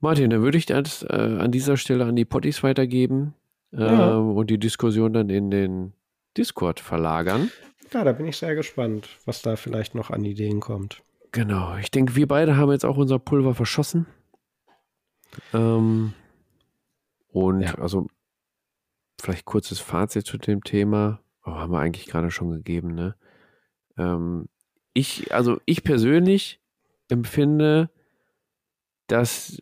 Martin, dann würde ich das äh, an dieser Stelle an die Potties weitergeben äh, ja. und die Diskussion dann in den Discord verlagern. Ja, da bin ich sehr gespannt, was da vielleicht noch an Ideen kommt. Genau, ich denke, wir beide haben jetzt auch unser Pulver verschossen. Ähm, und ja. also vielleicht kurzes Fazit zu dem Thema. Oh, haben wir eigentlich gerade schon gegeben, ne? Ähm, ich, also ich persönlich empfinde, dass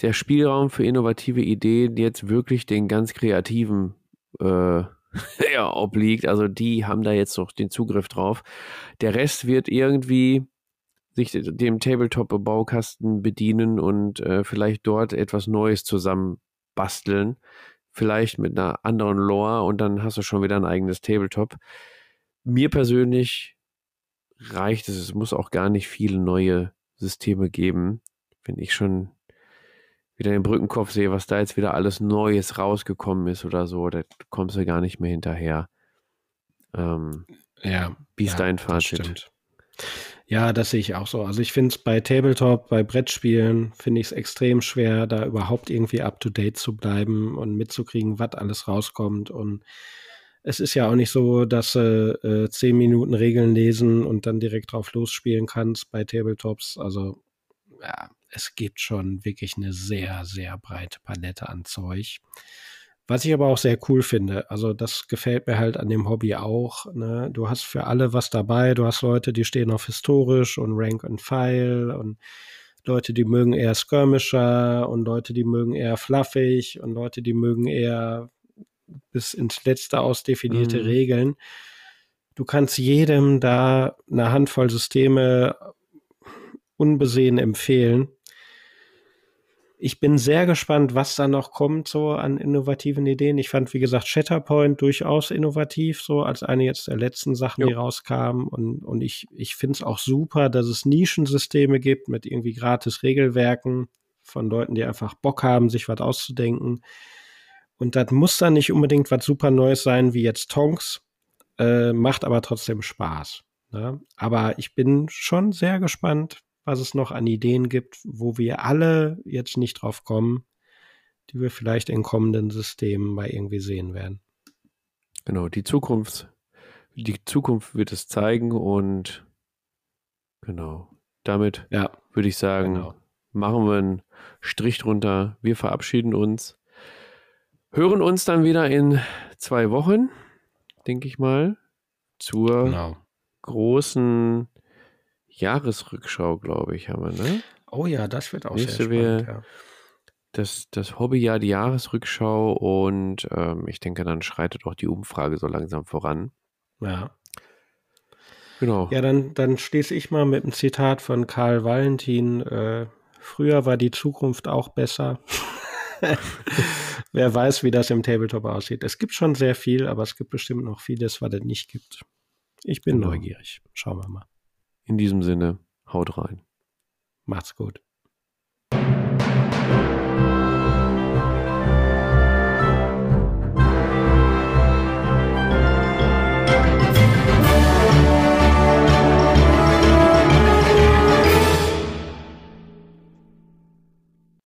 der Spielraum für innovative Ideen jetzt wirklich den ganz kreativen äh, ja, obliegt. Also die haben da jetzt noch den Zugriff drauf. Der Rest wird irgendwie sich dem Tabletop-Baukasten bedienen und äh, vielleicht dort etwas Neues zusammen basteln. Vielleicht mit einer anderen Lore und dann hast du schon wieder ein eigenes Tabletop. Mir persönlich reicht es. Es muss auch gar nicht viele neue Systeme geben. Wenn ich schon wieder den Brückenkopf sehe, was da jetzt wieder alles Neues rausgekommen ist oder so, da kommst du gar nicht mehr hinterher. Ähm, ja. Wie ist ja, dein Fazit? Ja, das sehe ich auch so. Also ich finde es bei Tabletop, bei Brettspielen, finde ich es extrem schwer, da überhaupt irgendwie up-to-date zu bleiben und mitzukriegen, was alles rauskommt. Und es ist ja auch nicht so, dass du äh, zehn Minuten Regeln lesen und dann direkt drauf losspielen kannst bei Tabletops. Also ja, es gibt schon wirklich eine sehr, sehr breite Palette an Zeug. Was ich aber auch sehr cool finde, also das gefällt mir halt an dem Hobby auch. Ne? Du hast für alle was dabei. Du hast Leute, die stehen auf historisch und Rank und File und Leute, die mögen eher Skirmisher und Leute, die mögen eher fluffig und Leute, die mögen eher bis ins letzte ausdefinierte mhm. Regeln. Du kannst jedem da eine Handvoll Systeme unbesehen empfehlen. Ich bin sehr gespannt, was da noch kommt, so an innovativen Ideen. Ich fand, wie gesagt, Shatterpoint durchaus innovativ, so als eine jetzt der letzten Sachen, jo. die rauskamen. Und, und ich, ich finde es auch super, dass es Nischensysteme gibt mit irgendwie gratis Regelwerken von Leuten, die einfach Bock haben, sich was auszudenken. Und das muss dann nicht unbedingt was super Neues sein, wie jetzt Tonks, äh, macht aber trotzdem Spaß. Ne? Aber ich bin schon sehr gespannt, was es noch an Ideen gibt, wo wir alle jetzt nicht drauf kommen, die wir vielleicht in kommenden Systemen mal irgendwie sehen werden. Genau, die Zukunft, die Zukunft wird es zeigen und genau, damit ja, würde ich sagen, genau. machen wir einen Strich drunter. Wir verabschieden uns, hören uns dann wieder in zwei Wochen, denke ich mal, zur genau. großen Jahresrückschau, glaube ich, haben wir, ne? Oh ja, das wird auch Nächste sehr spannend, ja. Das, das Hobbyjahr, die Jahresrückschau und ähm, ich denke, dann schreitet auch die Umfrage so langsam voran. Ja. Genau. Ja, dann, dann schließe ich mal mit einem Zitat von Karl Valentin. Äh, früher war die Zukunft auch besser. Wer weiß, wie das im Tabletop aussieht. Es gibt schon sehr viel, aber es gibt bestimmt noch vieles, was es nicht gibt. Ich bin genau. neugierig. Schauen wir mal. In diesem Sinne, haut rein. Macht's gut.